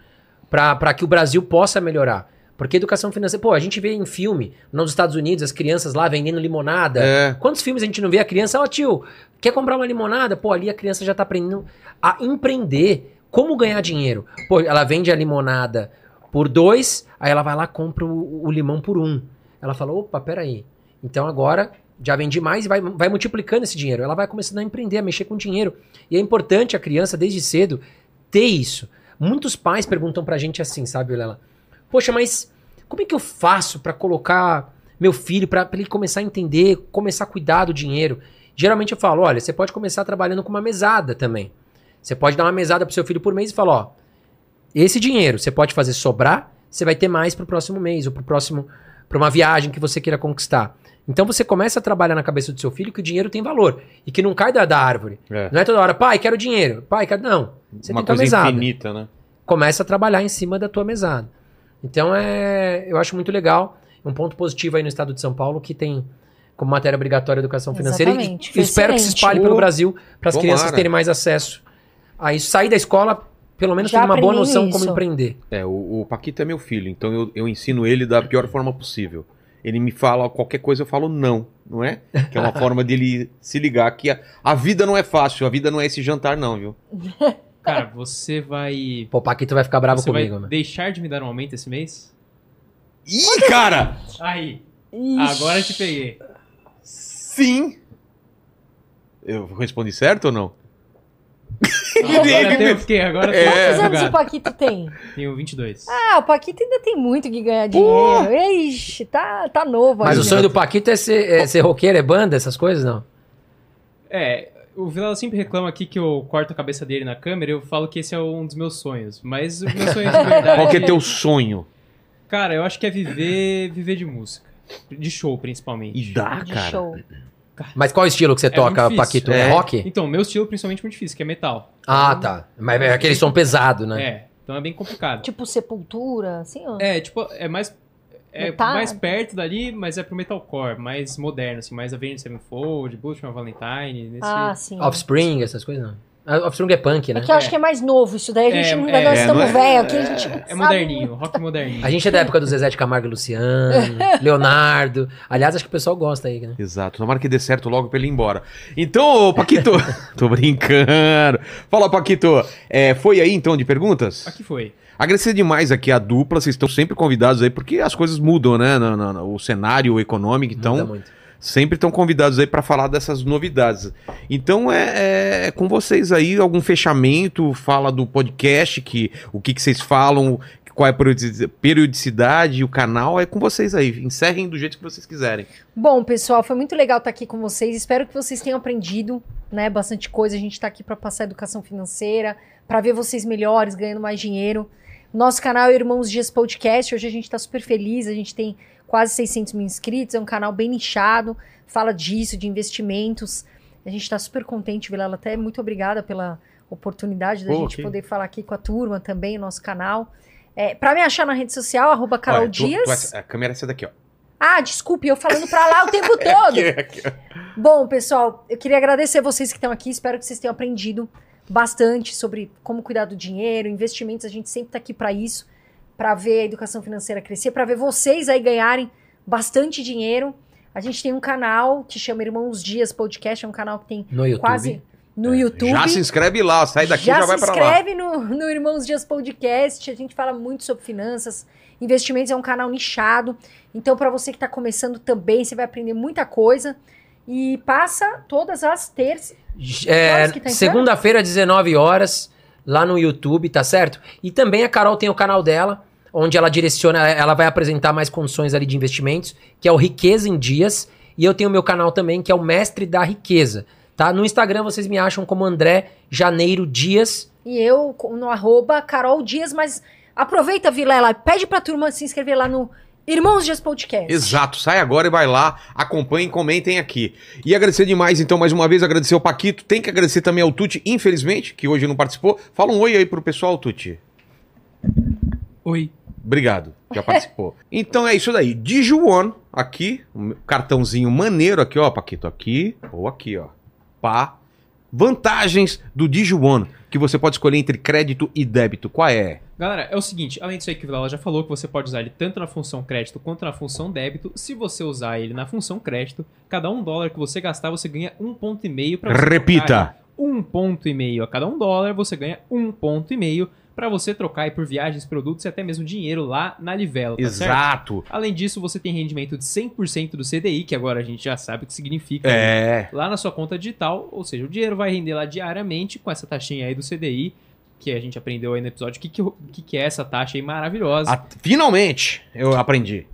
para que o Brasil possa melhorar. Porque educação financeira. Pô, a gente vê em filme, nos Estados Unidos, as crianças lá vendendo limonada. É. Quantos filmes a gente não vê a criança, ó tio, quer comprar uma limonada? Pô, ali a criança já tá aprendendo a empreender, como ganhar dinheiro. Pô, ela vende a limonada por dois, aí ela vai lá e compra o, o limão por um. Ela fala, opa, peraí. Então agora já vendi mais e vai, vai multiplicando esse dinheiro. Ela vai começando a empreender, a mexer com dinheiro. E é importante a criança, desde cedo, ter isso. Muitos pais perguntam pra gente assim, sabe, Lela? Poxa, mas como é que eu faço pra colocar meu filho, pra ele começar a entender, começar a cuidar do dinheiro? Geralmente eu falo, olha, você pode começar trabalhando com uma mesada também. Você pode dar uma mesada pro seu filho por mês e falar, ó, esse dinheiro você pode fazer sobrar, você vai ter mais pro próximo mês ou pro próximo para uma viagem que você queira conquistar. Então você começa a trabalhar na cabeça do seu filho que o dinheiro tem valor e que não cai da, da árvore. É. Não é toda hora, pai, quero dinheiro. Pai, quero não. Você Uma tem coisa mesada. infinita, né? Começa a trabalhar em cima da tua mesada. Então é, eu acho muito legal, um ponto positivo aí no estado de São Paulo que tem como matéria obrigatória a educação financeira e- Exatamente, e, foi espero que se espalhe pelo Oh, Brasil para as crianças terem mais acesso a isso. Sair da escola, pelo menos Já ter uma boa noção como isso. empreender. É, o, o Paquito é meu filho, então eu, eu ensino ele da pior forma possível. Ele me fala qualquer coisa, eu falo não, não é? Que é uma forma dele se ligar que a, a vida não é fácil, a vida não é esse jantar, não, viu? <laughs> Cara, você vai. Pô, o Paquito vai ficar bravo você comigo, vai né? deixar de me dar um aumento esse mês? Ih, cara! Aí, Ixi. agora eu te peguei. Sim! Eu respondi certo ou não? Agora tem o quê? Agora É. tem Quantos anos o. Paquito tem? Tenho 22. Ah, o Paquito ainda tem muito que ganhar dinheiro. Ixi, tá, tá novo Mas ainda. o sonho do Paquito é ser, é ser roqueiro, é banda, essas coisas, não? É, o Vilela sempre reclama aqui que eu corto a cabeça dele na câmera eu falo que esse é um dos meus sonhos. Mas o meu sonho de verdade. Qual que é teu sonho? Cara, eu acho que é viver, viver de música. De show, principalmente. E dá, De cara. show. Mas qual estilo que você É toca. Paquito? É, É. rock? Então, meu estilo principalmente muito difícil, que é metal. Ah, tá. Mas é aquele som pesado, né? É, então é bem complicado. Tipo Sepultura, assim, ó. É, tipo, é mais. É Metal? mais perto dali, mas é pro metalcore, mais moderno, assim, mais Avenged Sevenfold, Bullet Valentine, nesse. Ah, sim. Offspring, essas coisas, não. Offspring é punk, né? É que eu acho que é mais novo isso daí. A gente É, não, é, nós é, estamos não é- velhos aqui, a gente. É moderninho, muito. rock moderninho. A gente é da época do Zezé de Camargo e Luciano, <laughs> Leonardo. Aliás, acho que o pessoal gosta aí, né? Exato, tomara que dê certo logo pra ele ir embora. Então, ô, Paquito, <laughs> tô brincando. Fala, Paquito, é, foi aí então de perguntas? Aqui foi. Agradecer demais aqui a dupla, vocês estão sempre convidados aí, porque as coisas mudam, né? No, no- no- o cenário econômico, então Muda muito. Sempre estão convidados aí para falar dessas novidades. Então é, é com vocês aí algum fechamento, fala do podcast, que o que, que vocês falam, qual é a periodici- periodicidade, o canal, é com vocês aí. Encerrem do jeito que vocês quiserem. Bom, pessoal, foi muito legal estar aqui com vocês. Espero que vocês tenham aprendido né? Bastante coisa. A gente tá aqui para passar educação financeira, para ver vocês melhores, ganhando mais dinheiro. Nosso canal é Irmãos Dias Podcast. Hoje a gente tá super feliz. A gente tem quase 600 mil inscritos. É um canal bem nichado. Fala disso, de investimentos. A gente tá super contente, Vilela. Até muito obrigada pela oportunidade da Pô, gente que- poder falar aqui com a turma também, nosso canal. É, para me achar na rede social, arroba Carol Olha, tu- tu- Dias. a câmera é essa daqui, ó. Ah, desculpe, eu falando pra lá o tempo <laughs> todo. Aqui, aqui, ó. Bom, pessoal, eu queria agradecer vocês que estão aqui. Espero que vocês tenham aprendido bastante sobre como cuidar do dinheiro, investimentos. A gente sempre tá aqui para isso, para ver a educação financeira crescer, para ver vocês aí ganharem bastante dinheiro. A gente tem um canal que chama Irmãos Dias Podcast, é um canal que tem No YouTube. quase no YouTube. Já se inscreve lá, sai daqui e já, já vai se pra lá. inscreve no, no Irmãos Dias Podcast. A gente fala muito sobre finanças. Investimentos é um canal nichado. Então, para você que está começando também, você vai aprender muita coisa. E passa todas as terças. É, tá? Segunda-feira, 19 horas, lá no YouTube, tá certo? E também a Carol tem o canal dela, onde ela direciona, ela vai apresentar mais condições ali de investimentos, que é o Riqueza em Dias. E eu tenho o meu canal também, que é o Mestre da Riqueza. Tá? No Instagram vocês me acham como André Janeiro Dias. E eu no arroba Carol Dias. Mas aproveita, Vilela, pede pra turma se inscrever lá no Irmãos Dias Podcast. Exato, sai agora e vai lá, acompanhem, comentem aqui. E agradecer demais, então, mais uma vez, agradecer ao Paquito. Tem que agradecer também ao Tuti, infelizmente, que hoje não participou. Fala um oi aí pro pessoal, Tuti. Oi. Obrigado, já participou. <laughs> Então é isso daí. Dijuan, aqui, um cartãozinho maneiro aqui, ó, Paquito, aqui, ou aqui, ó. Pá. Vantagens do Dijuan, que você pode escolher entre crédito e débito. Qual é? Galera, é o seguinte, além disso aí que o Vilela já falou, que você pode usar ele tanto na função crédito quanto na função débito. Se você usar ele na função crédito, cada um dólar que você gastar, você ganha um ponto e meio para Repita. um ponto e meio a cada um dólar, você ganha um ponto e meio para você trocar por viagens, produtos e até mesmo dinheiro lá na Livelo, tá certo? Exato. Além disso, você tem rendimento de 100% do CDI, que agora a gente já sabe o que significa. É. Lá na sua conta digital, ou seja, o dinheiro vai render lá diariamente com essa taxinha aí do CDI, que a gente aprendeu aí no episódio o que, que, que, é essa taxa aí maravilhosa. A- Finalmente eu aprendi.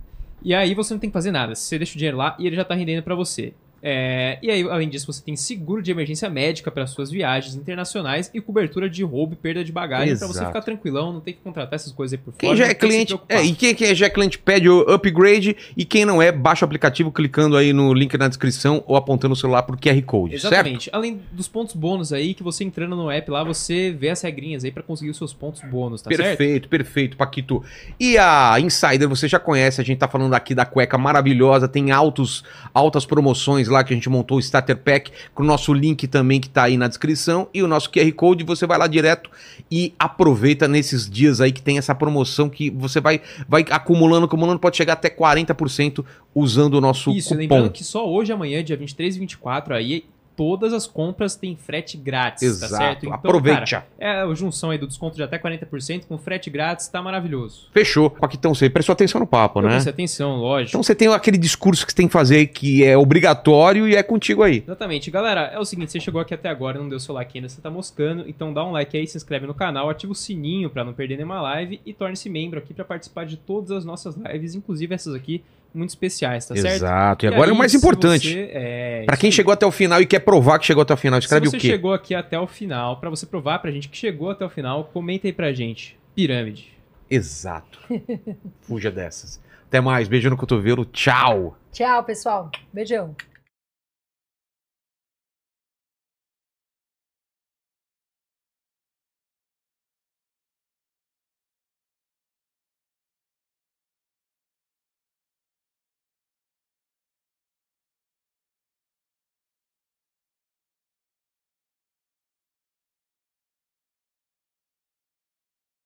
E aí você não tem que fazer nada, você deixa o dinheiro lá e ele já tá rendendo pra você. É, e aí, além disso, você tem seguro de emergência médica para suas viagens internacionais e cobertura de roubo e perda de bagagem pra você ficar tranquilão, não tem que contratar essas coisas aí por fora. Quem já não é cliente, é, e quem, quem já é cliente pede o upgrade e quem não é, baixa o aplicativo clicando aí no link na descrição ou apontando o celular pro QR Code, certo? Exatamente. Além dos pontos bônus aí, que você entrando no app lá, você vê as regrinhas aí pra conseguir os seus pontos bônus, tá certo? Perfeito, perfeito, Paquito. E a Insider, você já conhece, a gente tá falando aqui da cueca maravilhosa, tem altos, altas promoções lá que a gente montou o Starter Pack, com o nosso link também que tá aí na descrição e o nosso QR Code, você vai lá direto e aproveita nesses dias aí que tem essa promoção que você vai, vai acumulando, acumulando, pode chegar até 40% usando o nosso Isso, cupom. lembrando que só hoje, amanhã, dia 23 e 24, aí todas as compras têm frete grátis, Exato, tá certo? Então, aproveite. cara, é a junção aí do desconto de até 40% com frete grátis, tá maravilhoso. Fechou. Paquitão, você prestou atenção no papo, Eu né? preste atenção, lógico. Então você tem aquele discurso que você tem que fazer que é obrigatório e é contigo aí. Exatamente. Galera, é o seguinte, você chegou aqui até agora não deu seu like ainda, você tá moscando, então dá um like aí, se inscreve no canal, ativa o sininho pra não perder nenhuma live e torne-se membro aqui pra participar de todas as nossas lives, inclusive essas aqui muito especiais, tá certo? Exato. E agora é o mais se importante. você- é, Pra isso quem chegou até o final e quer provar que chegou até o final, escreve Se você o quê? chegou aqui até o final, pra você provar pra gente que chegou até o final, comenta aí pra gente. Pirâmide. Exato. Fuja dessas. Até mais. Beijo no cotovelo. Tchau. Tchau, pessoal. Beijão.